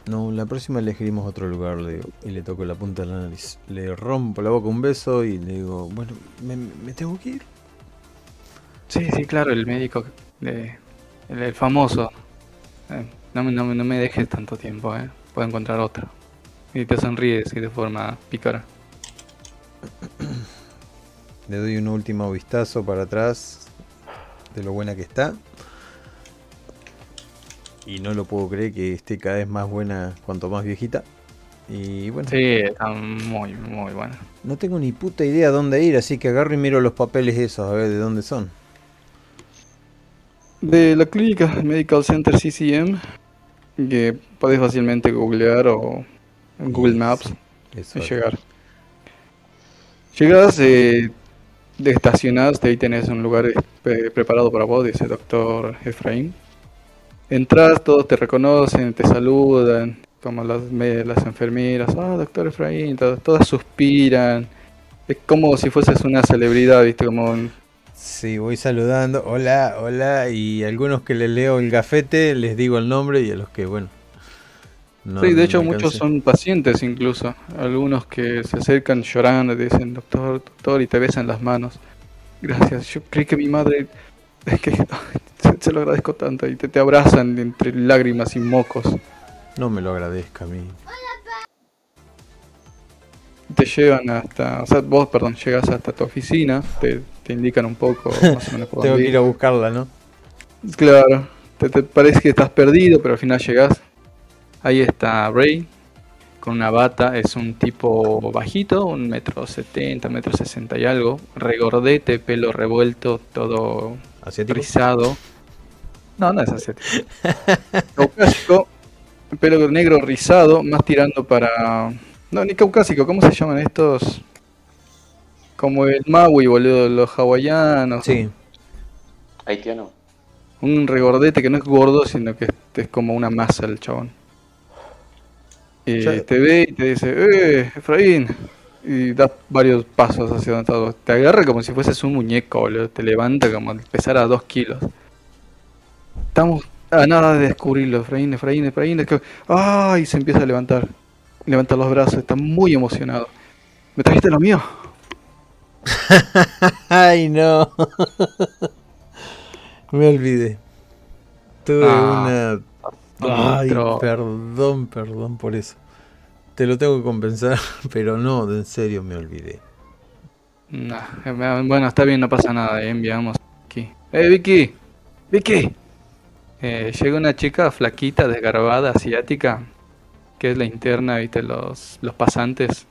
No, la próxima elegiremos otro lugar, le digo, y le toco la punta de la nariz. Le rompo la boca un beso y le digo, bueno, me, me tengo que ir. Sí, sí, claro, el médico, de, el, el famoso. Eh, no, no, me- no me dejes tanto tiempo, ¿eh? Puedo encontrar otro. Y te sonríes y de forma pícara. Le doy un último vistazo para atrás de lo buena que está. Y no lo puedo creer que esté cada vez más buena cuanto más viejita. Y bueno, Sí, está muy, muy bueno. no tengo ni puta idea dónde ir, así que agarro y miro los papeles esos, a ver de dónde son. De la clínica Medical Center CCM, que podés fácilmente googlear o en Google Maps Eso y llegar. Llegas, eh, de estacionaste, ahí tenés un lugar eh, preparado para vos, dice doctor Efraín. Entras, todos te reconocen, te saludan, como las, las enfermeras, ah, doctor Efraín, todas, todas suspiran. Es como si fueses una celebridad, viste, como un- Sí, voy saludando, hola, hola, y a algunos que les leo el gafete les digo el nombre y a los que, bueno. No- sí, de hecho muchos son pacientes incluso, algunos que se acercan llorando y te dicen, doctor, doctor, y te besan las manos. Gracias, yo creí que mi madre, es que se, se lo agradezco tanto, y te, te abrazan entre lágrimas y mocos. No me lo agradezca a mí. Te llevan hasta, o sea, vos, perdón, llegas hasta tu oficina, te, te indican un poco más o menos por Tengo dónde que ir a buscarla, ¿no? Claro, te, te parece que estás perdido, pero al final llegas. Ahí está Ray, con una bata, es un tipo bajito, un metro setenta, metro sesenta y algo, regordete, pelo revuelto, todo Asiático. rizado. No, no es asiático. Caucásico, pelo negro rizado, más tirando para... No, ni caucásico, ¿cómo se llaman estos? Como el Maui, boludo, los hawaianos. Sí, Haitiano. Un regordete que no es gordo, sino que es, es como una masa el chabón. Y te ve y te dice, ¡eh, Efraín! Y da varios pasos hacia donde estás. Te agarra como si fueses un muñeco, boludo. Te levanta como si pesara dos kilos. Estamos a nada de descubrirlo, Efraín, Efraín, Efraín. es que- ¡Ay! Se empieza a levantar. Levanta los brazos, está muy emocionado. ¿Me trajiste lo mío? Ay, no. Me olvidé. Tuve Ah, una... Ay, perdón, perdón por eso. Te lo tengo que compensar, pero no, en serio me olvidé. Nah, eh, bueno, está bien, no pasa nada. eh, enviamos aquí. ¡Eh, Vicky! ¡Vicky! Eh, llega una chica flaquita, desgarbada, asiática, que es la interna, viste, los, los pasantes,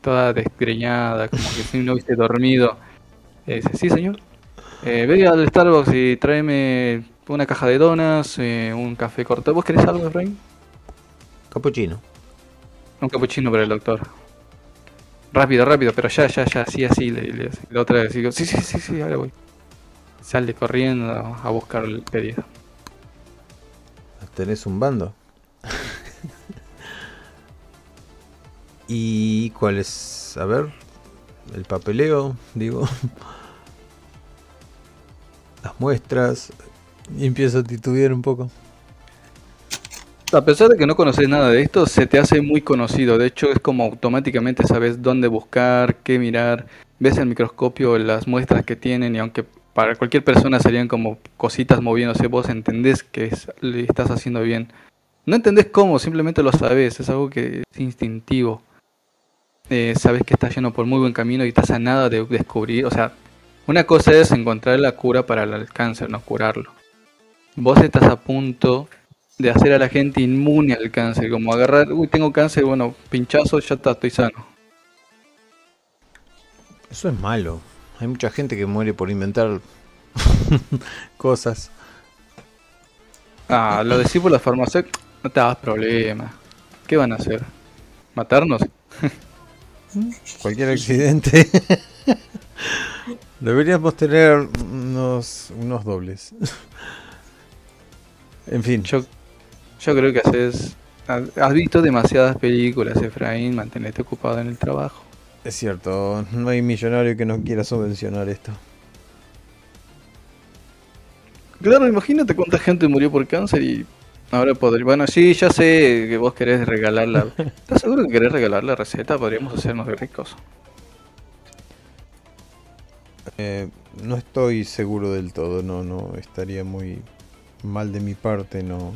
toda desgreñada, como que si no viste dormido. Eh, dice, sí, señor. Eh, ve al Starbucks y tráeme una caja de donas, eh, un café corto. ¿Vos querés algo, Efraín? Capuchino. Un capuchino para el doctor. Rápido, rápido, pero ya, ya, ya, así, así. Le, le- la otra vez digo, sí, sí, sí, sí, ahora voy. Sale corriendo a buscar el pedido. ¿Tenés un bando? ¿Y cuál es? A ver, el papeleo, digo. Las muestras. Y empiezo a titubear un poco. A pesar de que no conoces nada de esto, se te hace muy conocido. De hecho, es como automáticamente sabes dónde buscar, qué mirar. Ves el microscopio las muestras que tienen y aunque para cualquier persona serían como cositas moviéndose, vos entendés que es- le estás haciendo bien. No entendés cómo, simplemente lo sabes. Es algo que es instintivo. Eh, sabes que estás yendo por muy buen camino y estás a nada de descubrir. O sea, una cosa es encontrar la cura para el cáncer, no curarlo. Vos estás a punto de hacer a la gente inmune al cáncer, como agarrar, uy, tengo cáncer, bueno, pinchazo, ya está, estoy sano. Eso es malo. Hay mucha gente que muere por inventar cosas. Ah, lo decís por la farmacia, no te hagas problema. ¿Qué van a hacer? ¿Matarnos? Cualquier accidente. Deberíamos tener unos, unos dobles. En fin, Yo, yo creo que haces... Has visto demasiadas películas, Efraín, mantenerte ocupado en el trabajo. es cierto, no hay millonario que no quiera subvencionar esto. Claro, imagínate cuánta gente murió por cáncer y ahora podría... Bueno, sí, ya sé que vos querés regalar la... ¿Estás seguro que querés regalar la receta? Podríamos hacernos de ricos. Eh, no estoy seguro del todo, no, no, estaría muy mal de mi parte no,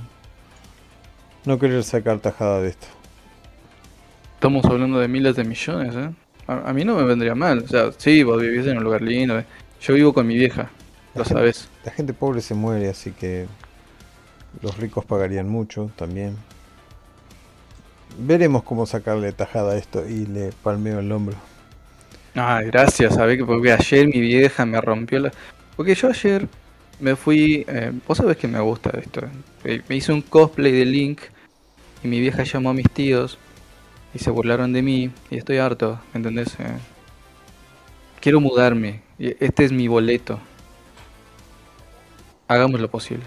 no querer sacar tajada de esto. Estamos hablando de miles de millones, ¿eh? A, a mí no me vendría mal. O sea, sí, vos vivís en un lugar lindo. ¿eh? Yo vivo con mi vieja, lo sabes. La gente pobre se muere, así que los ricos pagarían mucho también. Veremos cómo sacarle tajada a esto y le palmeo el hombro. Ay, gracias, ¿sabes? Porque ayer mi vieja me rompió la... Porque yo ayer me fui... eh, vos sabés que me gusta esto. eh, Me hice un cosplay de Link y mi vieja llamó a mis tíos y se burlaron de mí y estoy harto, ¿me entendés? Eh, quiero mudarme. y Este es mi boleto. Hagamos lo posible.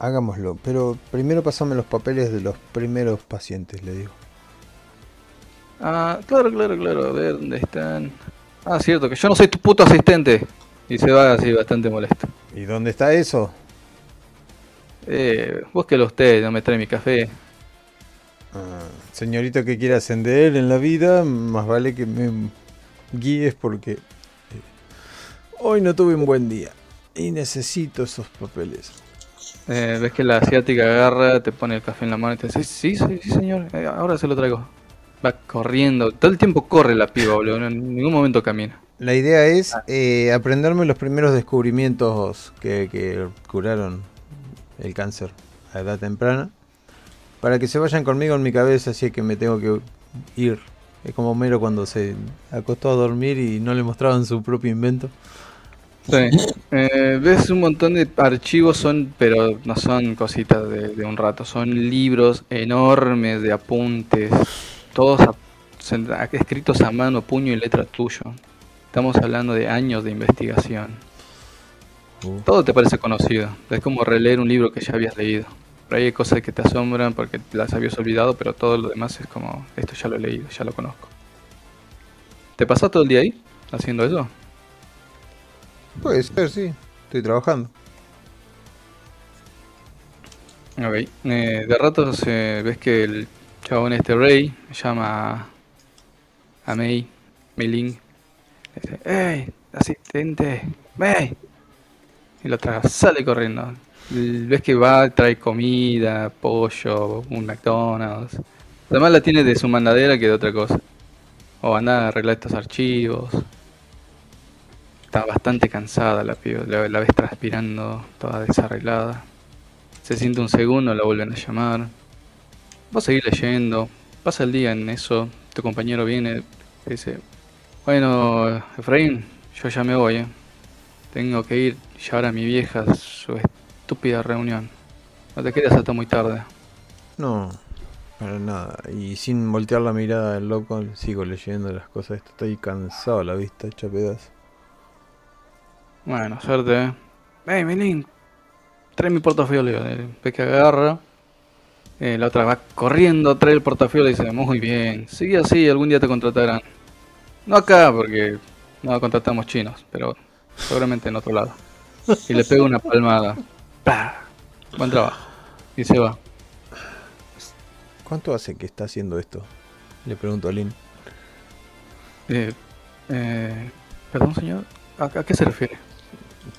Hagámoslo, pero primero pasame los papeles de los primeros pacientes, le digo. Ah, claro, claro, claro. A ver, ¿dónde están? Ah, cierto, que yo no soy tu puto asistente. Y se va así bastante molesto. ¿Y dónde está eso? Eh, búsquelo usted, no me trae mi café. Ah, señorita que quiere ascender en la vida, más vale que me guíes porque eh, hoy no tuve un buen día y necesito esos papeles. Eh, ves que la asiática agarra, te pone el café en la mano y te dice, sí, sí, sí, señor, eh, ahora se lo traigo. Va corriendo, todo el tiempo corre la piba, boludo, en ningún momento camina. La idea es eh, aprenderme los primeros descubrimientos que, que curaron el cáncer a edad temprana para que se vayan conmigo en mi cabeza, así es que me tengo que ir. Es como Homero cuando se acostó a dormir y no le mostraban su propio invento. Sí. Eh, ves un montón de archivos, son, pero no son cositas de, de un rato, son libros enormes de apuntes, todos a- escritos a mano, puño y letra tuyo. Estamos hablando de años de investigación. Uh. Todo te parece conocido, es como releer un libro que ya habías leído. Pero hay cosas que te asombran porque las habías olvidado, pero todo lo demás es como, esto ya lo he leído, ya lo conozco. ¿Te pasás todo el día ahí haciendo eso? Puede ser, sí. Estoy trabajando. Ok, eh, de ratos eh, ves que el chabón este rey llama a Mei, Mei Ling, dice, ¡Ey, asistente! ¡Mei! Y la otra sale corriendo. Ves que va, trae comida, pollo, un McDonald's. Además la tiene de su mandadera que de otra cosa. O anda a arreglar estos archivos. Está bastante cansada la piba, la, ves transpirando, toda desarreglada. Se siente un segundo, la vuelven a llamar. Vos seguís leyendo. Pasa el día en eso. Tu compañero viene dice: Bueno, Efraín, yo ya me voy. eh. Tengo que ir llevar a mi vieja a su estúpida reunión. No te quedes hasta muy tarde. No, para nada. Y sin voltear la mirada del loco, sigo leyendo las cosas. Esto estoy cansado, la vista hecha pedazos. Bueno, suerte. eh. Hey, Melín, trae mi portafolio. Eh, Ves que agarra. Eh, la otra va corriendo, trae el portafolio y dice: Muy bien, sigue así, algún día te contratarán. No acá, porque no contratamos chinos, pero seguramente en otro lado. Y le pega una palmada. ¡Pah! Buen trabajo. Y se va. ¿Cuánto hace que está haciendo esto? Le pregunto a Lynn. Eh, eh, Perdón, señor. ¿A, a qué se refiere?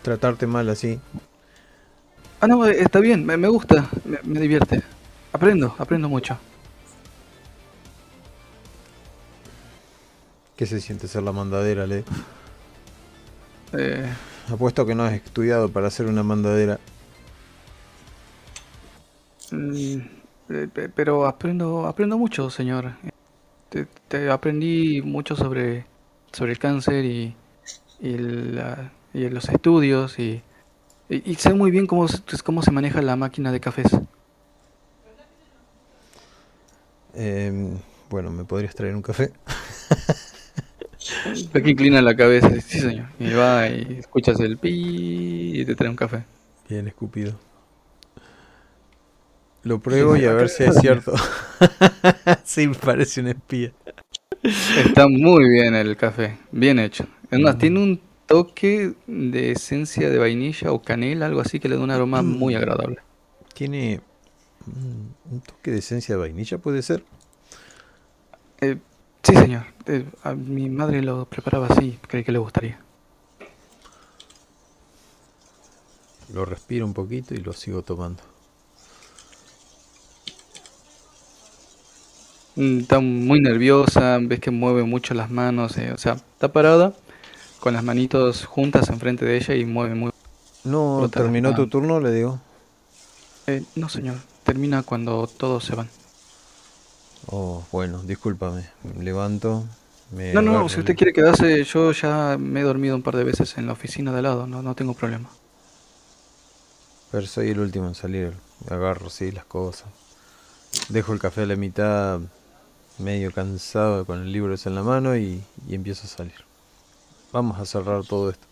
Tratarte mal así. Ah, no, eh, está bien, me, me gusta, me, me divierte. Aprendo, aprendo mucho. ¿Qué se siente ser la mandadera, Le? Eh, Apuesto que no has estudiado para ser una mandadera. mm, eh, pe- pero aprendo, aprendo mucho, señor. Te, te aprendí mucho sobre, sobre el cáncer y, y, la- y los estudios y, y, y sé muy bien cómo, se- cómo se maneja la máquina de cafés. Em, bueno, ¿me podrías traer un café? Ve que inclina la cabeza, sí señor. Y va y escuchas el pi y te trae un café. Bien escupido. Lo pruebo y a ver si es cierto. sí, parece un espía. Está muy bien el café, bien hecho. Es más, tiene un toque de esencia de vainilla o canela, algo así que le da un aroma muy agradable. Tiene mm, un toque de esencia de vainilla, puede ser. Eh, sí, señor. Eh, a mi madre lo preparaba así, creí que le gustaría. Lo respiro un poquito y lo sigo tomando. Mm, Está muy nerviosa, ves que mueve mucho las manos, eh, o sea, está parada con las manitos juntas enfrente de ella y mueve muy... No, terminó tu turno, le digo. Eh, no, señor, termina cuando todos se van. Oh, bueno, discúlpame. Me levanto. Me No, no, agarro si usted quiere quedarse, yo ya me he dormido un par de veces en la oficina de al lado, no, no tengo problema. Pero soy el último en salir. Agarro, sí, las cosas. Dejo el café a la mitad. medio cansado con el libro ese en la mano y, y empiezo a salir. Vamos a cerrar todo esto.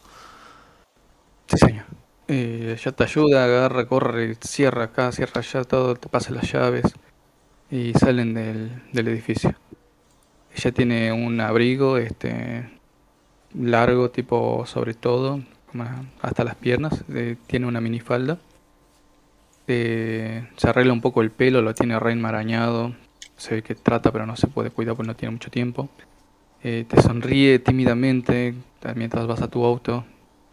Sí, señor. Eh, ella te ayuda, agarra, corre, cierra acá, cierra allá, todo, te pasa las llaves y salen del, del edificio. Ella tiene un abrigo este largo, tipo sobre todo, hasta las piernas, tiene una minifalda. Eh, se arregla un poco el pelo, lo tiene re enmarañado. Se ve que trata, pero no se puede cuidar porque no tiene mucho tiempo. Eh, te sonríe tímidamente mientras vas a tu auto.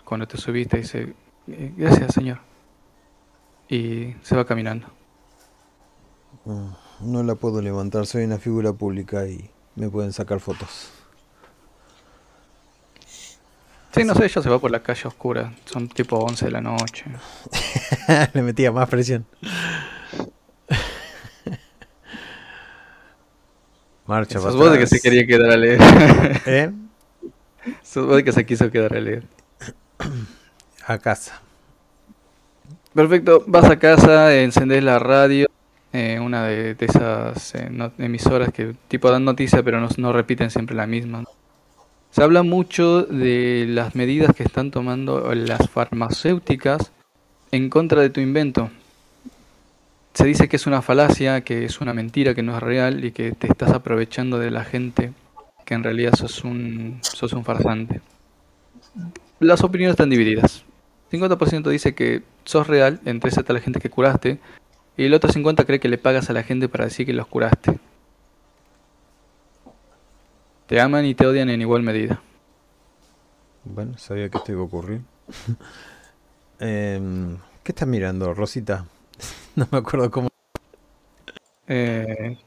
Cuando te subiste dice, "Eh, gracias señor. Y se va caminando. Mm, No la puedo levantar, soy una figura pública y me pueden sacar fotos. Sí, no sé, ella se va por la calle oscura. Son tipo 11 de la noche. Le metía más presión. Marcha Sos vos de que se quería quedar a leer. ¿Eh? Sos vos de que se quiso quedar a leer. A casa. Perfecto, vas a casa, encendés la radio, eh, una de, esas eh, emisoras que tipo dan noticias pero no, repiten siempre la misma. Se habla mucho de las medidas que están tomando las farmacéuticas en contra de tu invento. Se dice que es una falacia, que es una mentira, que no es real y que te estás aprovechando de la gente, que en realidad sos un, sos un farsante. Las opiniones están divididas. 50% dice que sos real, entre esa la gente que curaste, y el otro 50% cree que le pagas a la gente para decir que los curaste. Te aman y te odian en igual medida. Bueno, sabía que esto iba a ocurrir. Em, ¿Qué estás mirando, Rosita? no me acuerdo cómo. Eh,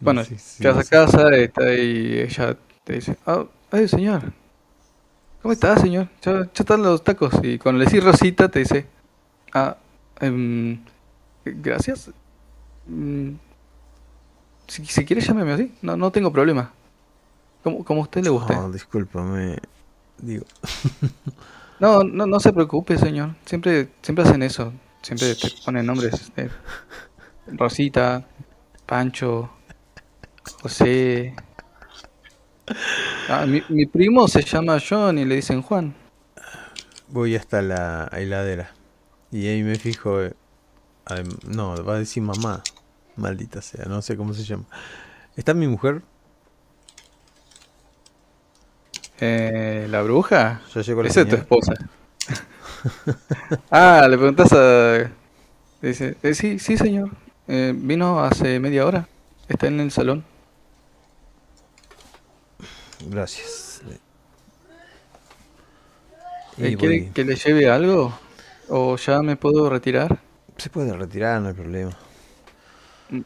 no bueno, llegas a casa, está ahí, ella te dice, ah, ay señor, ¿cómo está señor? Ya, ya están los tacos. Y cuando le decís Rosita te dice, ah, em, gracias. Mm, si, si quiere llámeme así, no, no tengo problema. Como, como a usted le guste. Oh, discúlpame. Digo, No, no, no se preocupe, señor. Siempre, siempre hacen eso. Siempre te ponen nombres. eh, Rosita, Pancho, José. Ah, mi, mi primo se llama John y le dicen Juan. voy hasta la heladera. Y ahí me fijo. eh, adem- no, va a decir mamá. Maldita sea, no sé cómo se llama. ¿Está mi mujer? Eh, ¿La bruja? Ya llegó la Esa es tu esposa. ah, le preguntas a... Dice, eh, sí, sí, señor. Eh, vino hace media hora. Está en el salón. Gracias. Eh, Y ¿Quiere voy- que le lleve algo? ¿O ya me puedo retirar? Se puede retirar, no hay problema.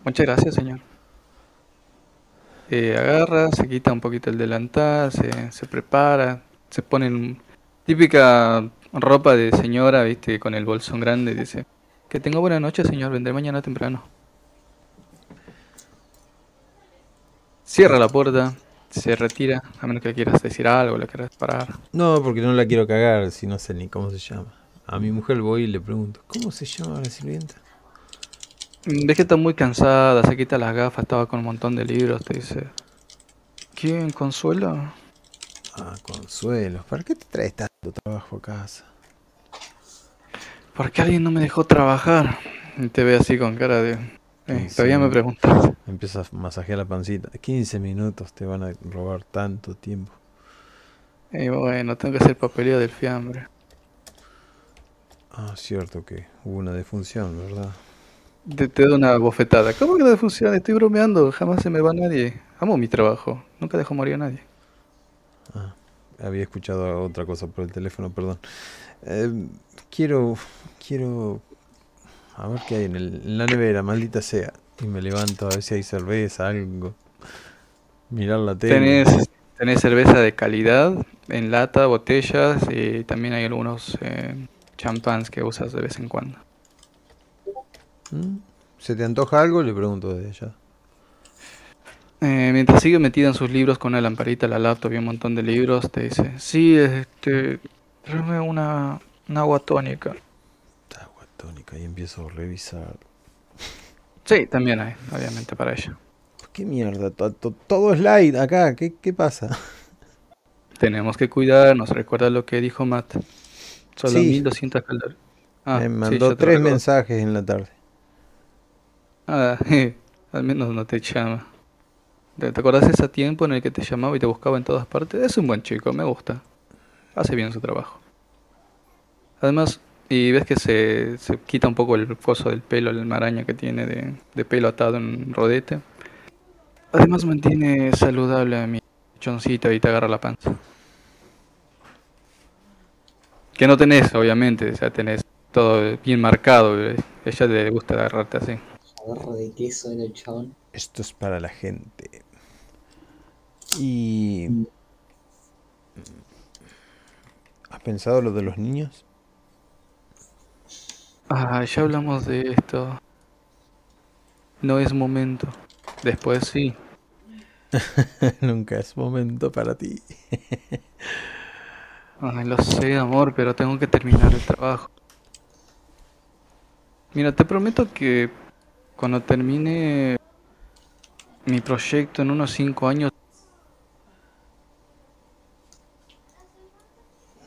Muchas gracias, señor. Eh, agarra, se quita un poquito el delantal, se, se prepara, se pone en típica ropa de señora, viste, con el bolsón grande, dice, que tenga buena noche, señor, vendré mañana temprano. Cierra la puerta, se retira, a menos que quieras decir algo, le quieras parar. No, porque no la quiero cagar, si no sé ni cómo se llama. A mi mujer voy y le pregunto, ¿cómo se llama la sirvienta? Ves que está muy cansada, se quita las gafas, estaba con un montón de libros, te dice, ¿quién, Consuelo? Ah, Consuelo, ¿para qué te traes tanto trabajo a casa? ¿Por qué alguien no me dejó trabajar? Y te ve así con cara de... eh, Sí, todavía sí. me preguntas. Empieza a masajear la pancita. 15 minutos te van a robar tanto tiempo. Y bueno, tengo que hacer papeleo del fiambre. Ah, cierto que hubo una defunción, ¿verdad? Te, te doy una bofetada. ¿Cómo que no funciona? Estoy bromeando. Jamás se me va nadie. Amo mi trabajo. Nunca dejo morir a nadie. Ah, había escuchado otra cosa por el teléfono, perdón. Eh, quiero, quiero, a ver qué hay en, el- en la nevera, maldita sea. Y me levanto a ver si hay cerveza, algo. Mirar la tele. Tenés, tenés cerveza de calidad en lata, botellas y también hay algunos eh, champans que usas de vez en cuando. ¿Mm? ¿Se te antoja algo? Le pregunto desde allá. Eh, mientras sigue metida en sus libros con una lamparita, la laptop y un montón de libros, te dice, sí, este, tráeme una, una agua tónica. Agua tónica y empiezo a revisar. Sí, también hay, obviamente, para ella. ¿Qué mierda? To- to- Todo es light acá. ¿Qué, qué pasa? Tenemos que cuidarnos, recuerda lo que dijo Matt. Solo Sí. 1200 calorías. Ah, Me sí, mandó te tres mensajes en la tarde. Ah, al menos no te llama. ¿Te, te acordás de ese tiempo en el que te llamaba y te buscaba en todas partes? Es un buen chico, me gusta. Hace bien su trabajo. Además, y ves que se, se quita un poco el coso del pelo, la maraña que tiene de, de pelo atado en un rodete. Además mantiene saludable a mi choncito y te agarra la panza. Que no tenés, obviamente, o sea, tenés todo bien marcado. eh. Ella le gusta agarrarte así. Agarro de queso en el chabón. Esto es para la gente. Y... ¿Has pensado lo de los niños? Ah, ya hablamos de esto. No es momento. Después sí. Nunca es momento para ti. Ay, lo sé, amor, pero tengo que terminar el trabajo. Mira, te prometo que cuando termine mi proyecto en unos 5 años,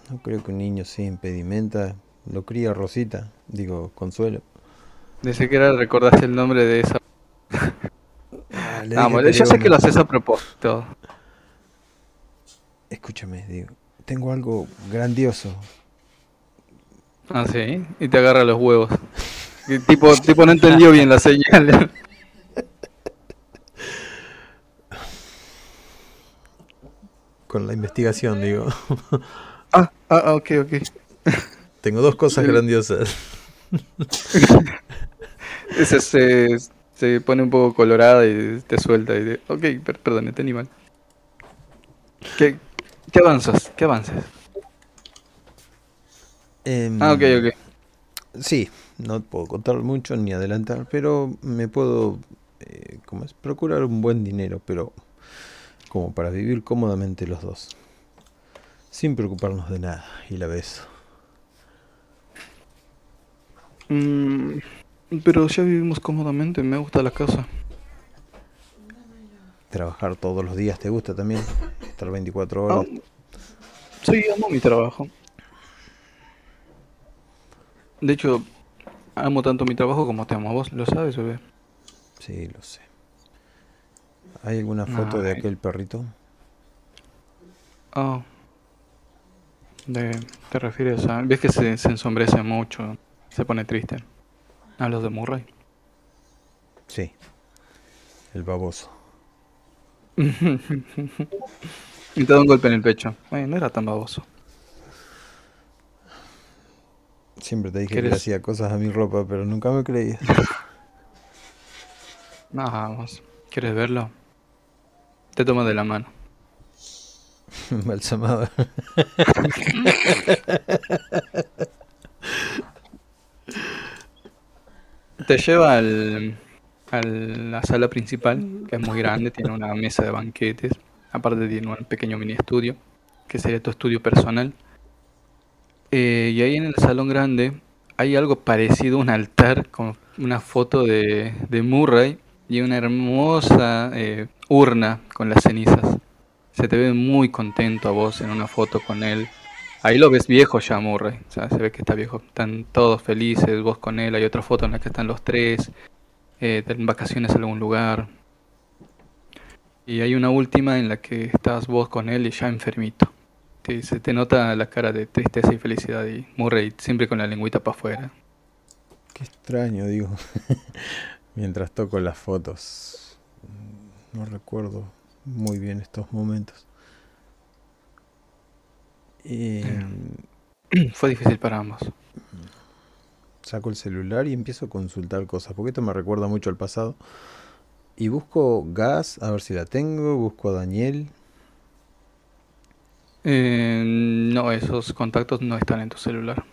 No creo que un niño sin impedimenta lo cría Rosita, digo, Consuelo. desde que era recordaste el nombre de esa... Ah, le Ah, yo sé que lo haces a propósito. Escúchame, digo, tengo algo grandioso. Ah, sí, y te agarra los huevos. Y tipo, tipo no entendió bien la señal. Con la investigación, digo. ah, ah, ah, ok, ok. Tengo dos cosas El- grandiosas. Ese se, se pone un poco colorada y te suelta y de, ok, per- perdón, entendí mal. ¿Qué, qué avanzas? ¿Qué avances? Em, Ah, ok, ok. Sí, no puedo contar mucho ni adelantar, pero me puedo, eh, ¿cómo es? Procurar un buen dinero, pero como para vivir cómodamente los dos. Sin preocuparnos de nada, y la beso. Mm, pero ya vivimos cómodamente, me gusta la casa. Trabajar todos los días, ¿te gusta también? Estar 24 Ah, horas. sí, amo mi trabajo. De hecho, amo tanto mi trabajo como te amo a vos, lo sabes, bebé. Sí, lo sé. ¿Hay alguna foto de aquel perrito? Ah. De, ¿Te refieres a...? ¿Ves que se, se ensombrece mucho? Se pone triste. ¿Hablas de Murray? Sí. El baboso. Y te da un golpe en el pecho. Ay, no era tan baboso. Siempre te dije que le ¿Quieres- hacía cosas a mi ropa, pero nunca me creías. Vamos. ¿Quieres verlo? Te tomo de la mano. Embalsamado. Te lleva al, a la sala principal, que es muy grande, tiene una mesa de banquetes. Aparte tiene un pequeño mini estudio, que sería tu estudio personal. Eh, y ahí en el salón grande hay algo parecido a un altar con una foto de, de Murray y una hermosa eh, urna con las cenizas. Se te ve muy contento a vos en una foto con él. Ahí lo ves viejo ya, Murray. O sea, se ve que está viejo. Están todos felices, vos con él. Hay otra foto en la que están los tres. Eh, en vacaciones a algún lugar. Y hay una última en la que estás vos con él y ya enfermito. Te- se te nota la cara de tristeza y felicidad. Y Murray siempre con la lengüita para afuera. Qué extraño, digo. Mientras toco las fotos. No recuerdo muy bien estos momentos. Y Fue difícil para ambos. saco el celular y empiezo a consultar cosas, porque esto me recuerda mucho al pasado. Y busco gas, a ver si la tengo, busco a Daniel. Eh, no, esos contactos no están en tu celular.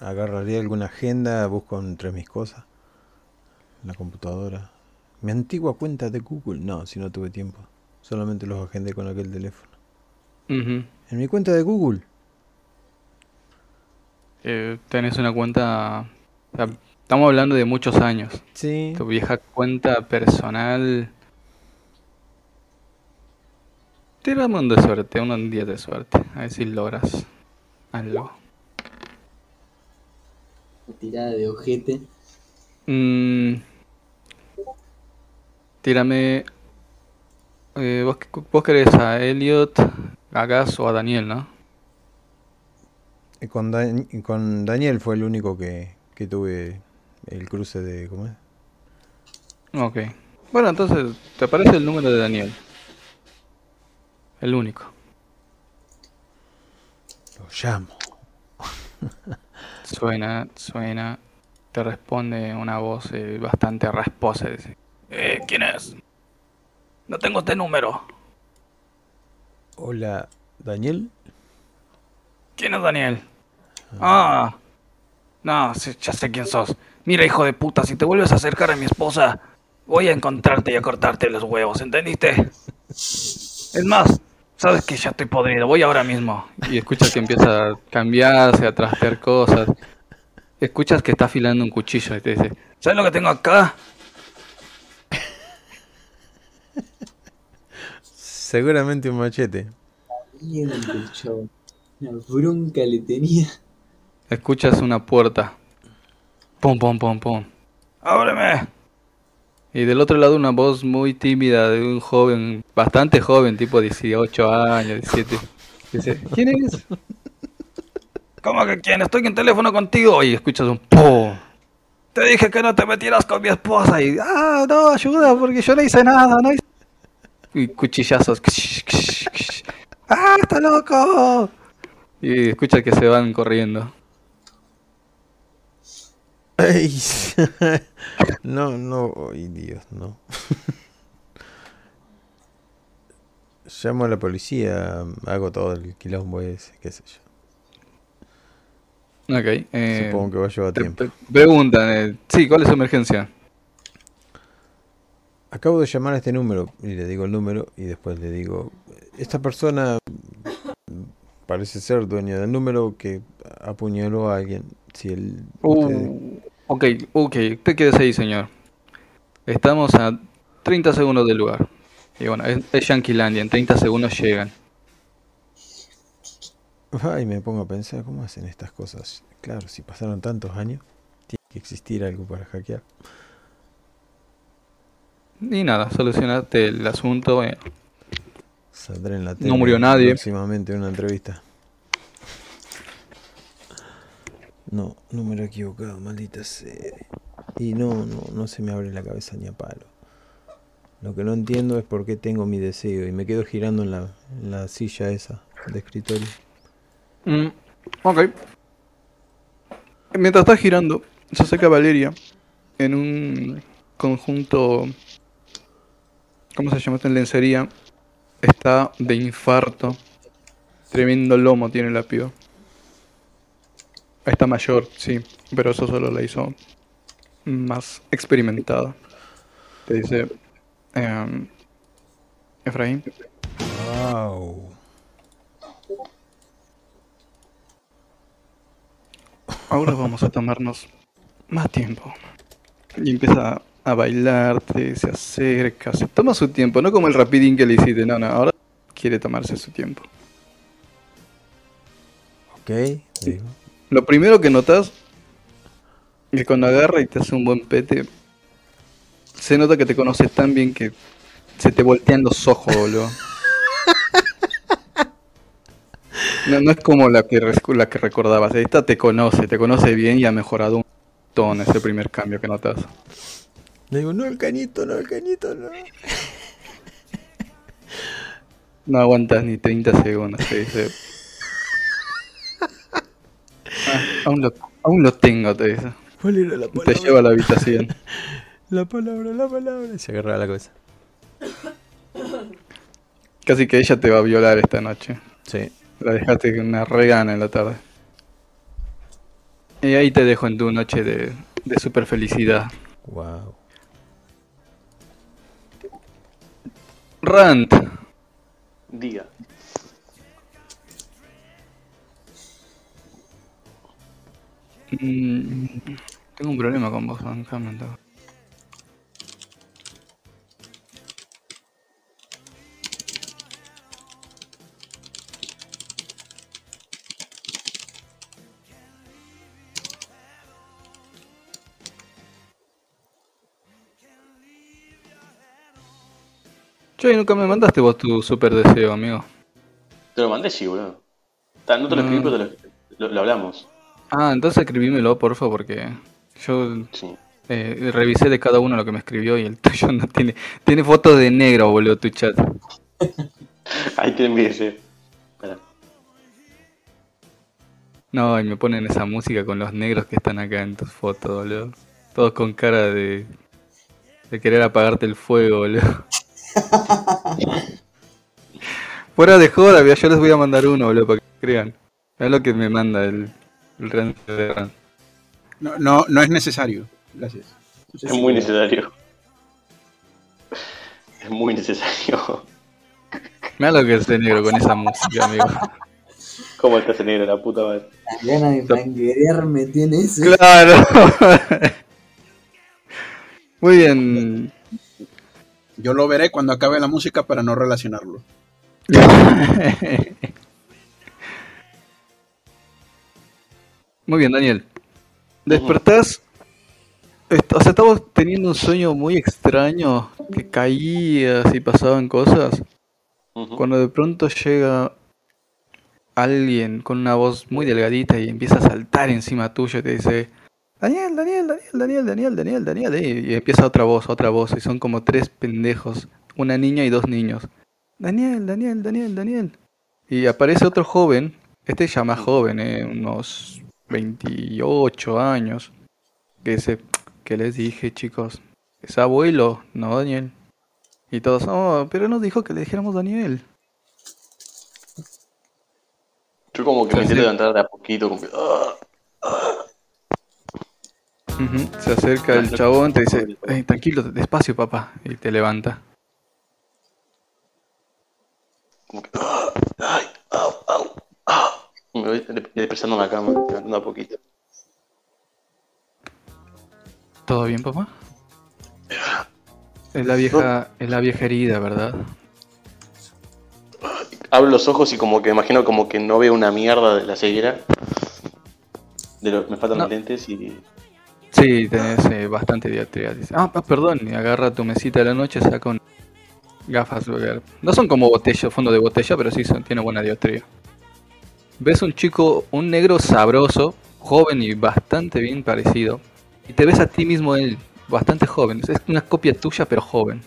Agarraría alguna agenda, busco entre mis cosas. La computadora. Mi antigua cuenta de Google. No, si no tuve tiempo. Solamente los agendé con aquel teléfono. En mi cuenta de Google. Eh, tenés una cuenta. o sea, Estamos hablando de muchos años. Sí. Tu vieja cuenta personal. Tirame un de suerte, un 10 de suerte. A ver si logras algo. Tirada de ojete. Mm, tírame. eh, vos, vos querés a Elliot, a Gas o a Daniel, ¿no? Con, Dan- con Daniel fue el único que, que tuve el cruce de. ¿Cómo es? Ok. Bueno, entonces, ¿te aparece el número de Daniel? El único. Lo llamo. Suena, suena. Te responde una voz eh, bastante rasposa. Dice: Eh, ¿quién es? No tengo este número. Hola, Daniel. ¿Quién es Daniel? Ah. No, ya sé quién sos. Mira, hijo de puta, si te vuelves a acercar a mi esposa, voy a encontrarte y a cortarte los huevos, ¿entendiste? Es más, sabes que ya estoy podrido, voy ahora mismo. Y escuchas que empieza a cambiarse, a trastear cosas. Escuchas que está afilando un cuchillo y te dice, ¿sabes lo que tengo acá? Seguramente un machete. Mierda, chavo. Una bronca le tenía. Escuchas una puerta. Pum, pum, pum, pum. ¡Ábreme! Y del otro lado una voz muy tímida de un joven, bastante joven, tipo 18 años, 17. Dice, ¿quién es? ¿Cómo que quién? Estoy en teléfono contigo. Y escuchas un ¡pum! Te dije que no te metieras con mi esposa. Y, ah, no, ayuda, porque yo no hice nada, no hice... Y cuchillazos. ¡Ah, está loco! Y escuchas que se van corriendo. Ay, no, no, ay Dios, no. Llamo a la policía, hago todo el quilombo ese, qué sé yo. Ok. eh, Supongo que va a llevar te- tiempo. preguntan, eh, sí, ¿cuál es su emergencia? Acabo de llamar a este número y le digo el número y después le digo, esta persona parece ser dueña del número que apuñaló a alguien. Si usted- Uh, ok, ok, te quedes ahí, señor. Estamos a 30 segundos del lugar. Y bueno, es, es Yanquilandia, en 30 segundos llegan. Ay, me pongo a pensar, ¿cómo hacen estas cosas? Claro, si pasaron tantos años, tiene que existir algo para hackear. Y nada, solucionaste el asunto. eh, Saldré en la No tele murió nadie. Próximamente en una entrevista. No, número equivocado, maldita sea. Y no, no, no se me abre la cabeza ni a palo. Lo que no entiendo es por qué tengo mi deseo y me quedo girando en la, en la silla esa de escritorio. Mm, ok. Mientras está girando, se acerca Valeria en un conjunto. ¿Cómo se llama esta en lencería? Está de infarto. Tremendo lomo tiene la piba. Está mayor, sí, pero eso solo la hizo más experimentada. Te dice. em, Efraín, Wow. ahora vamos a tomarnos más tiempo. Y empieza a bailarte, se acerca, se toma su tiempo, no como el rapidín que le hiciste, no, no, ahora quiere tomarse su tiempo. Ok, digo. Lo primero que notas es que cuando agarra y te hace un buen pete, se nota que te conoces tan bien que se te voltean los ojos, boludo. No, no es como la que, la que recordabas, esta te conoce, te conoce bien y ha mejorado un montón ese primer cambio que notas. Le digo, no el cañito, no el cañito, no. No aguantas ni 30 segundos, te dice. "Ah, aún, lo, aún lo tengo, te dice. ¿Cuál era la Te palabra? lleva a la habitación. La palabra, la palabra. Y se agarra la cabeza. Casi que ella te va a violar esta noche. Sí. La dejaste con una regana en la tarde. Y ahí te dejo en tu noche de, de super felicidad. Wow. Rant, Diga. mm, Tengo un problema con vos, bancame, anda. Che, nunca me mandaste vos tu super deseo, amigo. Te lo mandé, sí, boludo. No te lo escribí, No. pero te lo, lo- lo hablamos. Ah, entonces escribímelo, porfa, porque yo Sí. eh, revisé de cada uno lo que me escribió y el tuyo no tiene. Tiene fotos de negro, boludo, tu chat. Ahí te envié ese. Espera. No, y me ponen esa música con los negros que están acá en tus fotos, boludo. Todos con cara de. de querer apagarte el fuego, boludo. Fuera de joda, yo les voy a mandar uno, boludo, para que crean. Es lo que me manda el, el rancio de Ran. No, no, no es necesario. Gracias. Es muy necesario. Es muy necesario. Mira lo que es de negro con esa música, amigo. ¿Cómo estás negro, la puta madre? La gana de franquearme tiene ese. Claro. Muy bien. Yo lo veré cuando acabe la música para no relacionarlo. Muy bien, Daniel. Despertás. O sea, estabas teniendo un sueño muy extraño. Que caías y pasaban cosas. Cuando de pronto llega alguien con una voz muy delgadita y empieza a saltar encima tuyo y te dice: Daniel, Daniel, Daniel, Daniel, Daniel, Daniel, Daniel. Y empieza otra voz, otra voz. Y son como tres pendejos: una niña y dos niños. Daniel, Daniel, Daniel, Daniel. Y aparece otro joven. Este ya más joven, eh, unos 28 años. Que dice: ¿Qué les dije, chicos? ¿Es abuelo? No, Daniel. Y todos, oh, pero nos dijo que le dijéramos Daniel. Yo como que me sí. levantar de a poquito, como que. "Ah". Se acerca el chabón, te dice, "Ey, tranquilo, despacio, papá. Y te levanta. Como que. "Ah, ¡Ay! ¡Au! ¡Au! Me voy dep- depresando la cama, levantando a poquito. ¿Todo bien, papá? Es la vieja, es la vieja herida, ¿verdad? Abro los ojos y como que imagino como que no veo una mierda de la ceguera. De lo- me faltan No. los lentes y. Sí, tenés eh, bastante dioptría. Dice, ah, pa- perdón. Y agarra tu mesita de la noche, saca un gafas. No son como botella, fondo de botella, pero sí son, tiene buena dioptría. Ves un chico, un negro sabroso, joven y bastante bien parecido. Y te ves a ti mismo él, bastante joven. Es una copia tuya, pero joven.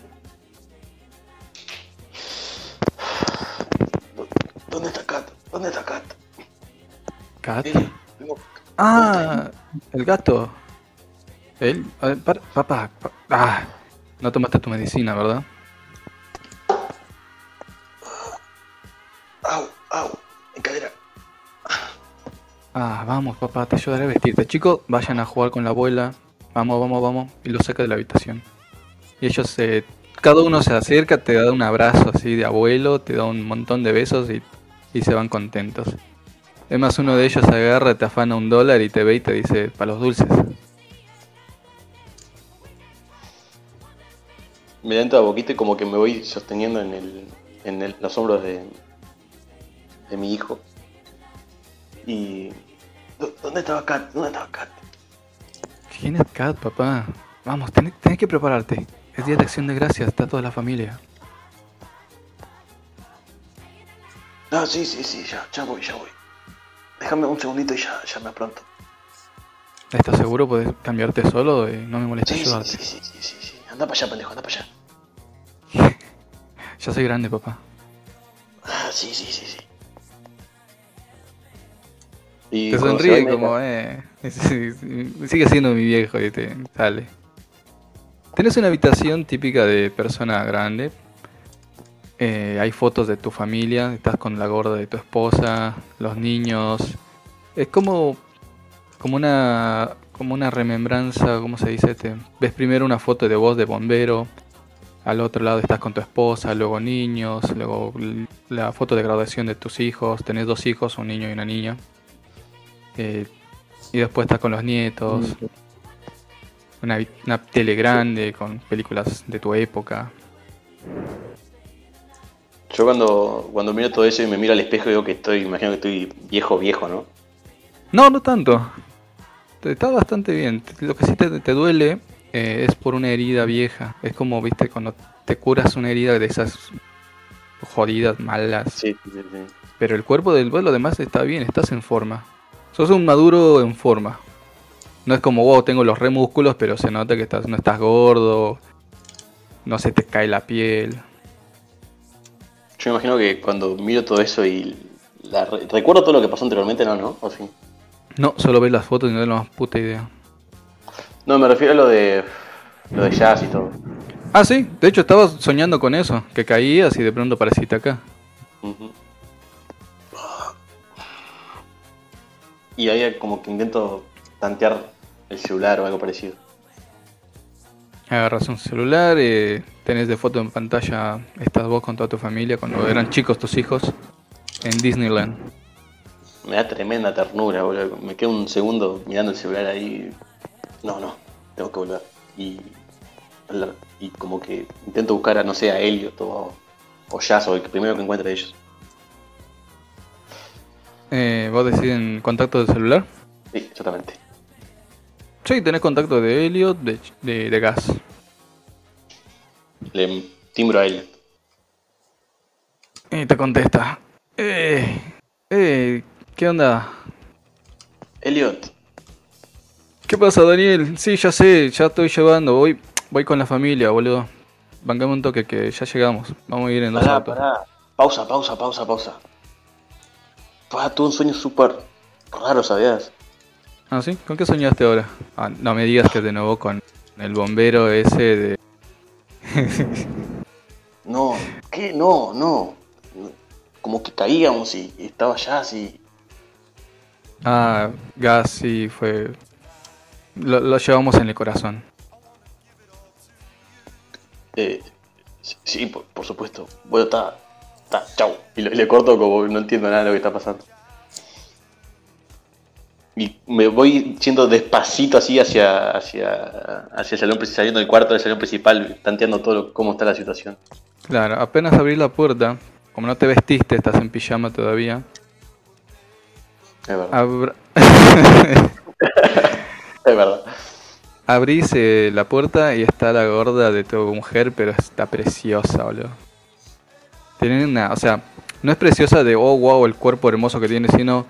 ¿Dónde está Kat? ¿Dónde está Kat? Kat. Eh, tengo- Ah, el gato. Él, a ver, para- papá, pa- ah, no tomaste tu medicina, ¿verdad? ¡Au! ¡Au! En cadera. Ah, vamos, papá, te ayudaré a vestirte. Chicos, vayan a jugar con la abuela. Vamos, vamos, vamos. Y lo saca de la habitación. Y ellos se. Cada uno se acerca, te da un abrazo así de abuelo, te da un montón de besos y, y se van contentos. Es más, uno de ellos agarra, te afana un dólar y te ve y te dice, para los dulces. Me lento a poquito y como que me voy sosteniendo en, el, en el- los hombros de, de mi hijo. Y... ¿Dó- ¿Dónde estaba Kat? ¿Dónde estaba Kat? ¿Quién es Kat, papá? Vamos, tenés, tenés que prepararte. Es día de acción de gracias, está toda la familia. No, sí, sí, sí, ya, ya voy, ya voy. Déjame un segundito y ya, ya me pronto. ¿Estás seguro? ¿Puedes cambiarte solo? Eh, no me molesta Sí, sí, ayudarte. sí, sí, sí, sí, sí. Anda para allá, pendejo, anda para allá. Ya soy grande, papá. Ah, sí, sí, sí, sí. Y Te sonríe como, eh. Sigue siendo mi viejo y te sale. Tenés una habitación típica de persona grande. Eh, hay fotos de tu familia. Estás con la gorda de tu esposa, los niños. Es como, como una, como una remembranza, ¿cómo se dice? Te, ves primero una foto de vos de bombero. Al otro lado estás con tu esposa, luego niños, luego la foto de graduación de tus hijos. Tenés dos hijos, un niño y una niña. Eh, y después estás con los nietos. Una, una tele grande con películas de tu época. Yo cuando, cuando miro todo eso y me miro al espejo digo que estoy, imagino que estoy viejo, viejo, ¿no? No, no tanto. Te- Está bastante bien. Lo que sí te, te duele eh, es por una herida vieja. Es como, viste, cuando te curas una herida de esas jodidas, malas. Sí, sí, sí. Pero el cuerpo del vuelo, además, está bien, estás en forma. Sos un maduro en forma. No es como, wow, tengo los remúsculos, pero se nota que estás, no estás gordo. No se te cae la piel. Yo me imagino que cuando miro todo eso y la re- recuerdo todo lo que pasó anteriormente, no, ¿no? ¿O sí? No, solo ves las fotos y no tenés la más puta idea. No, me refiero a lo de lo de jazz y todo. Ah, sí, de hecho estaba soñando con eso, que caías y de pronto apareciste acá. Y ahí como que intento tantear el celular o algo parecido. Agarras un celular, eh, tenés de foto en pantalla, estás vos con toda tu familia cuando eran chicos tus hijos en Disneyland. Me da tremenda ternura, boludo. Me quedo un segundo mirando el celular ahí. No, no, tengo que volver. Y, hablar. y como que intento buscar a, no sé, a Elliot o, o Jazz o el primero que encuentre de ellos. Eh, ¿Vos decís en contacto del celular? Sí, exactamente. Sí, tenés contacto de Elliot, de, de, de Gas. Le timbro a Elliot. Y te contesta. Eh, eh, ¿qué onda? Elliot, ¿Qué pasa, Daniel? Sí, ya sé, ya estoy llevando, voy, voy con la familia, boludo. Bancame un toque que ya llegamos. Vamos a ir en dos pará, autos. pará. Pausa, pausa, pausa, pausa. Fue tuve un sueño súper raro, ¿sabías? Ah, ¿sí? ¿Con qué soñaste ahora? Ah, no me digas que de nuevo con el bombero ese de... No, ¿qué? No, no. Como que caíamos y, estaba Jazz y... Ah, Gas, sí, fue... Lo, lo llevamos en el corazón. Eh, sí, sí, por, por supuesto. Bueno, está. Está, chau. Y, le corto como no entiendo nada de lo que está pasando. Y me voy yendo despacito así hacia, hacia, hacia el salón principal, saliendo del cuarto del salón principal, tanteando todo lo- cómo está la situación. Claro, apenas abrí la puerta, como no te vestiste, estás en pijama todavía. Es verdad. abra- Es verdad. Abrís eh, la puerta y está la gorda de tu mujer, pero está preciosa, boludo. Tiene una, o sea, no es preciosa de, oh, wow, el cuerpo hermoso que tiene, sino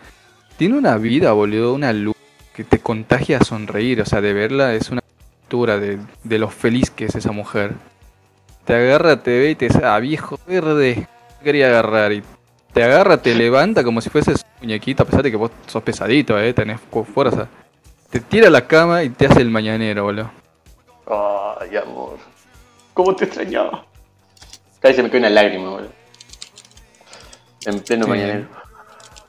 tiene una vida, boludo, una luz que te contagia a sonreír, o sea, de verla es una altura de, de lo feliz que es esa mujer. Te agarra, te ve y te dice, ah, viejo verde, quería agarrar y te agarra, te levanta como si fueses un muñequito, a pesar de que vos sos pesadito, eh, tenés fu- fuerza. Te tira a la cama y te hace el mañanero, boludo. Ay, amor. ¿Cómo te extrañaba? Casi se me cae una lágrima, boludo. En pleno Sí. mañanero.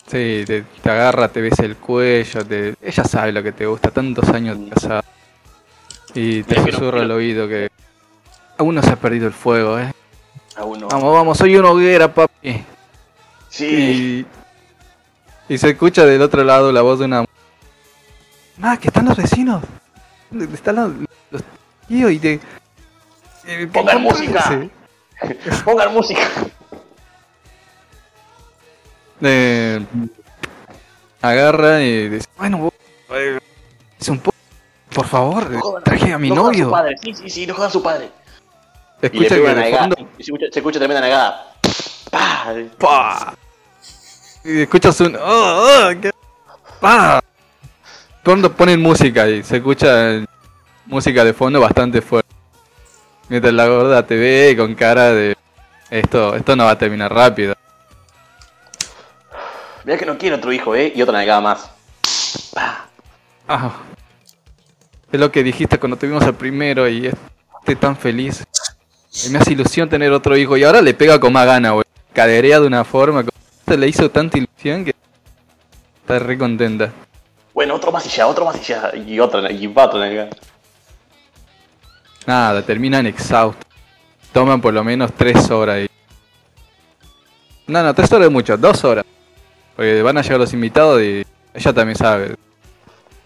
Sí, te, te agarra, te besa el cuello, te... ella sabe lo que te gusta, tantos años de casada. Y te no susurra al quiero- oído que aún no se ha perdido el fuego, eh. Aún no. Vamos, vamos, soy una hoguera, papi. Sí. Y, y se escucha del otro lado la voz de una... Ah, que están los vecinos. Están los, los tíos y te... eh, Pongan ¿cómo música. es? Pongan música. Eh, agarra y dice, bueno, vos, eh, es un poco, por favor, jodan- traje a mi no jodan a novio. su padre. Sí, sí, sí, no jodan a su padre. Y le Escucha pega que una de negada. fondo, Y se escucha, se escucha tremenda negada. ¡Pah! ¡pa! Y escuchas un, oh, oh, qué- ¡pa! Pronto ponen música y se escucha música de fondo bastante fuerte. Mientras la gorda te ve con cara de, esto, esto no va a terminar rápido. Mira que no quiere otro hijo, ¿eh? Y otra negada más. ¡Pah! Ah, es lo que dijiste cuando tuvimos al primero y estoy tan feliz. Y me hace ilusión tener otro hijo y ahora le pega con más gana, güey. Caderea de una forma que se le hizo tanta ilusión que está re contenta. Bueno, otro más y ya, otro más y ya. Y otra, y va otra negada. Nada, terminan exhaustos. Toman por lo menos tres horas. Y... No, no, tres horas es mucho, dos horas. Porque van a llegar los invitados y ella también sabe.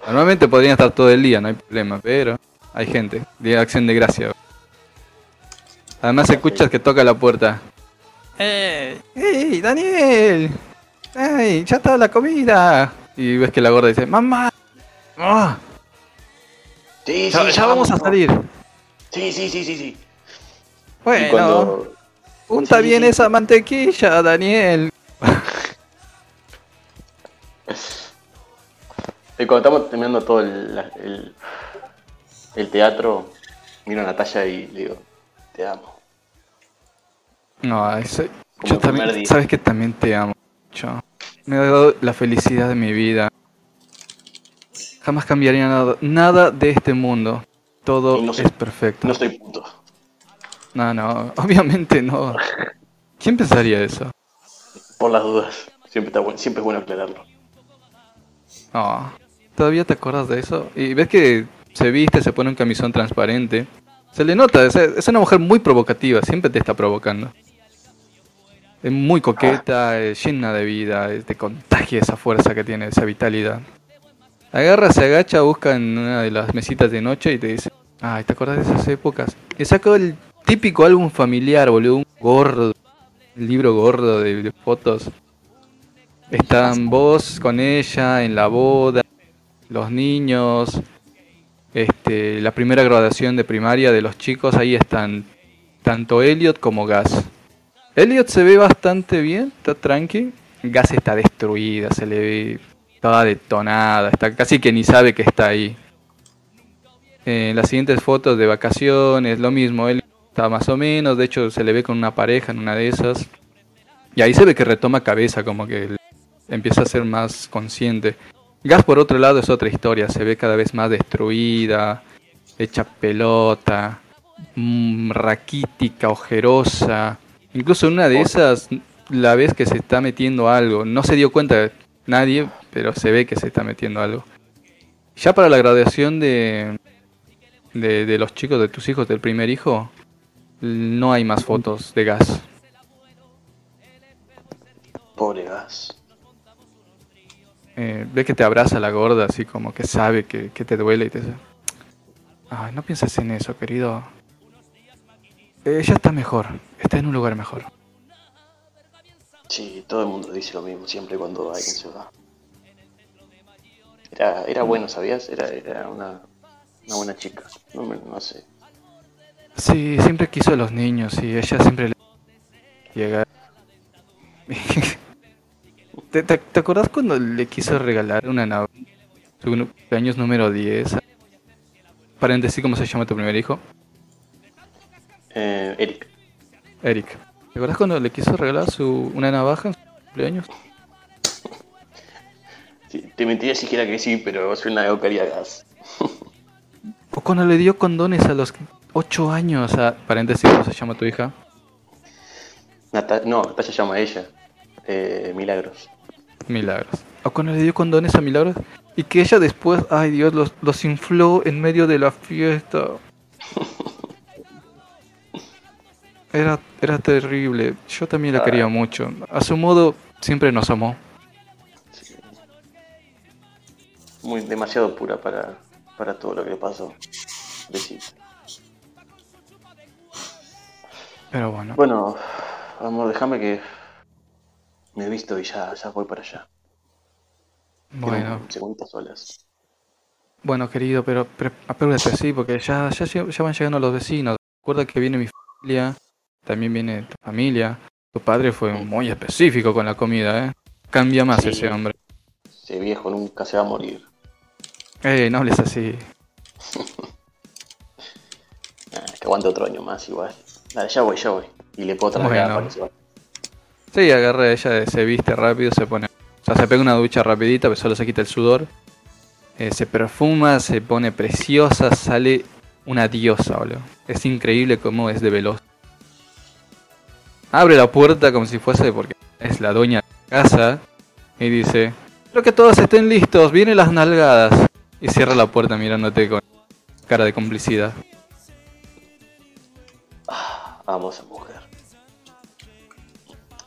Normalmente podrían estar todo el día, no hay problema, pero hay gente, de acción de gracia. Además escuchas que toca la puerta. ¡Eh! ¡Ey, Daniel! ¡Ey, ya está la comida! Y ves que la gorda dice, ¡Mamá! ¡Ah! Sí, Ya, ya vamos a salir. Sí, sí, sí, sí, sí. Bueno, cuando, unta Sí, bien sí. esa mantequilla, Daniel. y cuando estamos terminando todo el, el, el teatro, miro a Natalia y le digo, te amo. No, Como yo también, día. sabes que también te amo. mucho. Me ha dado la felicidad de mi vida. Jamás cambiaría nada, nada de este mundo. Todo no es perfecto. No estoy puto. No, no, obviamente no. ¿Quién pensaría eso? Por las dudas. Siempre, está bueno, siempre es bueno aclararlo. No. ¿Todavía te acuerdas de eso? Y ves que se viste, se pone un camisón transparente. Se le nota, es, es una mujer muy provocativa, siempre te está provocando. Es muy coqueta, es llena de vida, es- te contagia esa fuerza que tiene, esa vitalidad. Agarra, se agacha, busca en una de las mesitas de noche y te dice, ay, ¿te acuerdas de esas épocas? Y sacó el típico álbum familiar, boludo, un gordo, un libro gordo de, de fotos. Están vos con ella en la boda, los niños, este, la primera graduación de primaria de los chicos, ahí están tanto Elliot como Gas. Elliot se ve bastante bien, está tranqui. Gas está destruida, se le ve toda detonada, está casi que ni sabe que está ahí. En las siguientes fotos de vacaciones, lo mismo, él está más o menos, de hecho se le ve con una pareja en una de esas. Y ahí se ve que retoma cabeza, como que empieza a ser más consciente. Gas por otro lado es otra historia, se ve cada vez más destruida, hecha pelota, mm, raquítica, ojerosa. Incluso en una de esas la ves que se está metiendo algo. No se dio cuenta nadie, pero se ve que se está metiendo algo. Ya para la graduación de, de, de los chicos, de tus hijos, del primer hijo, no hay más fotos de gas. Pobre gas. Eh, ve que te abraza la gorda, así como que sabe que, que te duele y te dice, ay, no pienses en eso, querido. Ella está mejor, está en un lugar mejor. Sí, todo el mundo dice lo mismo siempre cuando alguien se va. Era, era bueno, ¿sabías? Era, era una, una buena chica. No, sé. Sí, siempre quiso a los niños y ella siempre le llega. ¿Te, te, te acordás cuando le quiso regalar una nave? Su cumpleaños número 10. Paréntesis, ¿cómo se llama tu primer hijo? Eh, Eric. Eric. ¿Te acordás cuando le quiso regalar su, una navaja en su cumpleaños? Sí, te mentiría si dijera que sí, pero soy una eucaria gas. O cuando le dio condones a los 8 años a... Paréntesis, ¿cómo se llama tu hija? Nata- no, Natalia llama a ella. Eh, Milagros. Milagros. O cuando le dio condones a Milagros y que ella después, ay Dios, los, los infló en medio de la fiesta. Era, era terrible. Yo también la quería mucho. A su modo, siempre nos amó. Muy demasiado pura para, para todo lo que le pasó. Besito. Pero bueno. Bueno, amor, déjame que me he visto y ya, ya voy para allá. Bueno, segunditos solas. bueno querido, pero, pero apúrate así porque ya, ya, ya van llegando los vecinos. Recuerda que viene mi familia, también viene tu familia. Tu padre fue muy específico con la comida, ¿eh? Cambia más Sí. ese hombre. Ese viejo nunca se va a morir. Eh, no hables así. Ah, que aguante otro año más igual. Dale, ya voy, ya voy. Y le puedo traer Bueno. para que se vaya. Sí, agarra ella, se viste rápido, se pone. O sea, se pega una ducha rapidita, pero solo se quita el sudor. Eh, se perfuma, se pone preciosa, sale una diosa, boludo. Es increíble cómo es de veloz. Abre la puerta como si fuese porque es la dueña de la casa. Y dice: Quiero que todos estén listos, vienen las nalgadas. Y cierra la puerta mirándote con cara de complicidad. Amo a esa mujer.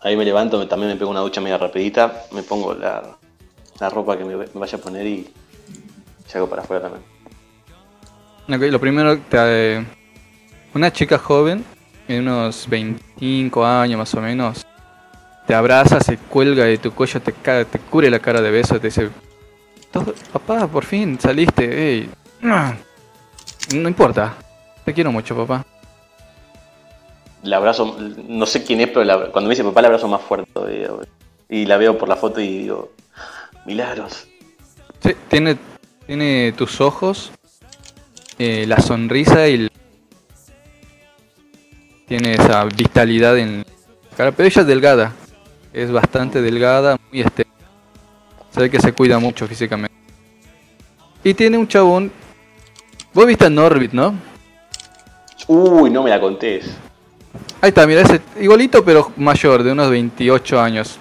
Ahí me levanto, también me pego una ducha media rapidita, me pongo la, la ropa que me, me vaya a poner y salgo para afuera también. Ok, lo primero, te- una chica joven, de unos 25 años más o menos, te abraza, se cuelga de tu cuello, te, te cubre la cara de besos, te dice, "Todo- papá, por fin saliste, ey". No importa, te quiero mucho, papá. La abrazo, no sé quién es, pero la- cuando me dice papá, la abrazo más fuerte todavía. Y la veo por la foto y digo, milagros. Sí, tiene, tiene tus ojos, eh, la sonrisa y el- tiene esa vitalidad en la cara, pero ella es delgada, es bastante delgada, muy estética. Se ve que se cuida mucho físicamente. Y tiene un chabón. Vos viste a Norbit, ¿no? Uy, no me la contés. Ahí está, mira, ese igualito pero mayor, de unos 28 años.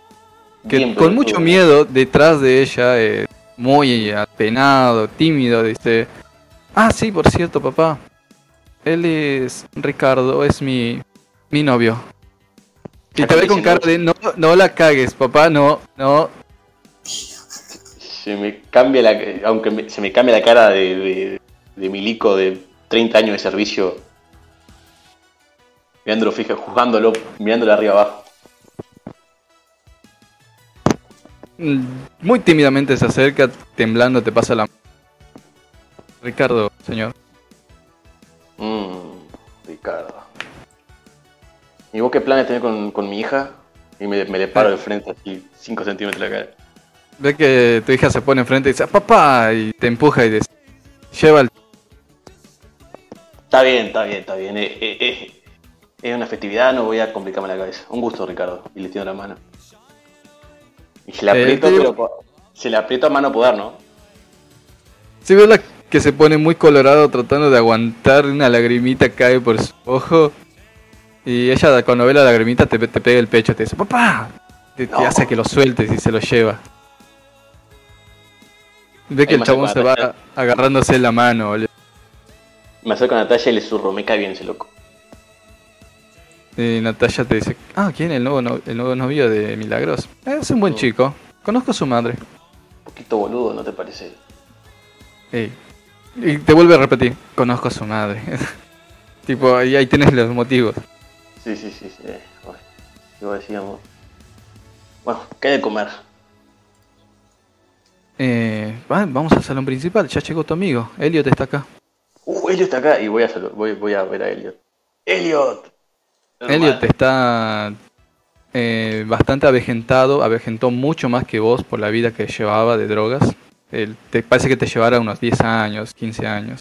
Que Bien con mucho miedo detrás de ella, eh, muy apenado, tímido, dice, ah, sí, por cierto, papá, él es Ricardo, es mi, mi novio. Y te ve con cara de, no, no la cagues, papá, no, no. Se me cambia la, aunque me- se me cambia la cara de, de, de milico de 30 años de servicio, mirándolo fija, juzgándolo, mirándolo arriba abajo. Mm, Muy tímidamente se acerca, temblando, te pasa la... Ricardo, señor. Mmm, Ricardo. ¿Y vos qué planes tenés con, con mi hija? Y me, me le paro de frente así, 5 centímetros de la cara. Ve que tu hija se pone enfrente y dice, papá, y te empuja y dice, lleva el... Está bien, está bien, está bien. Eh, eh, eh, Es una festividad, no voy a complicarme la cabeza. Un gusto, Ricardo. Y le tiendo la mano. Y se la Eh, aprieto, pero se la aprieto a mano poder, ¿no? Si veo la que se pone muy colorado tratando de aguantar una lagrimita cae por su ojo. Y ella cuando ve la lagrimita te, te pega el pecho, te dice, papá. Te, te No. hace que lo sueltes y se lo lleva. Ve que Ahí el chabón se va agarrándose la mano. boludo. Me acerco a Natalia y le zurro. Me cae bien ese loco. Y Natalia te dice, ah, ¿quién? El nuevo, no- el nuevo novio de Milagros. Es un buen Mm. chico. Conozco a su madre. Un poquito boludo, ¿no te parece? Ey. Y te vuelve a repetir, conozco a su madre. tipo, ahí, ahí tienes los motivos. Sí, sí, sí. sí. bueno, Luego decíamos. Bueno, ¿qué hay de comer? Eh, va- vamos al salón principal, ya llegó tu amigo. Elliot está acá. Uh, Elliot está acá y voy a, voy, voy a ver a Elliot. ¡Elliot! Elliot está eh, bastante avejentado, avejentó mucho más que vos por la vida que llevaba de drogas. Te parece que te llevara unos 10 años, 15 años.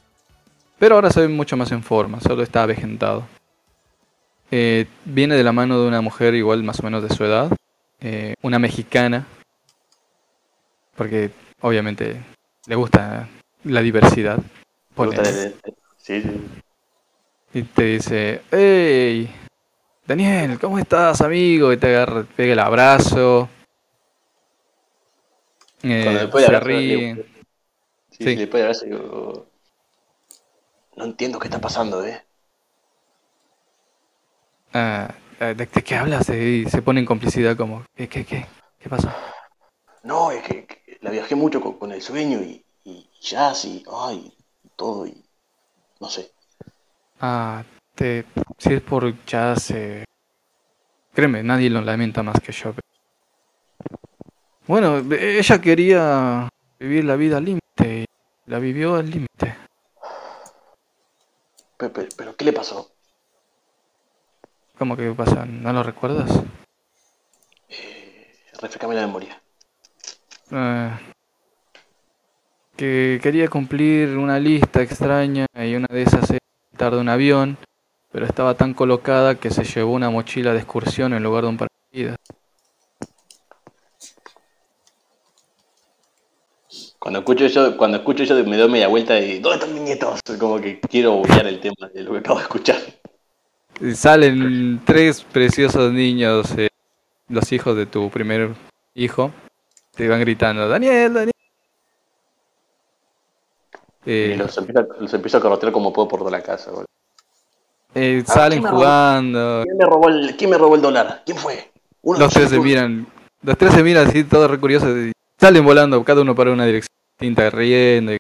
Pero ahora se ve mucho más en forma, solo está avejentado. Eh, viene de la mano de una mujer igual más o menos de su edad, eh, una mexicana, porque obviamente le gusta la diversidad. Gusta el- Sí, sí. Y te dice, hey, Daniel, ¿cómo estás, amigo? Y te agarra, pega el abrazo. Eh, ríe. digo, Sí, Sí. sí, después de abrazo digo, No entiendo qué está pasando, eh. Ah, ah, ¿de, de qué hablas? Y se pone en complicidad como, ¿qué, qué, qué? ¿Qué pasó? No, es que, que la viajé mucho con, con el sueño y, y jazz y, ay, y todo y no sé. Ah, te, si es por jazz, eh, créeme, nadie lo lamenta más que yo. Bueno, ella quería vivir la vida al límite, y la vivió al límite. Pero, pero, pero, ¿qué le pasó? ¿Cómo que pasa? ¿No lo recuerdas? Eh, refrescame la memoria. Ah, que quería cumplir una lista extraña y una de esas era tarde un avión, pero estaba tan colocada que se llevó una mochila de excursión en lugar de un paracaídas. Cuando escucho eso, cuando escucho eso me doy media vuelta y ¿dónde están mis nietos? Como que quiero obviar el tema de lo que acabo de escuchar. Y Salen tres preciosos niños, eh, los hijos de tu primer hijo, te van gritando, Daniel, Daniel. Eh, Y los empiezo, a- los empiezo a corrotear como puedo por toda la casa. boludo. eh, Ah, salen ¿quién me robó? jugando, ¿Quién me robó el, quién me robó el dólar? ¿Quién fue? Uno Los tres se miran, los tres se miran así todos re curiosos y salen volando, cada uno para una dirección distinta, riendo.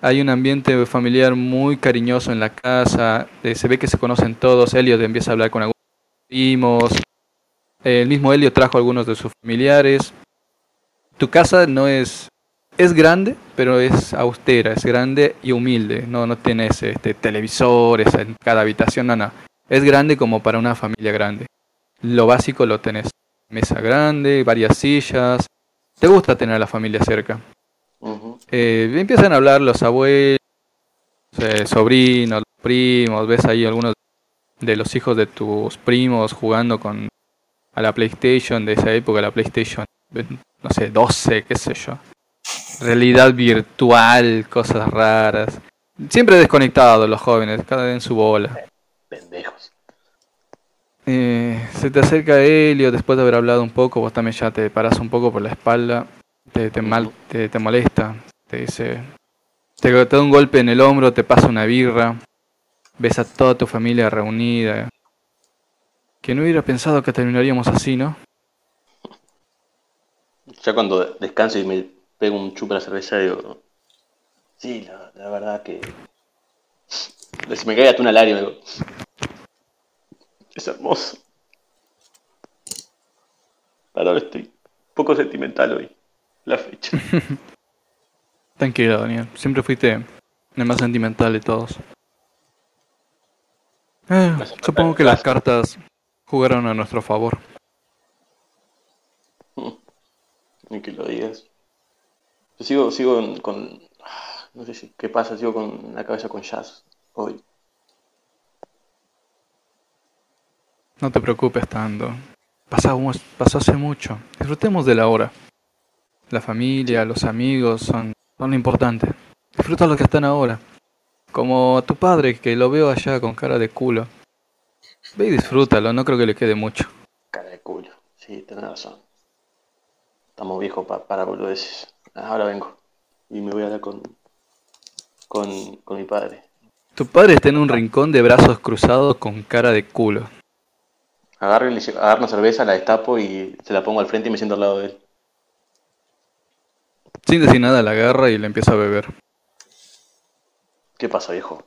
Hay un ambiente familiar muy cariñoso en la casa. eh, se ve que se conocen todos. Elliot empieza a hablar con algunos primos. El mismo Elliot trajo a algunos de sus familiares. Tu casa no es es grande, pero es austera, es grande y humilde. No no tienes este televisores en cada habitación, no, no. Es grande como para una familia grande. Lo básico lo tenés. Mesa grande, varias sillas. Te gusta tener a la familia cerca. Eh, empiezan a hablar los abuelos, eh, sobrinos, los primos, ves ahí algunos de los hijos de tus primos jugando con a la PlayStation de esa época, la PlayStation, eh, no sé, 12, qué sé yo. Realidad virtual, cosas raras. Siempre desconectados los jóvenes, cada vez en su bola. Pendejos. Eh, se te acerca Helio después de haber hablado un poco, vos también ya te paras un poco por la espalda, te, te, mal, te, te molesta, te dice, te, te da un golpe en el hombro, te pasa una birra, ves a toda tu familia reunida. Que no hubiera pensado que terminaríamos así, ¿no? Ya cuando descanso y me pego un chupa la cerveza, digo. Sí, la, la verdad que. Se me cae hasta una lágrima, digo. Es hermoso. Ahora estoy un poco sentimental hoy. La fecha. Tranquilo, Daniel, siempre fuiste el más sentimental de todos. Eh, supongo que las cartas jugaron a nuestro favor. Ni que lo digas. Yo sigo, sigo con, con- ah, No sé si, qué pasa, sigo con la cabeza con jazz hoy. No te preocupes tanto. Pasamos, pasó hace mucho. Disfrutemos de la hora. La familia, los amigos son, son lo importante. Disfruta lo que están ahora. Como a tu padre, que lo veo allá con cara de culo. Ve y disfrútalo, no creo que le quede mucho. Cara de culo. Sí, tenés razón. Estamos viejos pa- para boludeces. Ahora vengo. Y me voy a hablar con. con, con mi padre. Tu padre está en un rincón de brazos cruzados con cara de culo. Agarro, y le agarro una cerveza, la destapo y se la pongo al frente y me siento al lado de él. Sin decir nada, la agarra y le empieza a beber. ¿Qué pasa, viejo?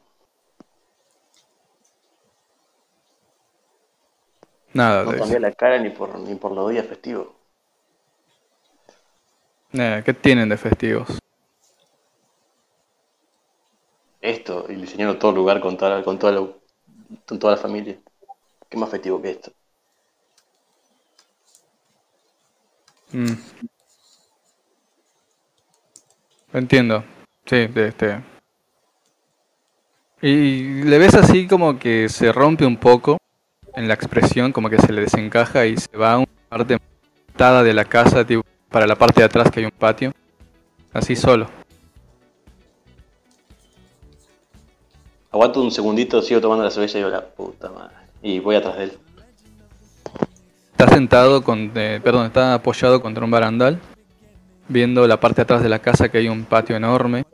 Nada No cambié la cara ni por, ni por los días festivos. Eh, ¿Qué tienen de festivos? Esto, y diseñaron todo el lugar con toda, la- con, toda la, con toda la familia. ¿Qué más festivo que esto? Mm. Entiendo. Sí, de este. Y le ves así como que se rompe un poco en la expresión, como que se le desencaja y se va a una parte de la casa, tipo, para la parte de atrás que hay un patio. Así solo. Aguanto un segundito, sigo tomando la cerveza y digo, la puta madre. Y voy atrás de él. Está sentado con, eh, perdón, está apoyado contra un barandal, viendo la parte de atrás de la casa que hay un patio enorme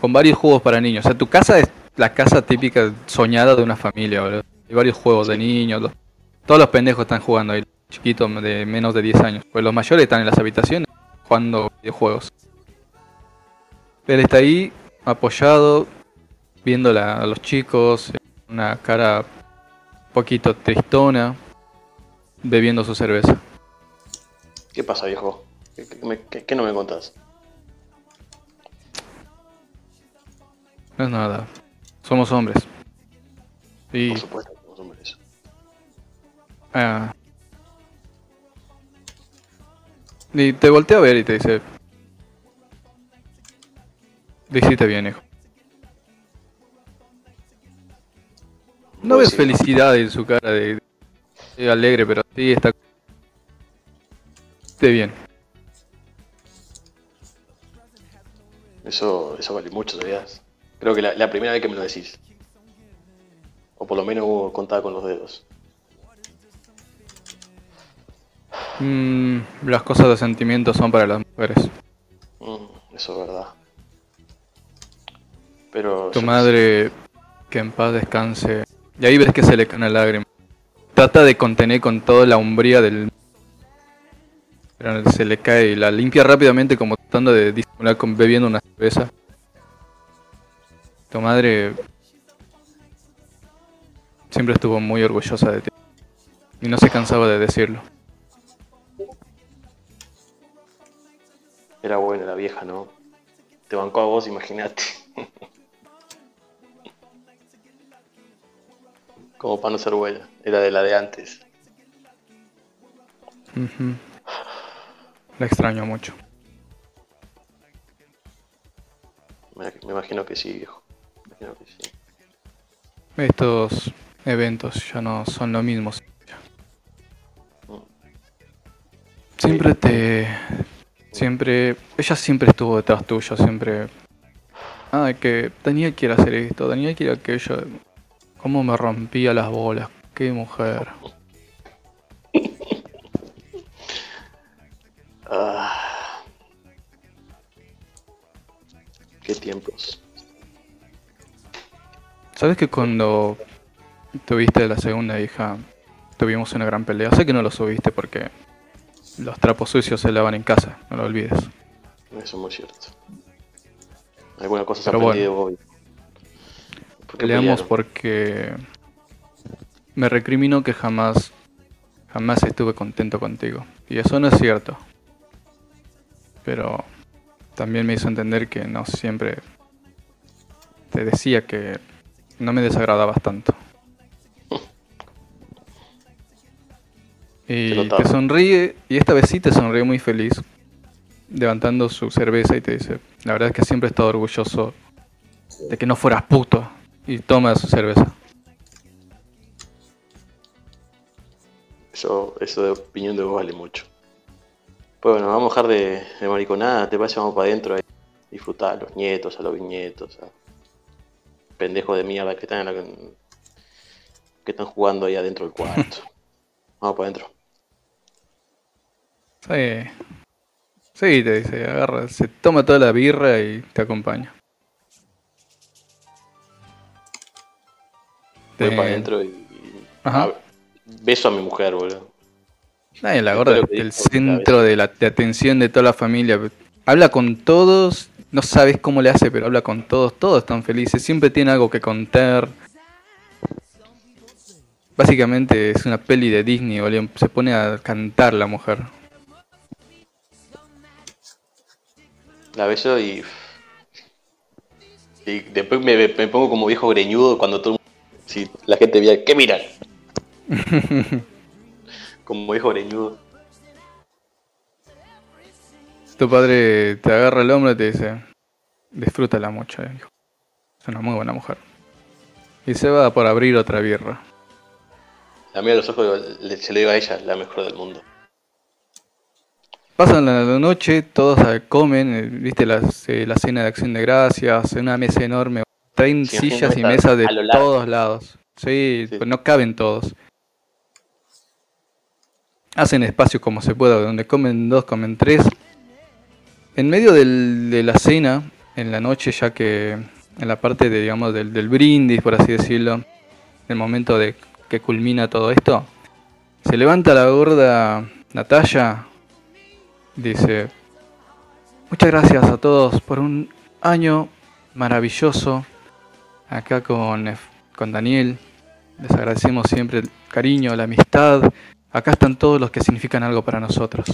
con varios juegos para niños. O sea, tu casa es la casa típica soñada de una familia, boludo. Hay varios juegos de niños, todos los pendejos están jugando ahí, chiquitos de menos de 10 años. Pues los mayores están en las habitaciones jugando videojuegos. Él está ahí apoyado, viendo a los chicos, una cara un poquito tristona, bebiendo su cerveza. ¿Qué pasa, viejo? ¿Qué, no me contás? No es nada. Somos hombres. Y Por supuesto, somos hombres. ah, y te voltea a ver y te dice, lo hiciste bien, hijo. No ves sí. felicidad en su cara de, de alegre, pero sí está esté bien. Eso, eso vale mucho, ¿sabías? Creo que la, la primera vez que me lo decís. O por lo menos hubo contada con los dedos. Mm, las cosas de sentimientos son para las mujeres. Mm, eso es verdad. Pero. Tu madre, que en paz descanse. Y ahí ves que se le cae una lágrima. Trata de contener con toda la umbría del... Pero se le cae y la limpia rápidamente como tratando de disimular bebiendo una cerveza. Tu madre siempre estuvo muy orgullosa de ti. Y no se cansaba de decirlo. Era buena la vieja, ¿no? Te bancó a vos, imagínate. Como para no ser buena. Era de la de antes. La extraño mucho. Me, me imagino que sí, viejo. Me imagino que sí. Estos eventos ya no son lo mismo. Siempre te... Siempre... Ella siempre estuvo detrás tuyo, siempre... Ah, que tenía que ir a hacer esto, tenía que ir a aquello. Cómo me rompía las bolas. Qué mujer. Ah. Qué tiempos. ¿Sabes que cuando tuviste la segunda hija tuvimos una gran pelea? Sé que no lo subiste porque los trapos sucios se lavan en casa, no lo olvides. Eso es muy cierto. Alguna cosa se ha aprendido hoy. ¿Por qué Peleamos pelearon? porque me recrimino que jamás, jamás estuve contento contigo. Y eso no es cierto. Pero también me hizo entender que no siempre te decía que no me desagradabas tanto. Y te sonríe, y esta vez sí te sonríe muy feliz, levantando su cerveza y te dice, la verdad es que siempre he estado orgulloso de que no fueras puto. Y toma su cerveza. Eso, eso de opinión de vos vale mucho. Pues bueno, vamos a dejar de, de mariconada, te parece, vamos para adentro ahí. Disfrutar a los nietos, a los bisnietos, a pendejos de mierda que están, en la- que están jugando ahí adentro del cuarto. vamos para adentro. Sí. Sí, te dice, agarra, se toma toda la birra y te acompaña. Voy para adentro y, y- Ajá. a- beso a mi mujer, boludo. Nadie la gorda que el centro de la de atención de toda la familia. Habla con todos, no sabes cómo le hace, pero habla con todos, todos están felices, siempre tiene algo que contar. Básicamente es una peli de Disney, boludo, se pone a cantar la mujer. La beso y. Y después me, me pongo como viejo greñudo cuando todo. Si la gente mira, ¿qué miran? como viejo greñudo. Tu padre te agarra el hombro y te dice, disfrútala mucho, eh, hijo. Es una muy buena mujer. Y se va por abrir otra birra. La mira a los ojos se le digo a ella, la mejor del mundo. Pasan la, la noche, todos eh, comen, eh, viste las, eh, la cena de acción de gracias, una mesa enorme, traen Sí, sillas y mesa mesas de todos lados. Sí, Sí. pues no caben todos. Hacen espacio como se pueda, donde comen dos, comen tres. En medio del- de la cena, en la noche, ya que en la parte de, digamos, del, del brindis, por así decirlo, el momento de que culmina todo esto, se levanta la gorda Natalia, dice, muchas gracias a todos por un año maravilloso acá con, Ef- con Daniel. Les agradecemos siempre el cariño, la amistad. Acá están todos los que significan algo para nosotros.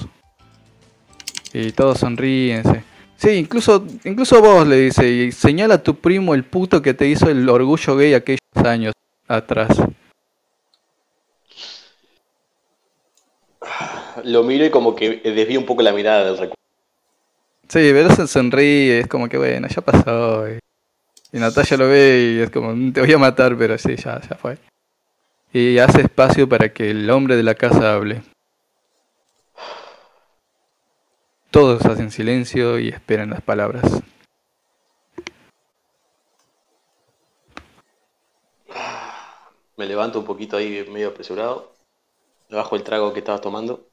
Y todos sonríen. se- Sí, incluso, incluso vos le dice, y señala a tu primo el puto que te hizo el orgullo gay aquellos años atrás. Lo miro y como que desvío un poco la mirada del recuerdo. Sí, pero se sonríe, es como que bueno, ya pasó. Y, y Natalia lo ve y es como, "Mm, te voy a matar, pero sí, ya, ya fue. Y hace espacio para que el hombre de la casa hable. Todos hacen silencio y esperan las palabras. Me levanto un poquito ahí medio apresurado. Le bajo el trago que estabas tomando.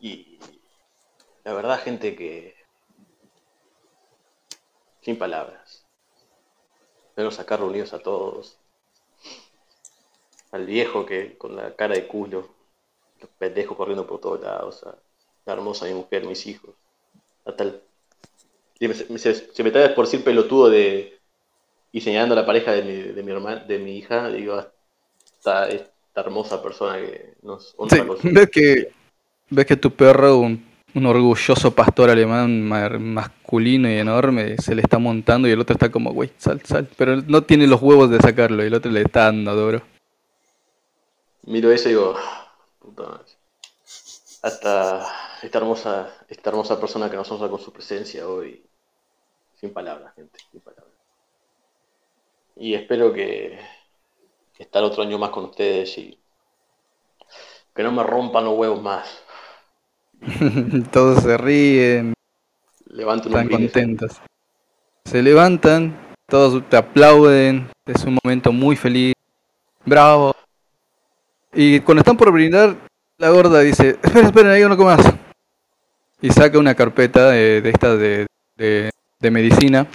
Y la verdad, gente que... Sin palabras. Verlos acá reunidos a todos. Al viejo que con la cara de culo. Los pendejos corriendo por todos lados. A la hermosa mi mujer, mis hijos. Hasta y me- me- Se, se me trae por decir pelotudo de, y señalando a la pareja de mi, de mi hermana, de mi hija, digo, esta, esta hermosa persona que nos honra Sí, con su- ves que, ves que tu perro, un, un orgulloso pastor alemán ma- masculino y enorme, se le está montando y el otro está como, güey, sal, sal. Pero no tiene los huevos de sacarlo y el otro le está dando duro. Miro eso y digo, "Ah, puta madre. Hasta esta hermosa, esta hermosa persona que nos honra con su presencia hoy. Sin palabras, gente, sin palabras. Y espero que estar otro año más con ustedes y que no me rompan los huevos más. Todos se ríen, están contentos. Se levantan, todos te aplauden, es un momento muy feliz. Bravo. Y cuando están por brindar, la gorda dice, espera, espera, hay uno más. Y saca una carpeta de, de estas de, de, de medicina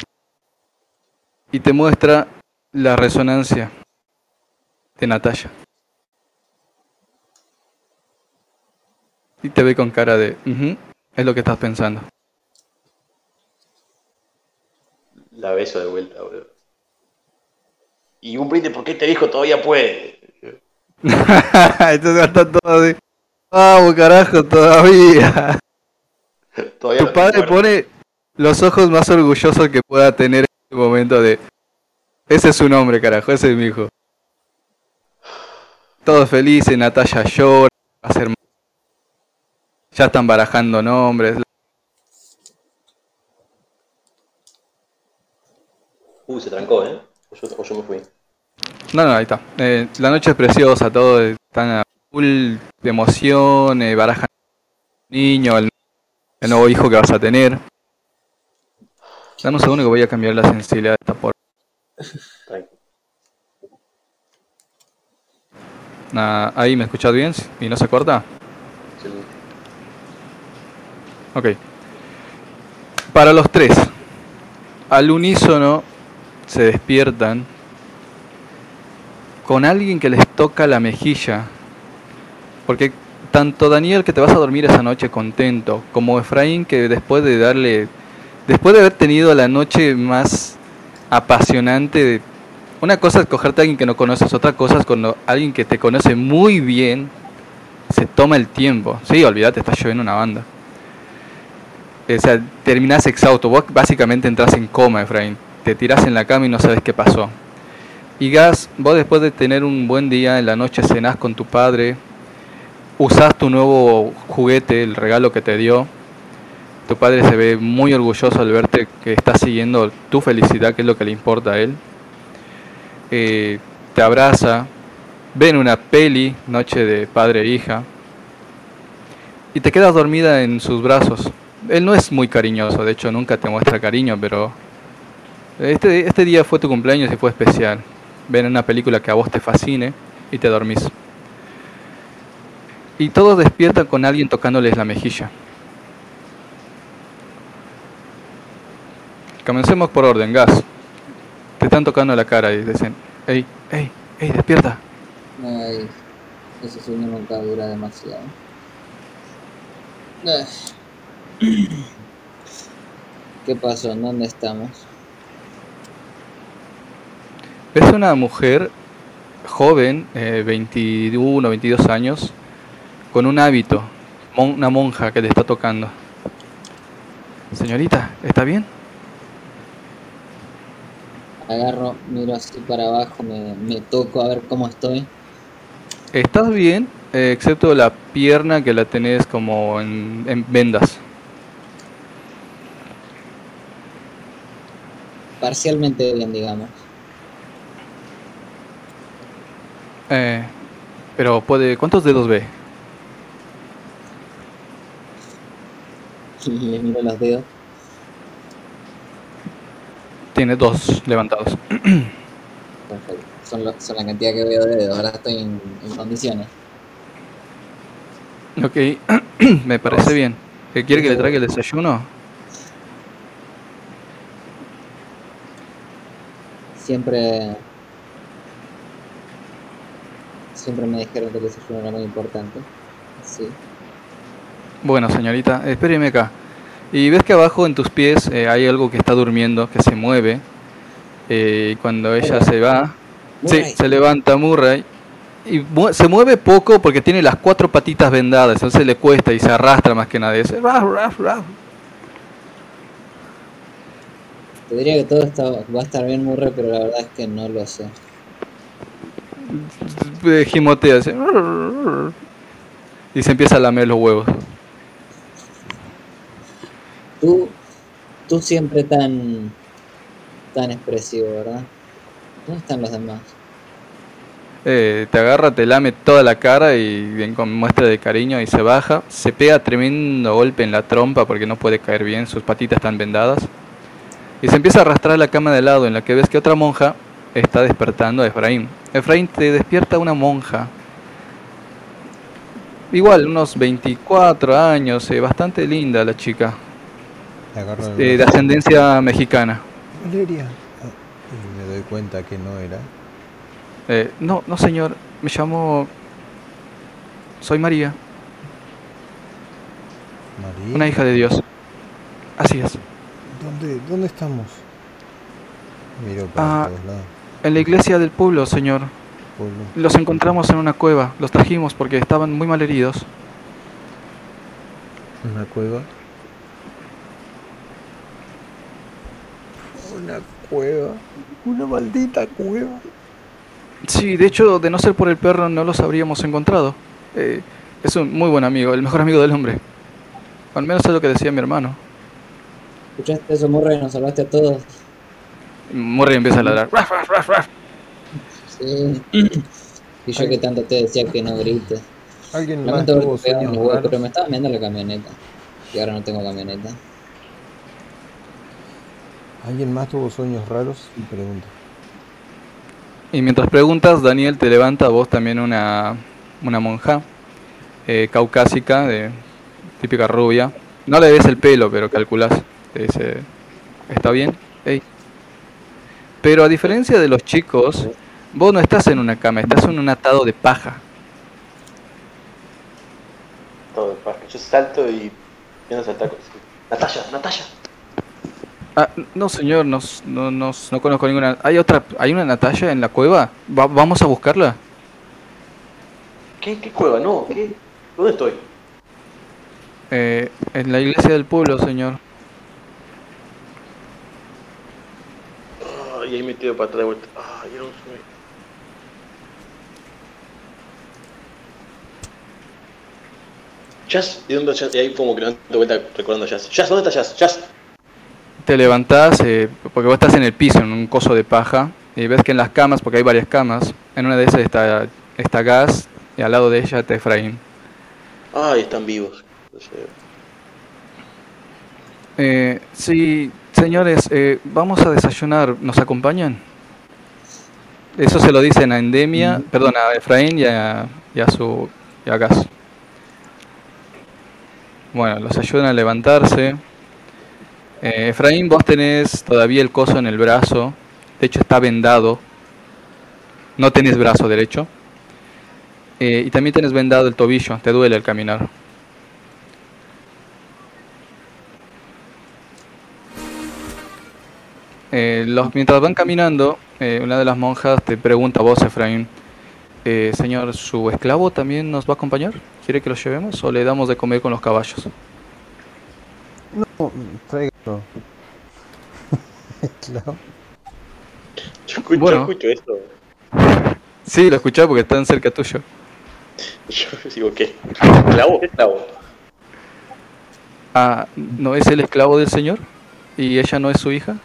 y te muestra la resonancia de Natalia. Y te ve con cara de, "Ujú, es lo que estás pensando. La beso de vuelta, boludo. Y un brindis porque este viejo todavía puede. Entonces está todo así. Vamos, carajo, todavía. Todavía Tu no padre pone los ojos más orgullosos que pueda tener en este momento de... Ese es su nombre, carajo, ese es mi hijo. Todos felices, Natalia llora, va a ser... Ya están barajando nombres. Uy, se trancó, ¿eh? O yo, o yo me fui. No, no, ahí está. Eh, la noche es preciosa, todos están a full de emoción, eh, barajan el niño, el, el nuevo hijo que vas a tener. Dame un segundo que voy a cambiar la sensibilidad de esta por... Ah, ahí me escuchas bien y no se corta. Ok. Para los tres, al unísono se despiertan con alguien que les toca la mejilla. Porque tanto Daniel que te vas a dormir esa noche contento, como Efraín que después de darle, después de haber tenido la noche más apasionante, de- una cosa es cogerte a alguien que no conoces, otra cosa es cuando alguien que te conoce muy bien se toma el tiempo. Sí, olvídate, está lloviendo una banda. O terminás exhausto. Vos básicamente entras en coma, Efraín. Te tirás en la cama y no sabes qué pasó. Y Gas, vos después de tener un buen día en la noche cenás con tu padre, usás tu nuevo juguete, el regalo que te dio. Tu padre se ve muy orgulloso al verte que estás siguiendo tu felicidad, que es lo que le importa a él. Eh, te abraza, ven una peli, noche de padre e hija, y te quedas dormida en sus brazos. Él no es muy cariñoso, de hecho nunca te muestra cariño, pero este, este día fue tu cumpleaños y fue especial. Ven una película que a vos te fascine y te dormís. Y todos despiertan con alguien tocándoles la mejilla. Comencemos por orden, Gas. Te están tocando la cara y dicen, hey, hey, hey, despierta. Ay, ese sueño nunca dura demasiado. Ay. ¿Qué pasó? ¿En dónde estamos? Es una mujer joven, eh, 21, 22 años, con un hábito, mon- una monja que le está tocando. Señorita, ¿está bien? Agarro, miro así para abajo, me, me toco a ver cómo estoy. Estás bien, eh, excepto la pierna que la tenés como en, en vendas. Parcialmente bien, digamos. Eh, pero puede, ¿cuántos dedos ve? Le miro los dedos. Tiene dos levantados. Perfecto. Son, lo- son la cantidad que veo de dedos. Ahora estoy en, en condiciones. Ok, me parece bien. ¿Qué quiere que le traiga el desayuno? Siempre. Siempre me dijeron que el desayuno era muy importante. Sí. Bueno, señorita, espéreme acá. Y ves que abajo en tus pies eh, hay algo que está durmiendo, que se mueve. Eh, y cuando ella se va, sí, se levanta Murray y mu- se mueve poco porque tiene las cuatro patitas vendadas, entonces le cuesta y se arrastra más que nada. y dice, "Raf, raf, raf". Te diría que todo está, va a estar bien, Murray, pero la verdad es que no lo sé. Gimotea así, y se empieza a lamer los huevos. Tú, tú siempre tan, tan expresivo, ¿verdad? ¿Dónde están los demás? Eh, te agarra, te lame toda la cara y bien con muestra de cariño y se baja. Se pega tremendo golpe en la trompa porque no puede caer bien, sus patitas están vendadas. Y se empieza a arrastrar la cama de lado en la que ves que otra monja está despertando a Efraín. Efraín te despierta una monja. Igual, unos 24 años, eh, bastante linda la chica, eh, de ascendencia mexicana. Valeria. Y me doy cuenta que no era. Eh, no, no señor, me llamo... Soy María, María. una hija de Dios. Así es. ¿Dónde, ¿Dónde estamos? Miro para Ah. todos lados. En la iglesia del pueblo, señor. Pueblo. Los encontramos en una cueva. Los trajimos porque estaban muy mal heridos. Una cueva. Una cueva. Una maldita cueva. Sí, de hecho, de no ser por el perro, no los habríamos encontrado. Eh, es un muy buen amigo, el mejor amigo del hombre. Al menos es lo que decía mi hermano. ¿Escuchaste eso, Murray? Nos salvaste a todos. Murray empieza a ladrar. Ruff, ruff, ruff. Sí. Y yo que tanto te decía que no grites. Alguien más Lamento tuvo en los pero me estaba viendo la camioneta. Y ahora no tengo camioneta. ¿Alguien más tuvo sueños raros? Pregunto. Y mientras preguntas, Daniel te levanta a vos también una, una monja eh, caucásica, de típica rubia. No le ves el pelo, pero calculás. Te dice, ¿está bien? Pero a diferencia de los chicos, vos no estás en una cama, estás en un atado de paja. Todo el parque. Yo salto y. Yo no saltar con Natalia, Natalia. Ah, no señor, nos- no, nos- no conozco ninguna. ¿Hay otra, hay una Natalia en la cueva? Va- ¿Vamos a buscarla? ¿Qué, ¿Qué cueva? No, ¿qué? ¿Dónde estoy? Eh, en la iglesia del pueblo, señor. Ah, y ahí me tiro para atrás de vuelta. Era un sueño. Jazz, ¿y dónde Jazz? Y ahí como que me de vuelta recordando a Jazz. Jazz, ¿dónde está Jazz? Jazz. Te levantás, eh, porque vos estás en el piso, en un coso de paja, y ves que en las camas, porque hay varias camas, en una de esas está, está Gas, y al lado de ella está Efraín. Ay, están vivos. No. Eh, sí, señores, eh, vamos a desayunar, ¿nos acompañan? Eso se lo dicen a Endemia, perdón, a Efraín y a, y a su y a Gas. Bueno, los ayudan a levantarse. Eh, Efraín, vos tenés todavía el coso en el brazo. De hecho, está vendado. No tenés brazo derecho. Eh, y también tenés vendado el tobillo. Te duele al caminar. Eh, los, mientras van caminando, eh, una de las monjas te pregunta a vos, Efraín, eh, señor, ¿su esclavo también nos va a acompañar? ¿Quiere que lo llevemos o le damos de comer con los caballos? No, tráigalo. claro. Yo escucho, Bueno. escucho esto. Sí, lo escuché porque están cerca tuyo. Yo digo, ¿qué? ¿Esclavo? ¿Qué esclavo? Ah, ¿no es el esclavo del señor? ¿Y ella no es su hija?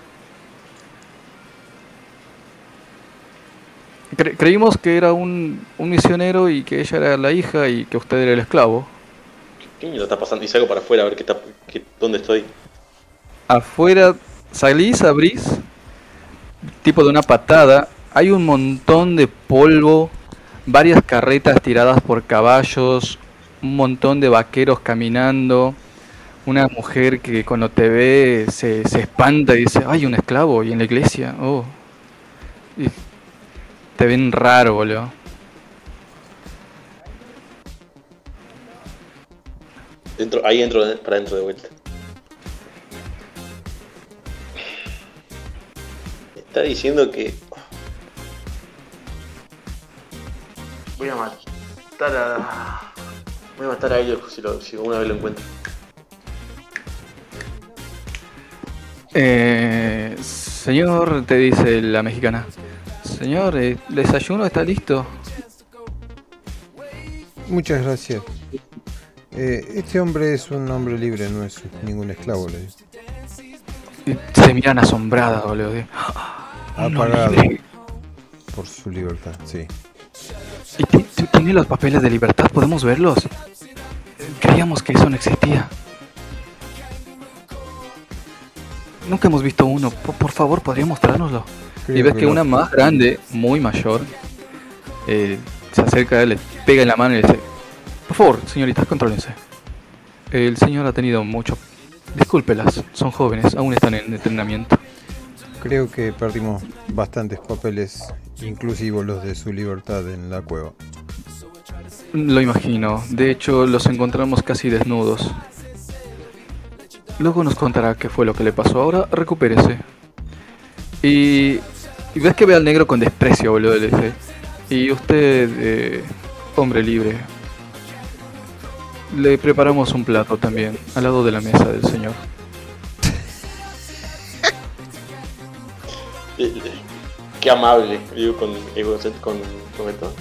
Cre- creímos que era un, un misionero y que ella era la hija y que usted era el esclavo. ¿Qué está pasando? Y salgo para afuera a ver qué está, qué- dónde estoy. Afuera salís, abrís, tipo de una patada, hay un montón de polvo, varias carretas tiradas por caballos, un montón de vaqueros caminando, una mujer que cuando te ve se, se espanta y dice, ay, un esclavo, y en la iglesia, oh. Y te ven raro, boludo. Dentro, ahí entro para dentro de vuelta. está diciendo que. Voy a matar a. Voy a matar a ellos si, lo, si una vez lo encuentro. Eh, señor, te dice la mexicana. Señor, eh, el desayuno está listo. Muchas gracias. Eh, este hombre es un hombre libre, no es ningún esclavo. Le digo. Se miran asombradas, boludo. Ha No, pagado libre. por su libertad, sí. ¿Y ti- ti- tiene los papeles de libertad? ¿Podemos verlos? Creíamos que eso no existía. Nunca hemos visto uno. Por, por favor, ¿podría mostrárnoslo? Y ves que una más grande, muy mayor, eh, se acerca a él, le pega en la mano y le dice, por favor, señoritas, contrólense. El señor ha tenido mucho... Discúlpelas, son jóvenes, aún están en entrenamiento. Creo que perdimos bastantes papeles, inclusivos los de su libertad en la cueva. Lo imagino, de hecho los encontramos casi desnudos. Luego nos contará qué fue lo que le pasó, ahora recupérese. Y, y ves que ve al negro con desprecio, boludo, le dice. Y usted, eh, hombre libre, le preparamos un plato también, al lado de la mesa del señor. Eh, Qué amable, digo con con, con esto.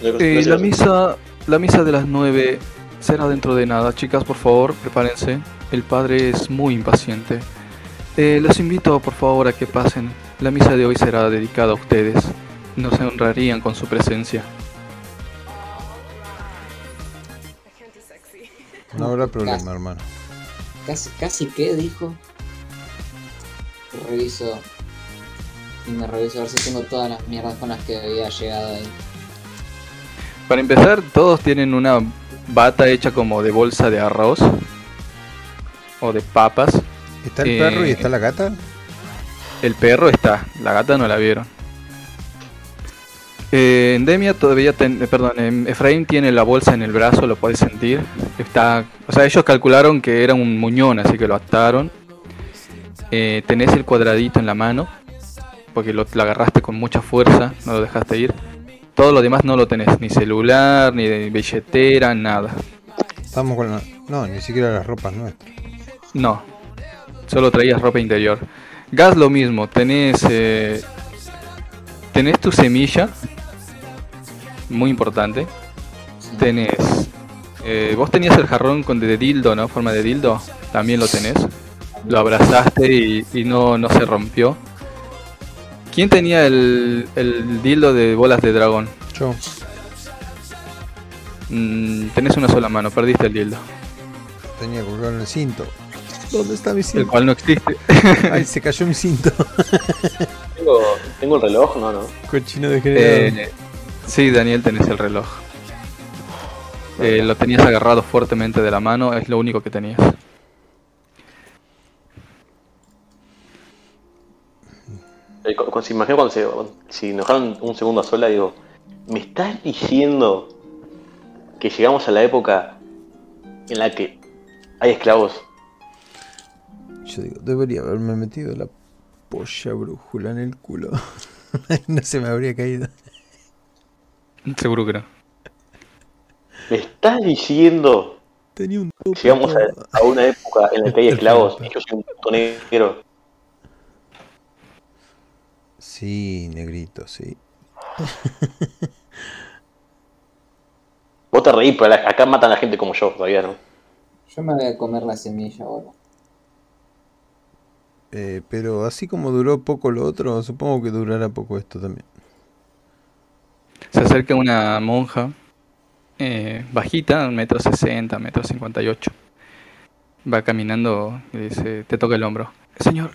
Eh, la misa, la misa de las 9 será dentro de nada. Chicas, por favor, prepárense. El padre es muy impaciente. Eh, los invito, por favor, a que pasen. La misa de hoy será dedicada a ustedes. Nos honrarían con su presencia. No habrá problema, hermano. Casi, casi que dijo. Reviso. Y me reviso a ver si tengo todas las mierdas con las que había llegado ahí. Para empezar, todos tienen una bata hecha como de bolsa de arroz o de papas. ¿Está el Eh, perro y está la gata? El perro está, la gata no la vieron. Eh, Endemia todavía, ten- eh, perdón, em, Efraín tiene la bolsa en el brazo, lo puedes sentir. Está, o sea, ellos calcularon que era un muñón, así que lo ataron. Eh, tenés el cuadradito en la mano, porque lo, lo agarraste con mucha fuerza, no lo dejaste ir. Todo lo demás no lo tenés, ni celular, ni de billetera, nada. Estamos con la... No, ni siquiera las ropas nuestras. No, solo traías ropa interior. Gas lo mismo, tenés eh, tenés tu semilla, muy importante. Tenés, eh, vos tenías el jarrón con de dildo, ¿no? Forma de dildo, también lo tenés. Lo abrazaste y, y no, no se rompió. ¿Quién tenía el, el dildo de bolas de dragón? Yo, Mm, tenés una sola mano, perdiste el dildo, tenía colgado en el cinto. ¿Dónde está mi el cinto? cual no existe. Ay, se cayó mi cinto. Tengo, tengo el reloj, no, no. Cochino degenerado. Eh, sí, Daniel, tenés el reloj. Eh, lo tenías agarrado fuertemente de la mano, es lo único que tenías. Eh, imagino cuando se, si nos dejaron un segundo a sola, digo, ¿me estás diciendo que llegamos a la época en la que hay esclavos? Yo digo, debería haberme metido la polla brújula en el culo. no se me habría caído. Seguro que no. ¿Me estás diciendo Tenía un que llegamos a, a una época en la que hay esclavos y yo soy un puto negro? Sí, negrito, sí. Vos te reís, pero acá matan a la gente como yo, todavía, ¿no? Yo me voy a comer la semilla ahora. Eh, pero así como duró poco lo otro, supongo que durará poco esto también. Se acerca una monja eh, bajita, metro sesenta, metro cincuenta y ocho. Va caminando y dice, te toca el hombro. Señor,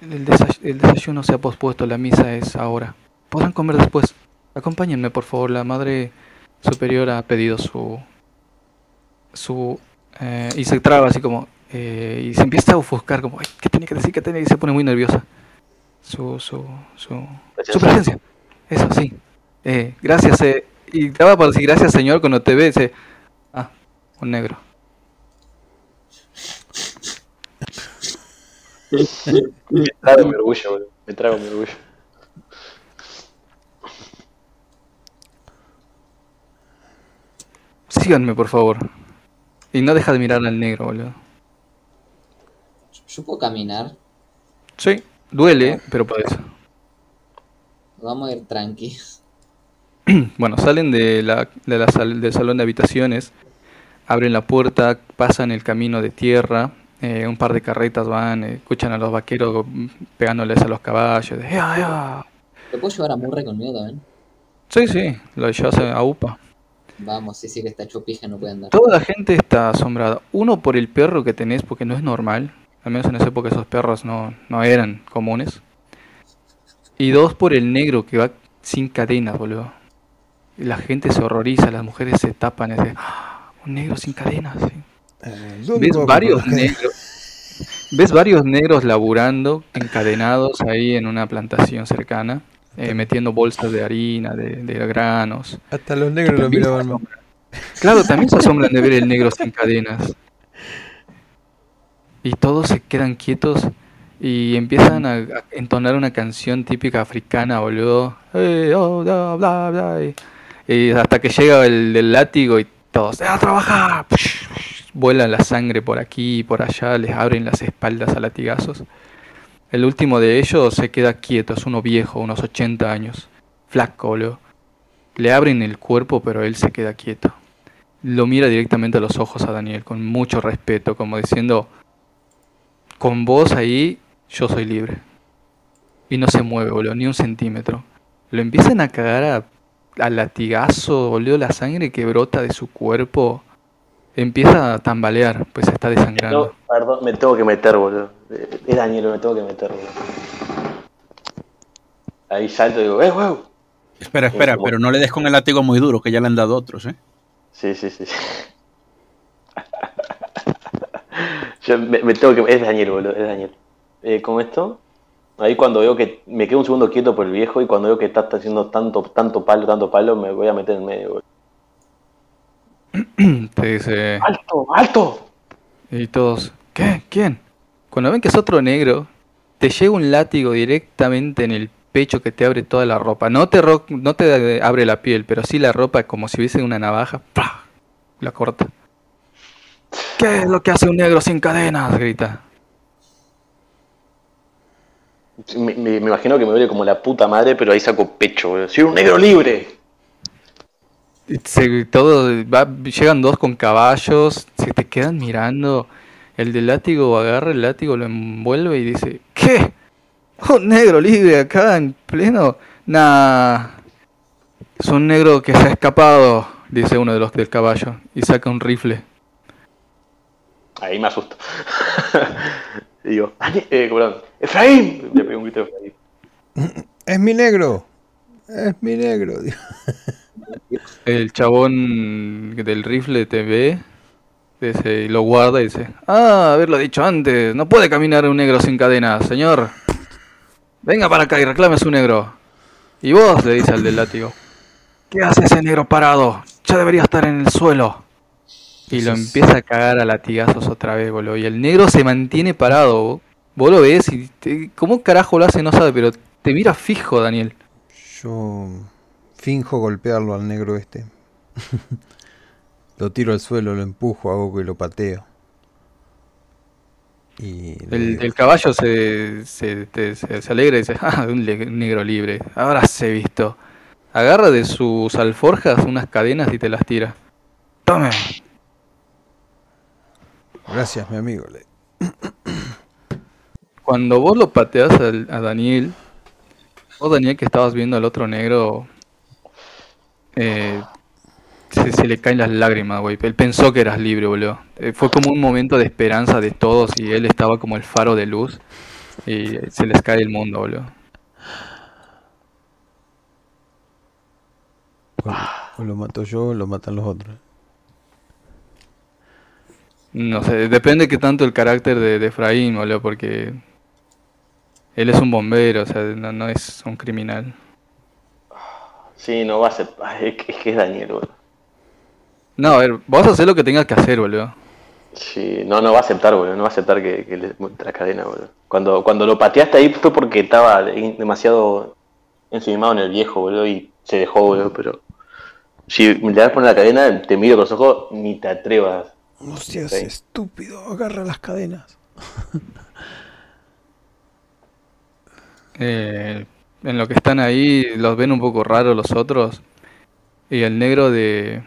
el, desay- el desayuno se ha pospuesto, la misa es ahora. Podrán comer después. Acompáñenme, por favor. La madre superiora ha pedido su... su eh, y se traba así como... eh, y se empieza a ofuscar como, "Ay, ¿qué tenía que decir? ¿Qué tenía? Y se pone muy nerviosa. Su... su... su... Su presencia. Eso sí. Eh, gracias. Eh. Y estaba por decir gracias, señor, cuando te ve, dice, ah, un negro. Me trago mi orgullo. Me trago mi orgullo. Síganme, por favor. Y no deja de mirar al negro, boludo. Yo puedo caminar. Sí, duele, pero podés. Vamos a ir tranqui. Bueno, salen de la, de la sal- del salón de habitaciones, abren la puerta, pasan el camino de tierra, eh, un par de carretas van, eh, escuchan a los vaqueros pegándoles a los caballos. de, "Ea, ea". ¿Te puedo llevar a Murray conmigo también? Sí, sí, lo llevas a UPA. Vamos, sí, sí, que está hecho pija, no puede andar. Toda la gente está asombrada. Uno por el perro que tenés, porque no es normal. Al menos en esa época esos perros no, no eran comunes. Y dos por el negro que va sin cadenas, boludo. Y la gente se horroriza, las mujeres se tapan. Es de, "Ah, un negro sin cadenas. sí". Eh, ¿dónde ¿Ves varios negros? ¿Ves varios negros laburando, encadenados ahí en una plantación cercana? eh, metiendo bolsas de harina, de, de granos. Hasta los negros lo miraban. Claro, también se asombran de ver el negro sin cadenas. Y todos se quedan quietos y empiezan a, entonar una canción típica africana, boludo. Eh, oh, bla, bla, bla, y, hasta que llega el del látigo y todos, ¡a trabajar! Vuela la sangre por aquí y por allá, les abren las espaldas a latigazos. El último de ellos se queda quieto, es uno viejo, unos 80 años, flaco, boludo. Le abren el cuerpo, pero él se queda quieto. Lo mira directamente a los ojos a Daniel, con mucho respeto, como diciendo, con vos ahí, yo soy libre. Y no se mueve, boludo, ni un centímetro. Lo empiezan a cagar a, a latigazo, boludo, la sangre que brota de su cuerpo empieza a tambalear, pues se está No, desangrando. perdón, me tengo que meter, boludo. Es Daniel, me tengo que meter, boludo. Ahí salto y digo, ¡eh, huevo! Espera, espera, como- pero no le des con el látigo muy duro, que ya le han dado otros, ¿eh? Sí, sí, sí. Yo me, me tengo que. Es Daniel, boludo, es Daniel. Eh, ¿Cómo esto? Ahí cuando veo que. Me quedo un segundo quieto por el viejo y cuando veo que está haciendo tanto, tanto palo, tanto palo, me voy a meter en medio, boludo. Te dice, ¡Alto, alto! y todos, ¿qué? ¿Quién? Cuando ven que es otro negro, te llega un látigo directamente en el pecho que te abre toda la ropa. No te, ro- no te abre la piel, pero sí la ropa como si hubiese una navaja. ¡Pah! La corta. ¿Qué es lo que hace un negro sin cadenas? Grita. Me, me- me imagino que me duele como la puta madre, pero ahí saco pecho, boludo. ¡Soy un negro libre! Se- todo, va- llegan dos con caballos, se te quedan mirando. El del látigo agarra el látigo, lo envuelve y dice, ¿qué? ¿Un negro libre acá en pleno? Nah, es un negro que se ha escapado, dice uno de los del caballo, y saca un rifle. Ahí me asusto. y digo, "Dani- eh, perdón, ¡Efraín! Le pego un grito a Efraín. Es mi negro. Es mi negro. El chabón del rifle te ve, dice, y lo guarda y dice, ah, haberlo dicho antes, no puede caminar un negro sin cadenas, señor. Venga para acá y reclame a su negro. Y vos, le dice al del látigo, ¿qué hace ese negro parado? Ya debería estar en el suelo. Y lo empieza a cagar a latigazos otra vez, boludo. Y el negro se mantiene parado. Vos, vos lo ves y te- cómo carajo lo hace no sabe, pero te mira fijo, Daniel. Yo finjo golpearlo al negro este. lo tiro al suelo, lo empujo, hago que lo pateo. Y El, caballo se, se, te- se- se alegra y dice, ah, un le- negro libre, ahora se visto. Agarra de sus alforjas unas cadenas y te las tira. Tome. Gracias, mi amigo. Cuando vos lo pateas al- a Daniel, vos Daniel que estabas viendo al otro negro, eh, se, se le caen las lágrimas, güey. Él pensó que eras libre, boludo. Eh, fue como un momento de esperanza de todos y él estaba como el faro de luz y se les cae el mundo, boludo. O lo mato yo o lo matan los otros. No sé, depende que tanto el carácter de, de Efraín, boludo, porque él es un bombero, o sea, no, no es un criminal. Sí, no va a ser. es, que- es Daniel, boludo. No, a ver, vos hacer lo que tengas que hacer, boludo. Sí, no, no va a aceptar, boludo. No va a aceptar que, que le la cadena, boludo. Cuando, cuando lo pateaste ahí fue porque estaba demasiado encimado en el viejo, boludo, y se dejó, boludo, pero. Si le das poner la cadena, te miro con los ojos, ni te atrevas. No seas Sí. estúpido, agarra las cadenas. Eh, en lo que están ahí, los ven un poco raros los otros. Y el negro de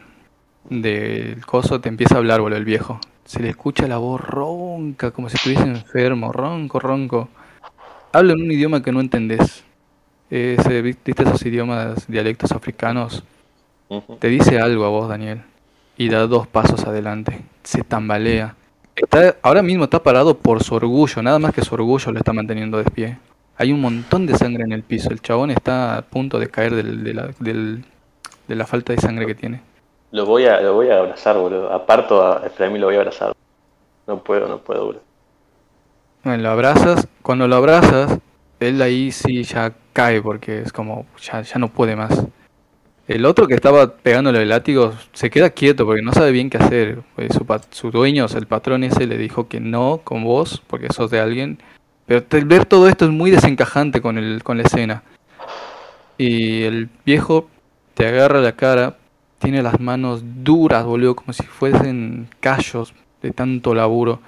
del coso te empieza a hablar, boludo, el viejo. Se le escucha la voz ronca, como si estuviese enfermo, ronco, ronco. Habla en un idioma que no entendés. Ese, ¿Viste esos idiomas, dialectos africanos? Te dice algo a vos, Daniel, y da dos pasos adelante. Se tambalea. Está, ahora mismo está parado por su orgullo, nada más que su orgullo lo está manteniendo de pie. Hay un montón de sangre en el piso. El chabón está a punto de caer del- de, la, del- de la falta de sangre que tiene. Lo voy a, lo voy a abrazar, boludo. Aparto a Efraín y lo voy a abrazar. No puedo, no puedo, boludo. Bueno, lo abrazas. Cuando lo abrazas, él ahí sí ya cae porque es como ya, ya no puede más. El otro que estaba pegándole el látigo se queda quieto porque no sabe bien qué hacer. Pues su, su dueño, o sea, el patrón ese, le dijo que no con vos porque sos de alguien. Pero ver todo esto es muy desencajante con, el, con la escena. Y el viejo te agarra la cara, tiene las manos duras, boludo, como si fuesen callos de tanto laburo.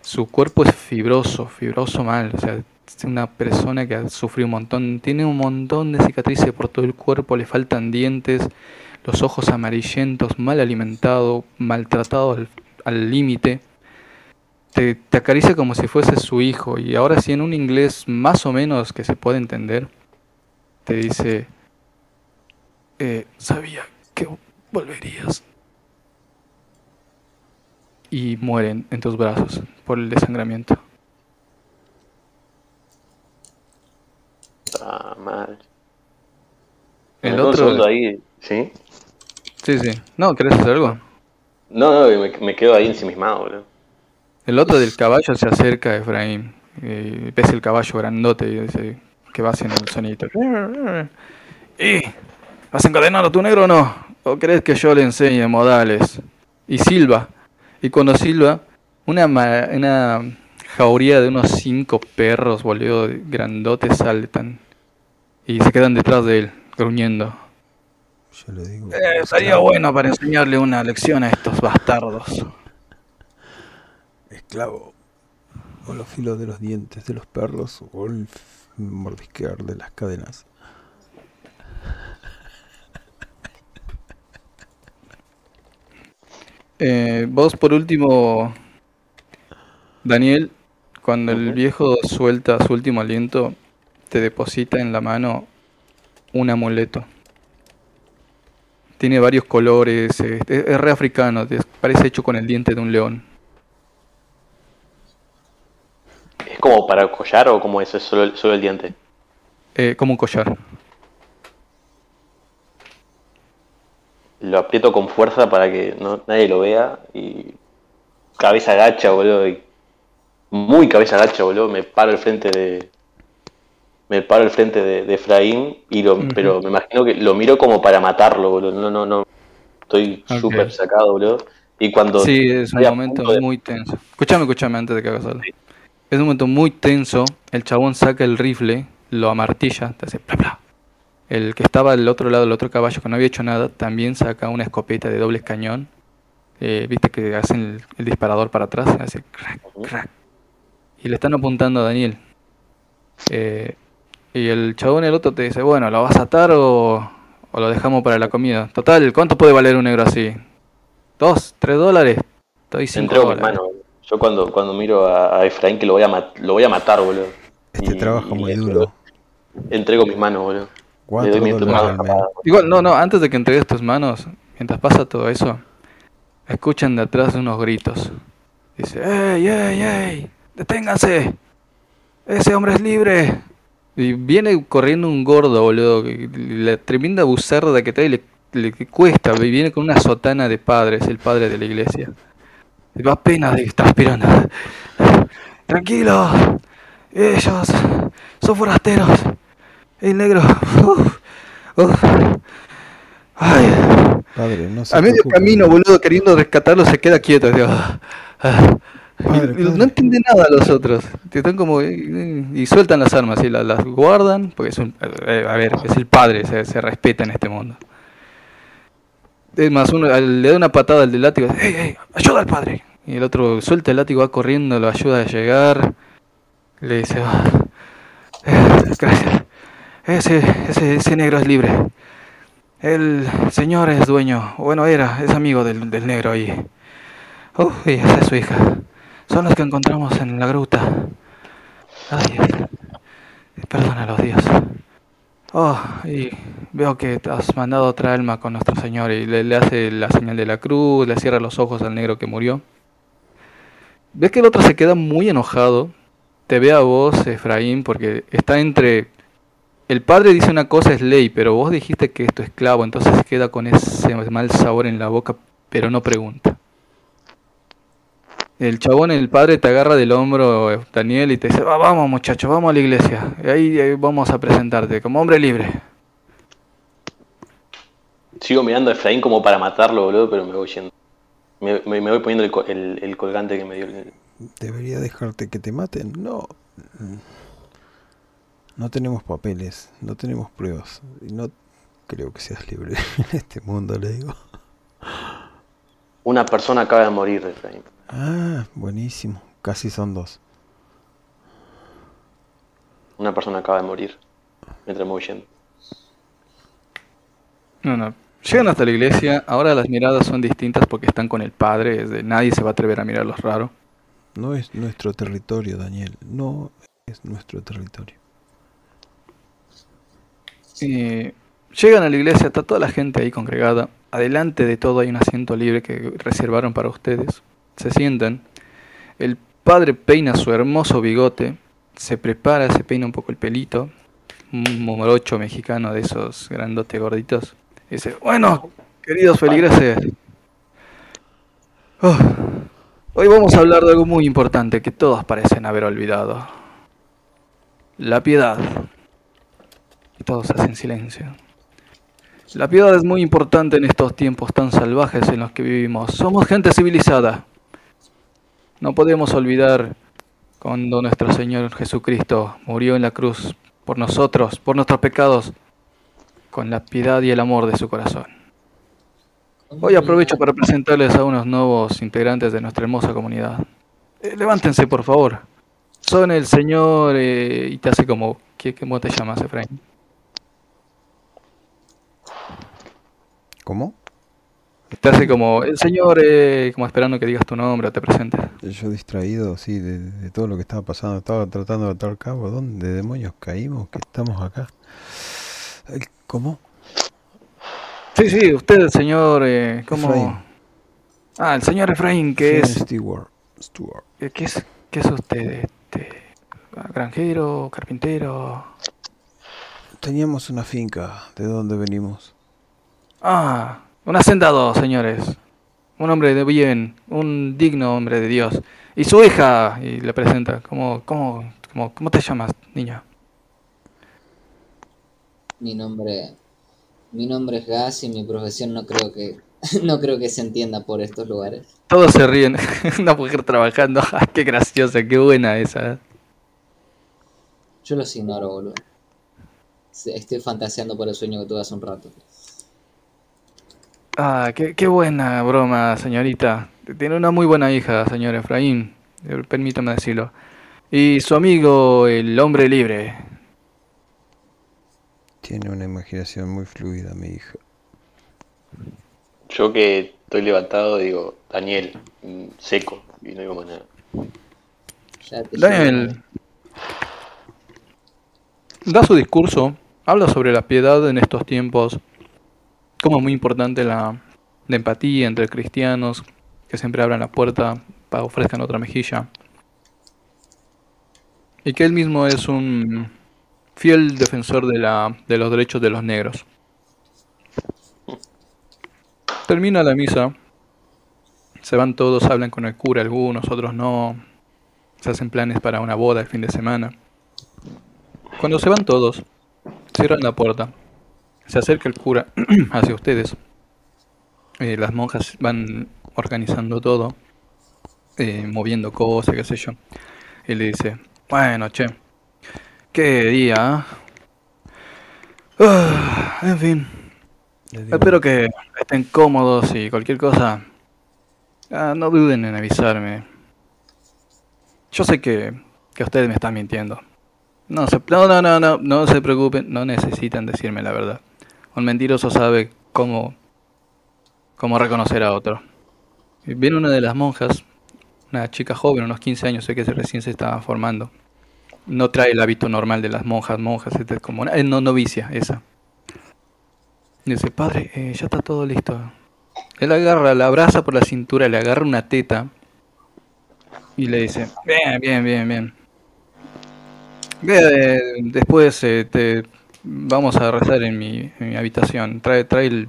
Su cuerpo es fibroso, fibroso mal, o sea, una persona que ha sufrido un montón, tiene un montón de cicatrices por todo el cuerpo, le faltan dientes, los ojos amarillentos, mal alimentado, maltratado al límite. Te, te acaricia como si fuese su hijo y ahora sí en un inglés más o menos que se puede entender, te dice, eh, sabía que volverías. Y mueren en tus brazos por el desangramiento. Ah, madre. El Me otro... ahí, ¿sí? Sí, sí. No, ¿querés hacer algo? No, no, me, me quedo ahí ensimismado, boludo. El otro del caballo se acerca a Efraín. Y ves el caballo grandote y dice que va haciendo el sonito. ¿Y? ¿Has encadenado a tu negro o no? ¿O crees que yo le enseñe modales? Y silba. Y cuando silba, una, ma- una jauría de unos cinco perros, boludo, grandotes saltan. Y se quedan detrás de él, gruñendo. Yo le digo. Eh, estaría bueno para enseñarle una lección a estos bastardos. Esclavo. O los filos de los dientes de los perros. O el mordisquear de las cadenas. Eh, vos por último, Daniel, cuando el viejo suelta su último aliento, te deposita en la mano un amuleto. Tiene varios colores, es, es re africano, parece hecho con el diente de un león. ¿Es como para collar o como eso? ¿Es solo el, solo el diente? Eh, como un collar. Lo aprieto con fuerza para que no, nadie lo vea y cabeza agacha, boludo. y muy cabeza agacha, boludo. Me paro al frente de. Me paro al frente de, de Efraín, y lo, pero me imagino que lo miro como para matarlo, boludo. No, no, no. Estoy Ok. súper sacado, boludo. Y cuando Sí, es un momento de- muy tenso. Escúchame, escúchame antes de que hagas algo. Es un momento muy tenso. El chabón saca el rifle, lo amartilla, te hace bla bla. El que estaba al otro lado, el otro caballo que no había hecho nada, también saca una escopeta de doble cañón. Eh, Viste que hacen el, el disparador para atrás, hace crack, crack. Y le están apuntando a Daniel. Eh, y el chabón, el otro, te dice: Bueno, ¿lo vas a atar o, o lo dejamos para la comida? Total, ¿cuánto puede valer un negro así? ¿Dos? ¿Tres dólares? Estoy cinco entrego mis dólares. manos. boludo. Yo cuando, cuando miro a, a Efraín que lo voy a, mat- lo voy a matar, boludo. Este Y- trabaja muy y duro. Entrego mis manos, boludo. Le doy. Igual, no, no, antes de que entregues tus manos, mientras pasa todo eso, escuchan de atrás unos gritos. Dice, ¡Ey, ey, ey! ¡Deténganse! ¡Ese hombre es libre! Y viene corriendo un gordo, boludo, que la tremenda buzarda que trae le, le cuesta, y viene con una sotana de padre, es el padre de la iglesia. Va apenas de transpirando. Tranquilos, ellos son forasteros. El negro. uf, uf. Ay, Padre, no se a medio camino, boludo, queriendo rescatarlo, se queda quieto. digo, "Ah, Ah, Padre, y- y padre. no entienden nada los otros. Están como. Y, y sueltan las armas y la- las, guardan. Porque es un. eh, A ver, es el padre, se, se respeta en este mundo. Es más, uno le da una patada al del látigo. ¡Ey, ey! ¡Ayuda al padre! Y el otro suelta el látigo, va corriendo, lo ayuda a llegar. Le dice. "Ah, eh, gracias. Ese, ese, ese negro es libre. El señor es dueño. Bueno, era, es amigo del, del negro ahí. Oh, y esa es su hija. Son los que encontramos en la gruta. Ay, perdónalos, Dios. Oh, y veo que has mandado otra alma con nuestro Señor y le, hace la señal de la cruz, le cierra los ojos al negro que murió. Ves que el otro se queda muy enojado. Te ve a vos, Efraín, porque está entre... El padre dice una cosa es ley, pero vos dijiste que esto es esclavo, entonces queda con ese mal sabor en la boca, pero no pregunta. El chabón, el padre, te agarra del hombro, Daniel, y te dice, "Va, vamos muchacho, vamos a la iglesia. Y ahí, ahí vamos a presentarte como hombre libre. Sigo mirando a Efraín como para matarlo, boludo, pero me voy yendo. Me, me- me voy poniendo el- el colgante que me dio. el- ¿Debería dejarte que te maten? No. No tenemos papeles, no tenemos pruebas. Y no creo que seas libre en este mundo, le digo. Una persona acaba de morir, Efraín. Ah, buenísimo. Casi son dos. Una persona acaba de morir. Mientras yendo. No, no. Llegan hasta la iglesia, ahora las miradas son distintas porque están con el padre, es de nadie se va a atrever a mirarlos raro. No es nuestro territorio, Daniel. No es nuestro territorio. Y llegan a la iglesia, está toda la gente ahí congregada. Adelante de todo hay un asiento libre que reservaron para ustedes. Se sientan. El padre peina su hermoso bigote, se prepara, se peina un poco el pelito. Un morocho mexicano de esos grandotes gorditos. Y dice, bueno, queridos feligreses. oh, hoy vamos a hablar de algo muy importante que todos parecen haber olvidado. La piedad. Y todos hacen silencio. La piedad es muy importante en estos tiempos tan salvajes en los que vivimos. Somos gente civilizada. No podemos olvidar cuando nuestro Señor Jesucristo murió en la cruz por nosotros, por nuestros pecados, con la piedad y el amor de su corazón. Hoy aprovecho para presentarles a unos nuevos integrantes de nuestra hermosa comunidad. Eh, levántense, por favor. Son el señor... eh, y te hace como... ¿qué, ¿Cómo te llamas, Efraín? ¿Cómo? Te hace como... El señor... eh, como esperando que digas tu nombre o te presentes. Yo distraído, sí, de, de todo lo que estaba pasando. Estaba tratando de atar cabo. ¿Dónde demonios caímos? Que estamos acá. ¿Cómo? Sí, sí, usted, el señor... eh, ¿Cómo...? Efraín. Ah, el señor Efraín, que es... Stewart. Stewart. eh, ¿Qué es, qué es usted? Este, ¿Granjero? ¿Carpintero? Teníamos una finca. ¿De dónde venimos? Ah, un hacendado, señores. Un hombre de bien, un digno hombre de Dios. Y su hija, y le presenta, ¿cómo, cómo, cómo, cómo te llamas, niña? Mi nombre, mi nombre es Gas y mi profesión no creo que, no creo que se entienda por estos lugares. Todos se ríen. Una mujer trabajando. Ay, qué graciosa, qué buena esa. Yo los ignoro, boludo. Estoy fantaseando por el sueño que tuve hace un rato. Ah, qué, qué buena broma, señorita. Tiene una muy buena hija, señor Efraín. eh, Permítame decirlo. Y su amigo, el hombre libre. Tiene una imaginación muy fluida, mi hija. Yo que estoy levantado digo, Daniel, mm, seco, y no digo más nada. Ya te Daniel da su discurso, habla sobre la piedad en estos tiempos, como es muy importante la, empatía entre cristianos, que siempre abran la puerta para ofrezcan otra mejilla. Y que él mismo es un fiel defensor de, la, de los derechos de los negros. Termina la misa, se van todos, hablan con el cura, algunos, otros no, se hacen planes para una boda el fin de semana. Cuando se van todos, cierran la puerta. Se acerca el cura hacia ustedes. Eh, las monjas van organizando todo. eh, moviendo cosas, qué sé yo. Y le dice, bueno, che, qué día. Ah, en fin, espero que estén cómodos y cualquier cosa, ah, no duden en avisarme. Yo sé que, que ustedes me están mintiendo. No, se, no, no, no, no, no se preocupen, no necesitan decirme la verdad. Un mentiroso sabe cómo, cómo reconocer a otro. Viene una de las monjas, una chica joven, unos 15 años, sé que recién se estaba formando. No trae el hábito normal de las monjas, monjas, es como una, no novicia, esa. Dice, padre, eh, ya está todo listo. Él agarra, la abraza por la cintura, le agarra una teta y le dice, bien, bien, bien, bien. Eh, después te vamos a rezar en mi, en mi habitación. Trae, trae el,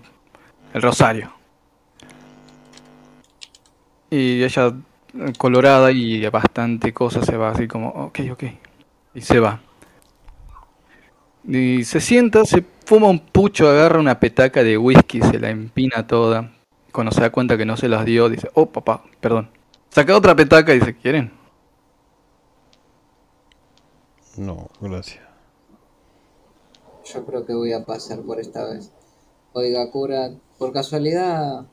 el rosario. Y ella, colorada y bastante cosa, se va así como, ok, ok. Y se va. Y se sienta, se fuma un pucho, agarra una petaca de whisky, se la empina toda. Cuando se da cuenta que no se las dio, dice, oh papá, perdón. Saca otra petaca y dice, ¿quieren? No, gracias. Yo creo que voy a pasar por esta vez. Oiga, cura, por casualidad.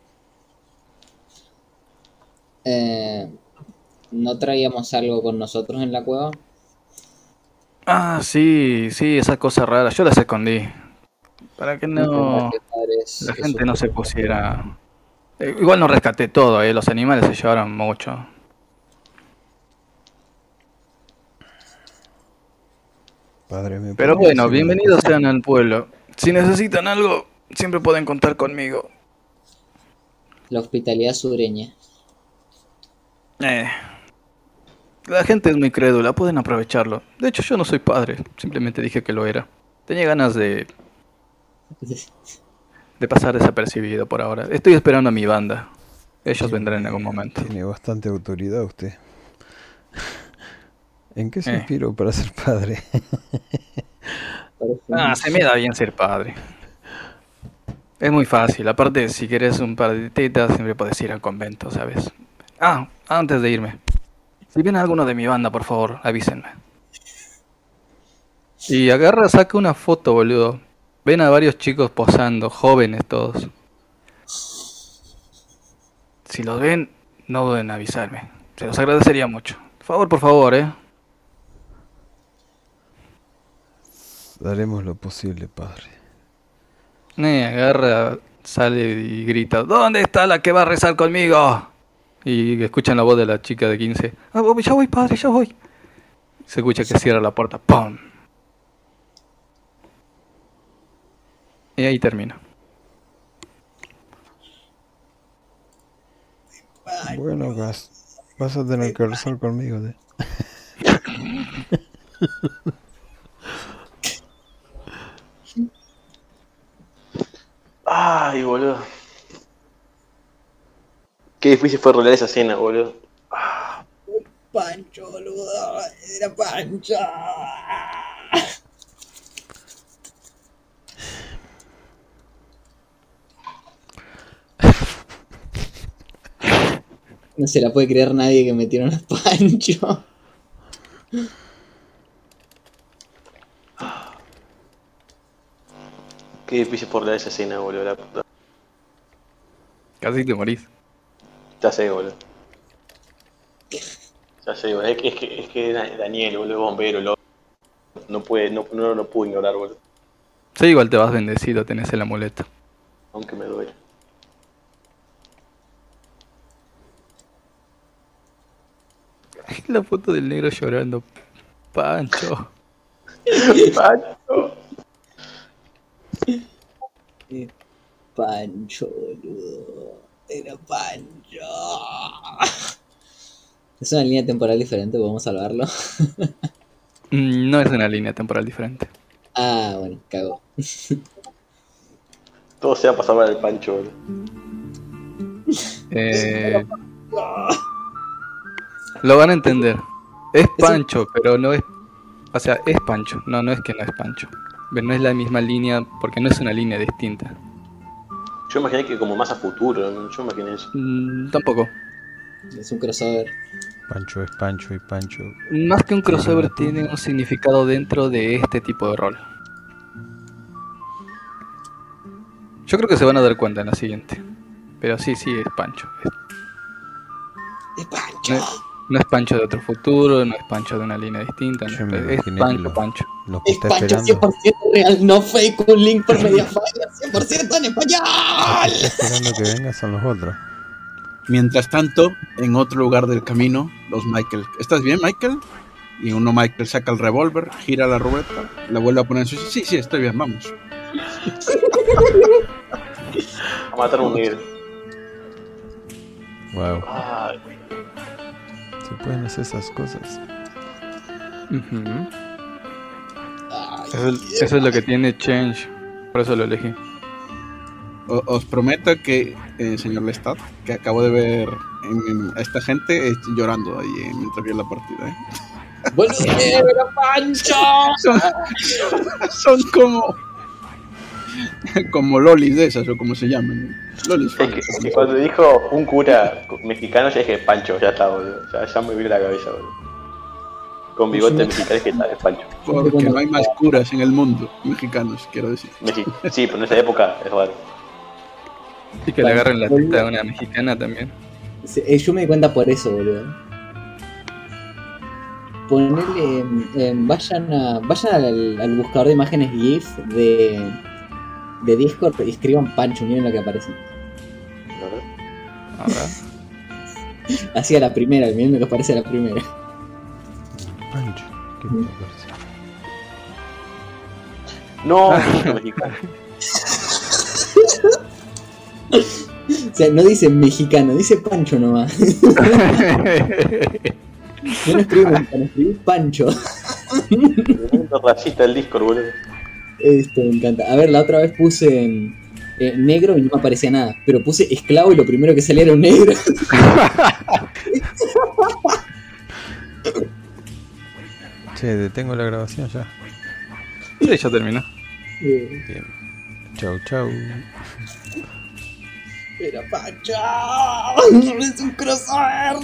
eh, ¿No traíamos algo con nosotros en la cueva? Ah, sí, sí, esa cosa rara, yo las escondí. Para que no... La gente no se pusiera. Eh, igual no rescaté todo, eh. Los animales se llevaron mucho. Padre, ¿me Pero bueno, bienvenidos sean al pueblo. Si necesitan algo, siempre pueden contar conmigo. La hospitalidad sureña. Eh. La gente es muy crédula, pueden aprovecharlo. De hecho, yo no soy padre, simplemente dije que lo era. Tenía ganas de, de pasar desapercibido por ahora. Estoy esperando a mi banda. Ellos vendrán en algún momento. Tiene bastante autoridad usted. ¿En qué se Eh. inspiró para ser padre? Ah, se me da bien ser padre. Es muy fácil. Aparte, si quieres un par de tetas, siempre puedes ir al convento, ¿sabes? Ah, antes de irme. Si viene alguno de mi banda, por favor, avísenme. Y agarra, saca una foto, boludo. Ven a varios chicos posando, jóvenes todos. Si los ven, no duden en avisarme. Se los agradecería mucho. Por favor, por favor, eh. Haremos lo posible, padre. Eh, agarra, sale y grita, ¿dónde está la que va a rezar conmigo? Y escuchan la voz de la chica de 15. "Ah, voy- ya voy, padre, ya voy. Se escucha que cierra la puerta. ¡Pum! Y ahí termina. Bueno, Gas, vas a tener que rezar conmigo. ¿eh? Ay, boludo. Qué difícil fue rolear esa escena, boludo. Pancho, boludo. Era Pancho. No se la puede creer nadie que metieron a Pancho. Qué difícil fue rolear esa escena, boludo. La puta. Casi te morís. Ya sé, boludo. Ya sé, boludo. Es que, es que, es que Daniel, boludo, bombero, loco. No puede, no, no lo pude ignorar, boludo. Sí, igual te vas bendecido, tenés el amuleto. Aunque me duele. La foto del negro llorando. Pancho. Pancho. Pancho, boludo. Era Pancho. Es una línea temporal diferente, podemos salvarlo. Mm, No es una línea temporal diferente. Ah, bueno, cago. Todo se va a pasar para el Pancho, boludo. Eh, lo van a entender. Es Pancho, pero no es. O sea, es Pancho. No, no es que no es Pancho. Pero no es la misma línea porque no es una línea distinta. Yo imaginé que como más a futuro, ¿no? yo imaginé eso. Mm, tampoco. Es un crossover. Pancho es Pancho y Pancho. Más que un crossover tiene un significado dentro de este tipo de rol. Yo creo que se van a dar cuenta en la siguiente. Pero sí, sí, es Pancho. Es- ¡Es Pancho! no, no es Pancho de otro futuro, no es Pancho de una línea distinta. Yo no, me es Pancho, lo- Pancho. Lo que Es está Pancho esperando, 100% real, no fake, un link por Mediafire 100% en español. está esperando que venga son los otros. Mientras tanto, en otro lugar del camino, los Michael. ¿Estás bien, Michael? Y uno Michael saca el revólver, gira la ruleta, la vuelve a poner en su sitio. Sí, sí, estoy bien, vamos. A matar a un negro. Wow, Ay, se pueden hacer esas cosas. Ay, Eso, es- eso es lo que tiene Change. Por eso lo elegí. O- os prometo que, eh, señor Lestat, que acabo de ver en- en- a esta gente eh, llorando ahí eh, mientras vi la partida. ¿eh? ¡Boludo, era Pancho! Son, son como. como lolis de esas, o como se llaman. Lolis es que, es que cuando dijo un cura mexicano, ya dije Pancho, ya está, boludo. Ya, ya me vio la cabeza, boludo. Con bigote mexicano es que está, es Pancho. Porque no hay más curas en el mundo mexicanos, quiero decir. Mexi- Sí, pero en esa época es raro. Y que le agarren la teta a una mexicana también. Sí, eh, Yo me di cuenta por eso, boludo. Ponele. eh, vayan a, vayan al, al buscador de imágenes GIF de, de Discord y escriban Pancho, miren lo que aparece. A ver. Así a la primera, miren lo que aparece a la primera. Pancho, ¿qué Mm. me parece? No, puto mexicano. O sea, no dice mexicano, dice Pancho nomás. Yo no escribí mexicano, escribí Pancho. Racista el Discord, boludo. Esto me encanta. A ver, la otra vez puse eh, negro y no me aparecía nada. Pero puse esclavo y lo primero que salía era un negro. Che, detengo la grabación ya. Sí, ya terminó. Bien. Chau, chau. Era Pancho. Es un crossover.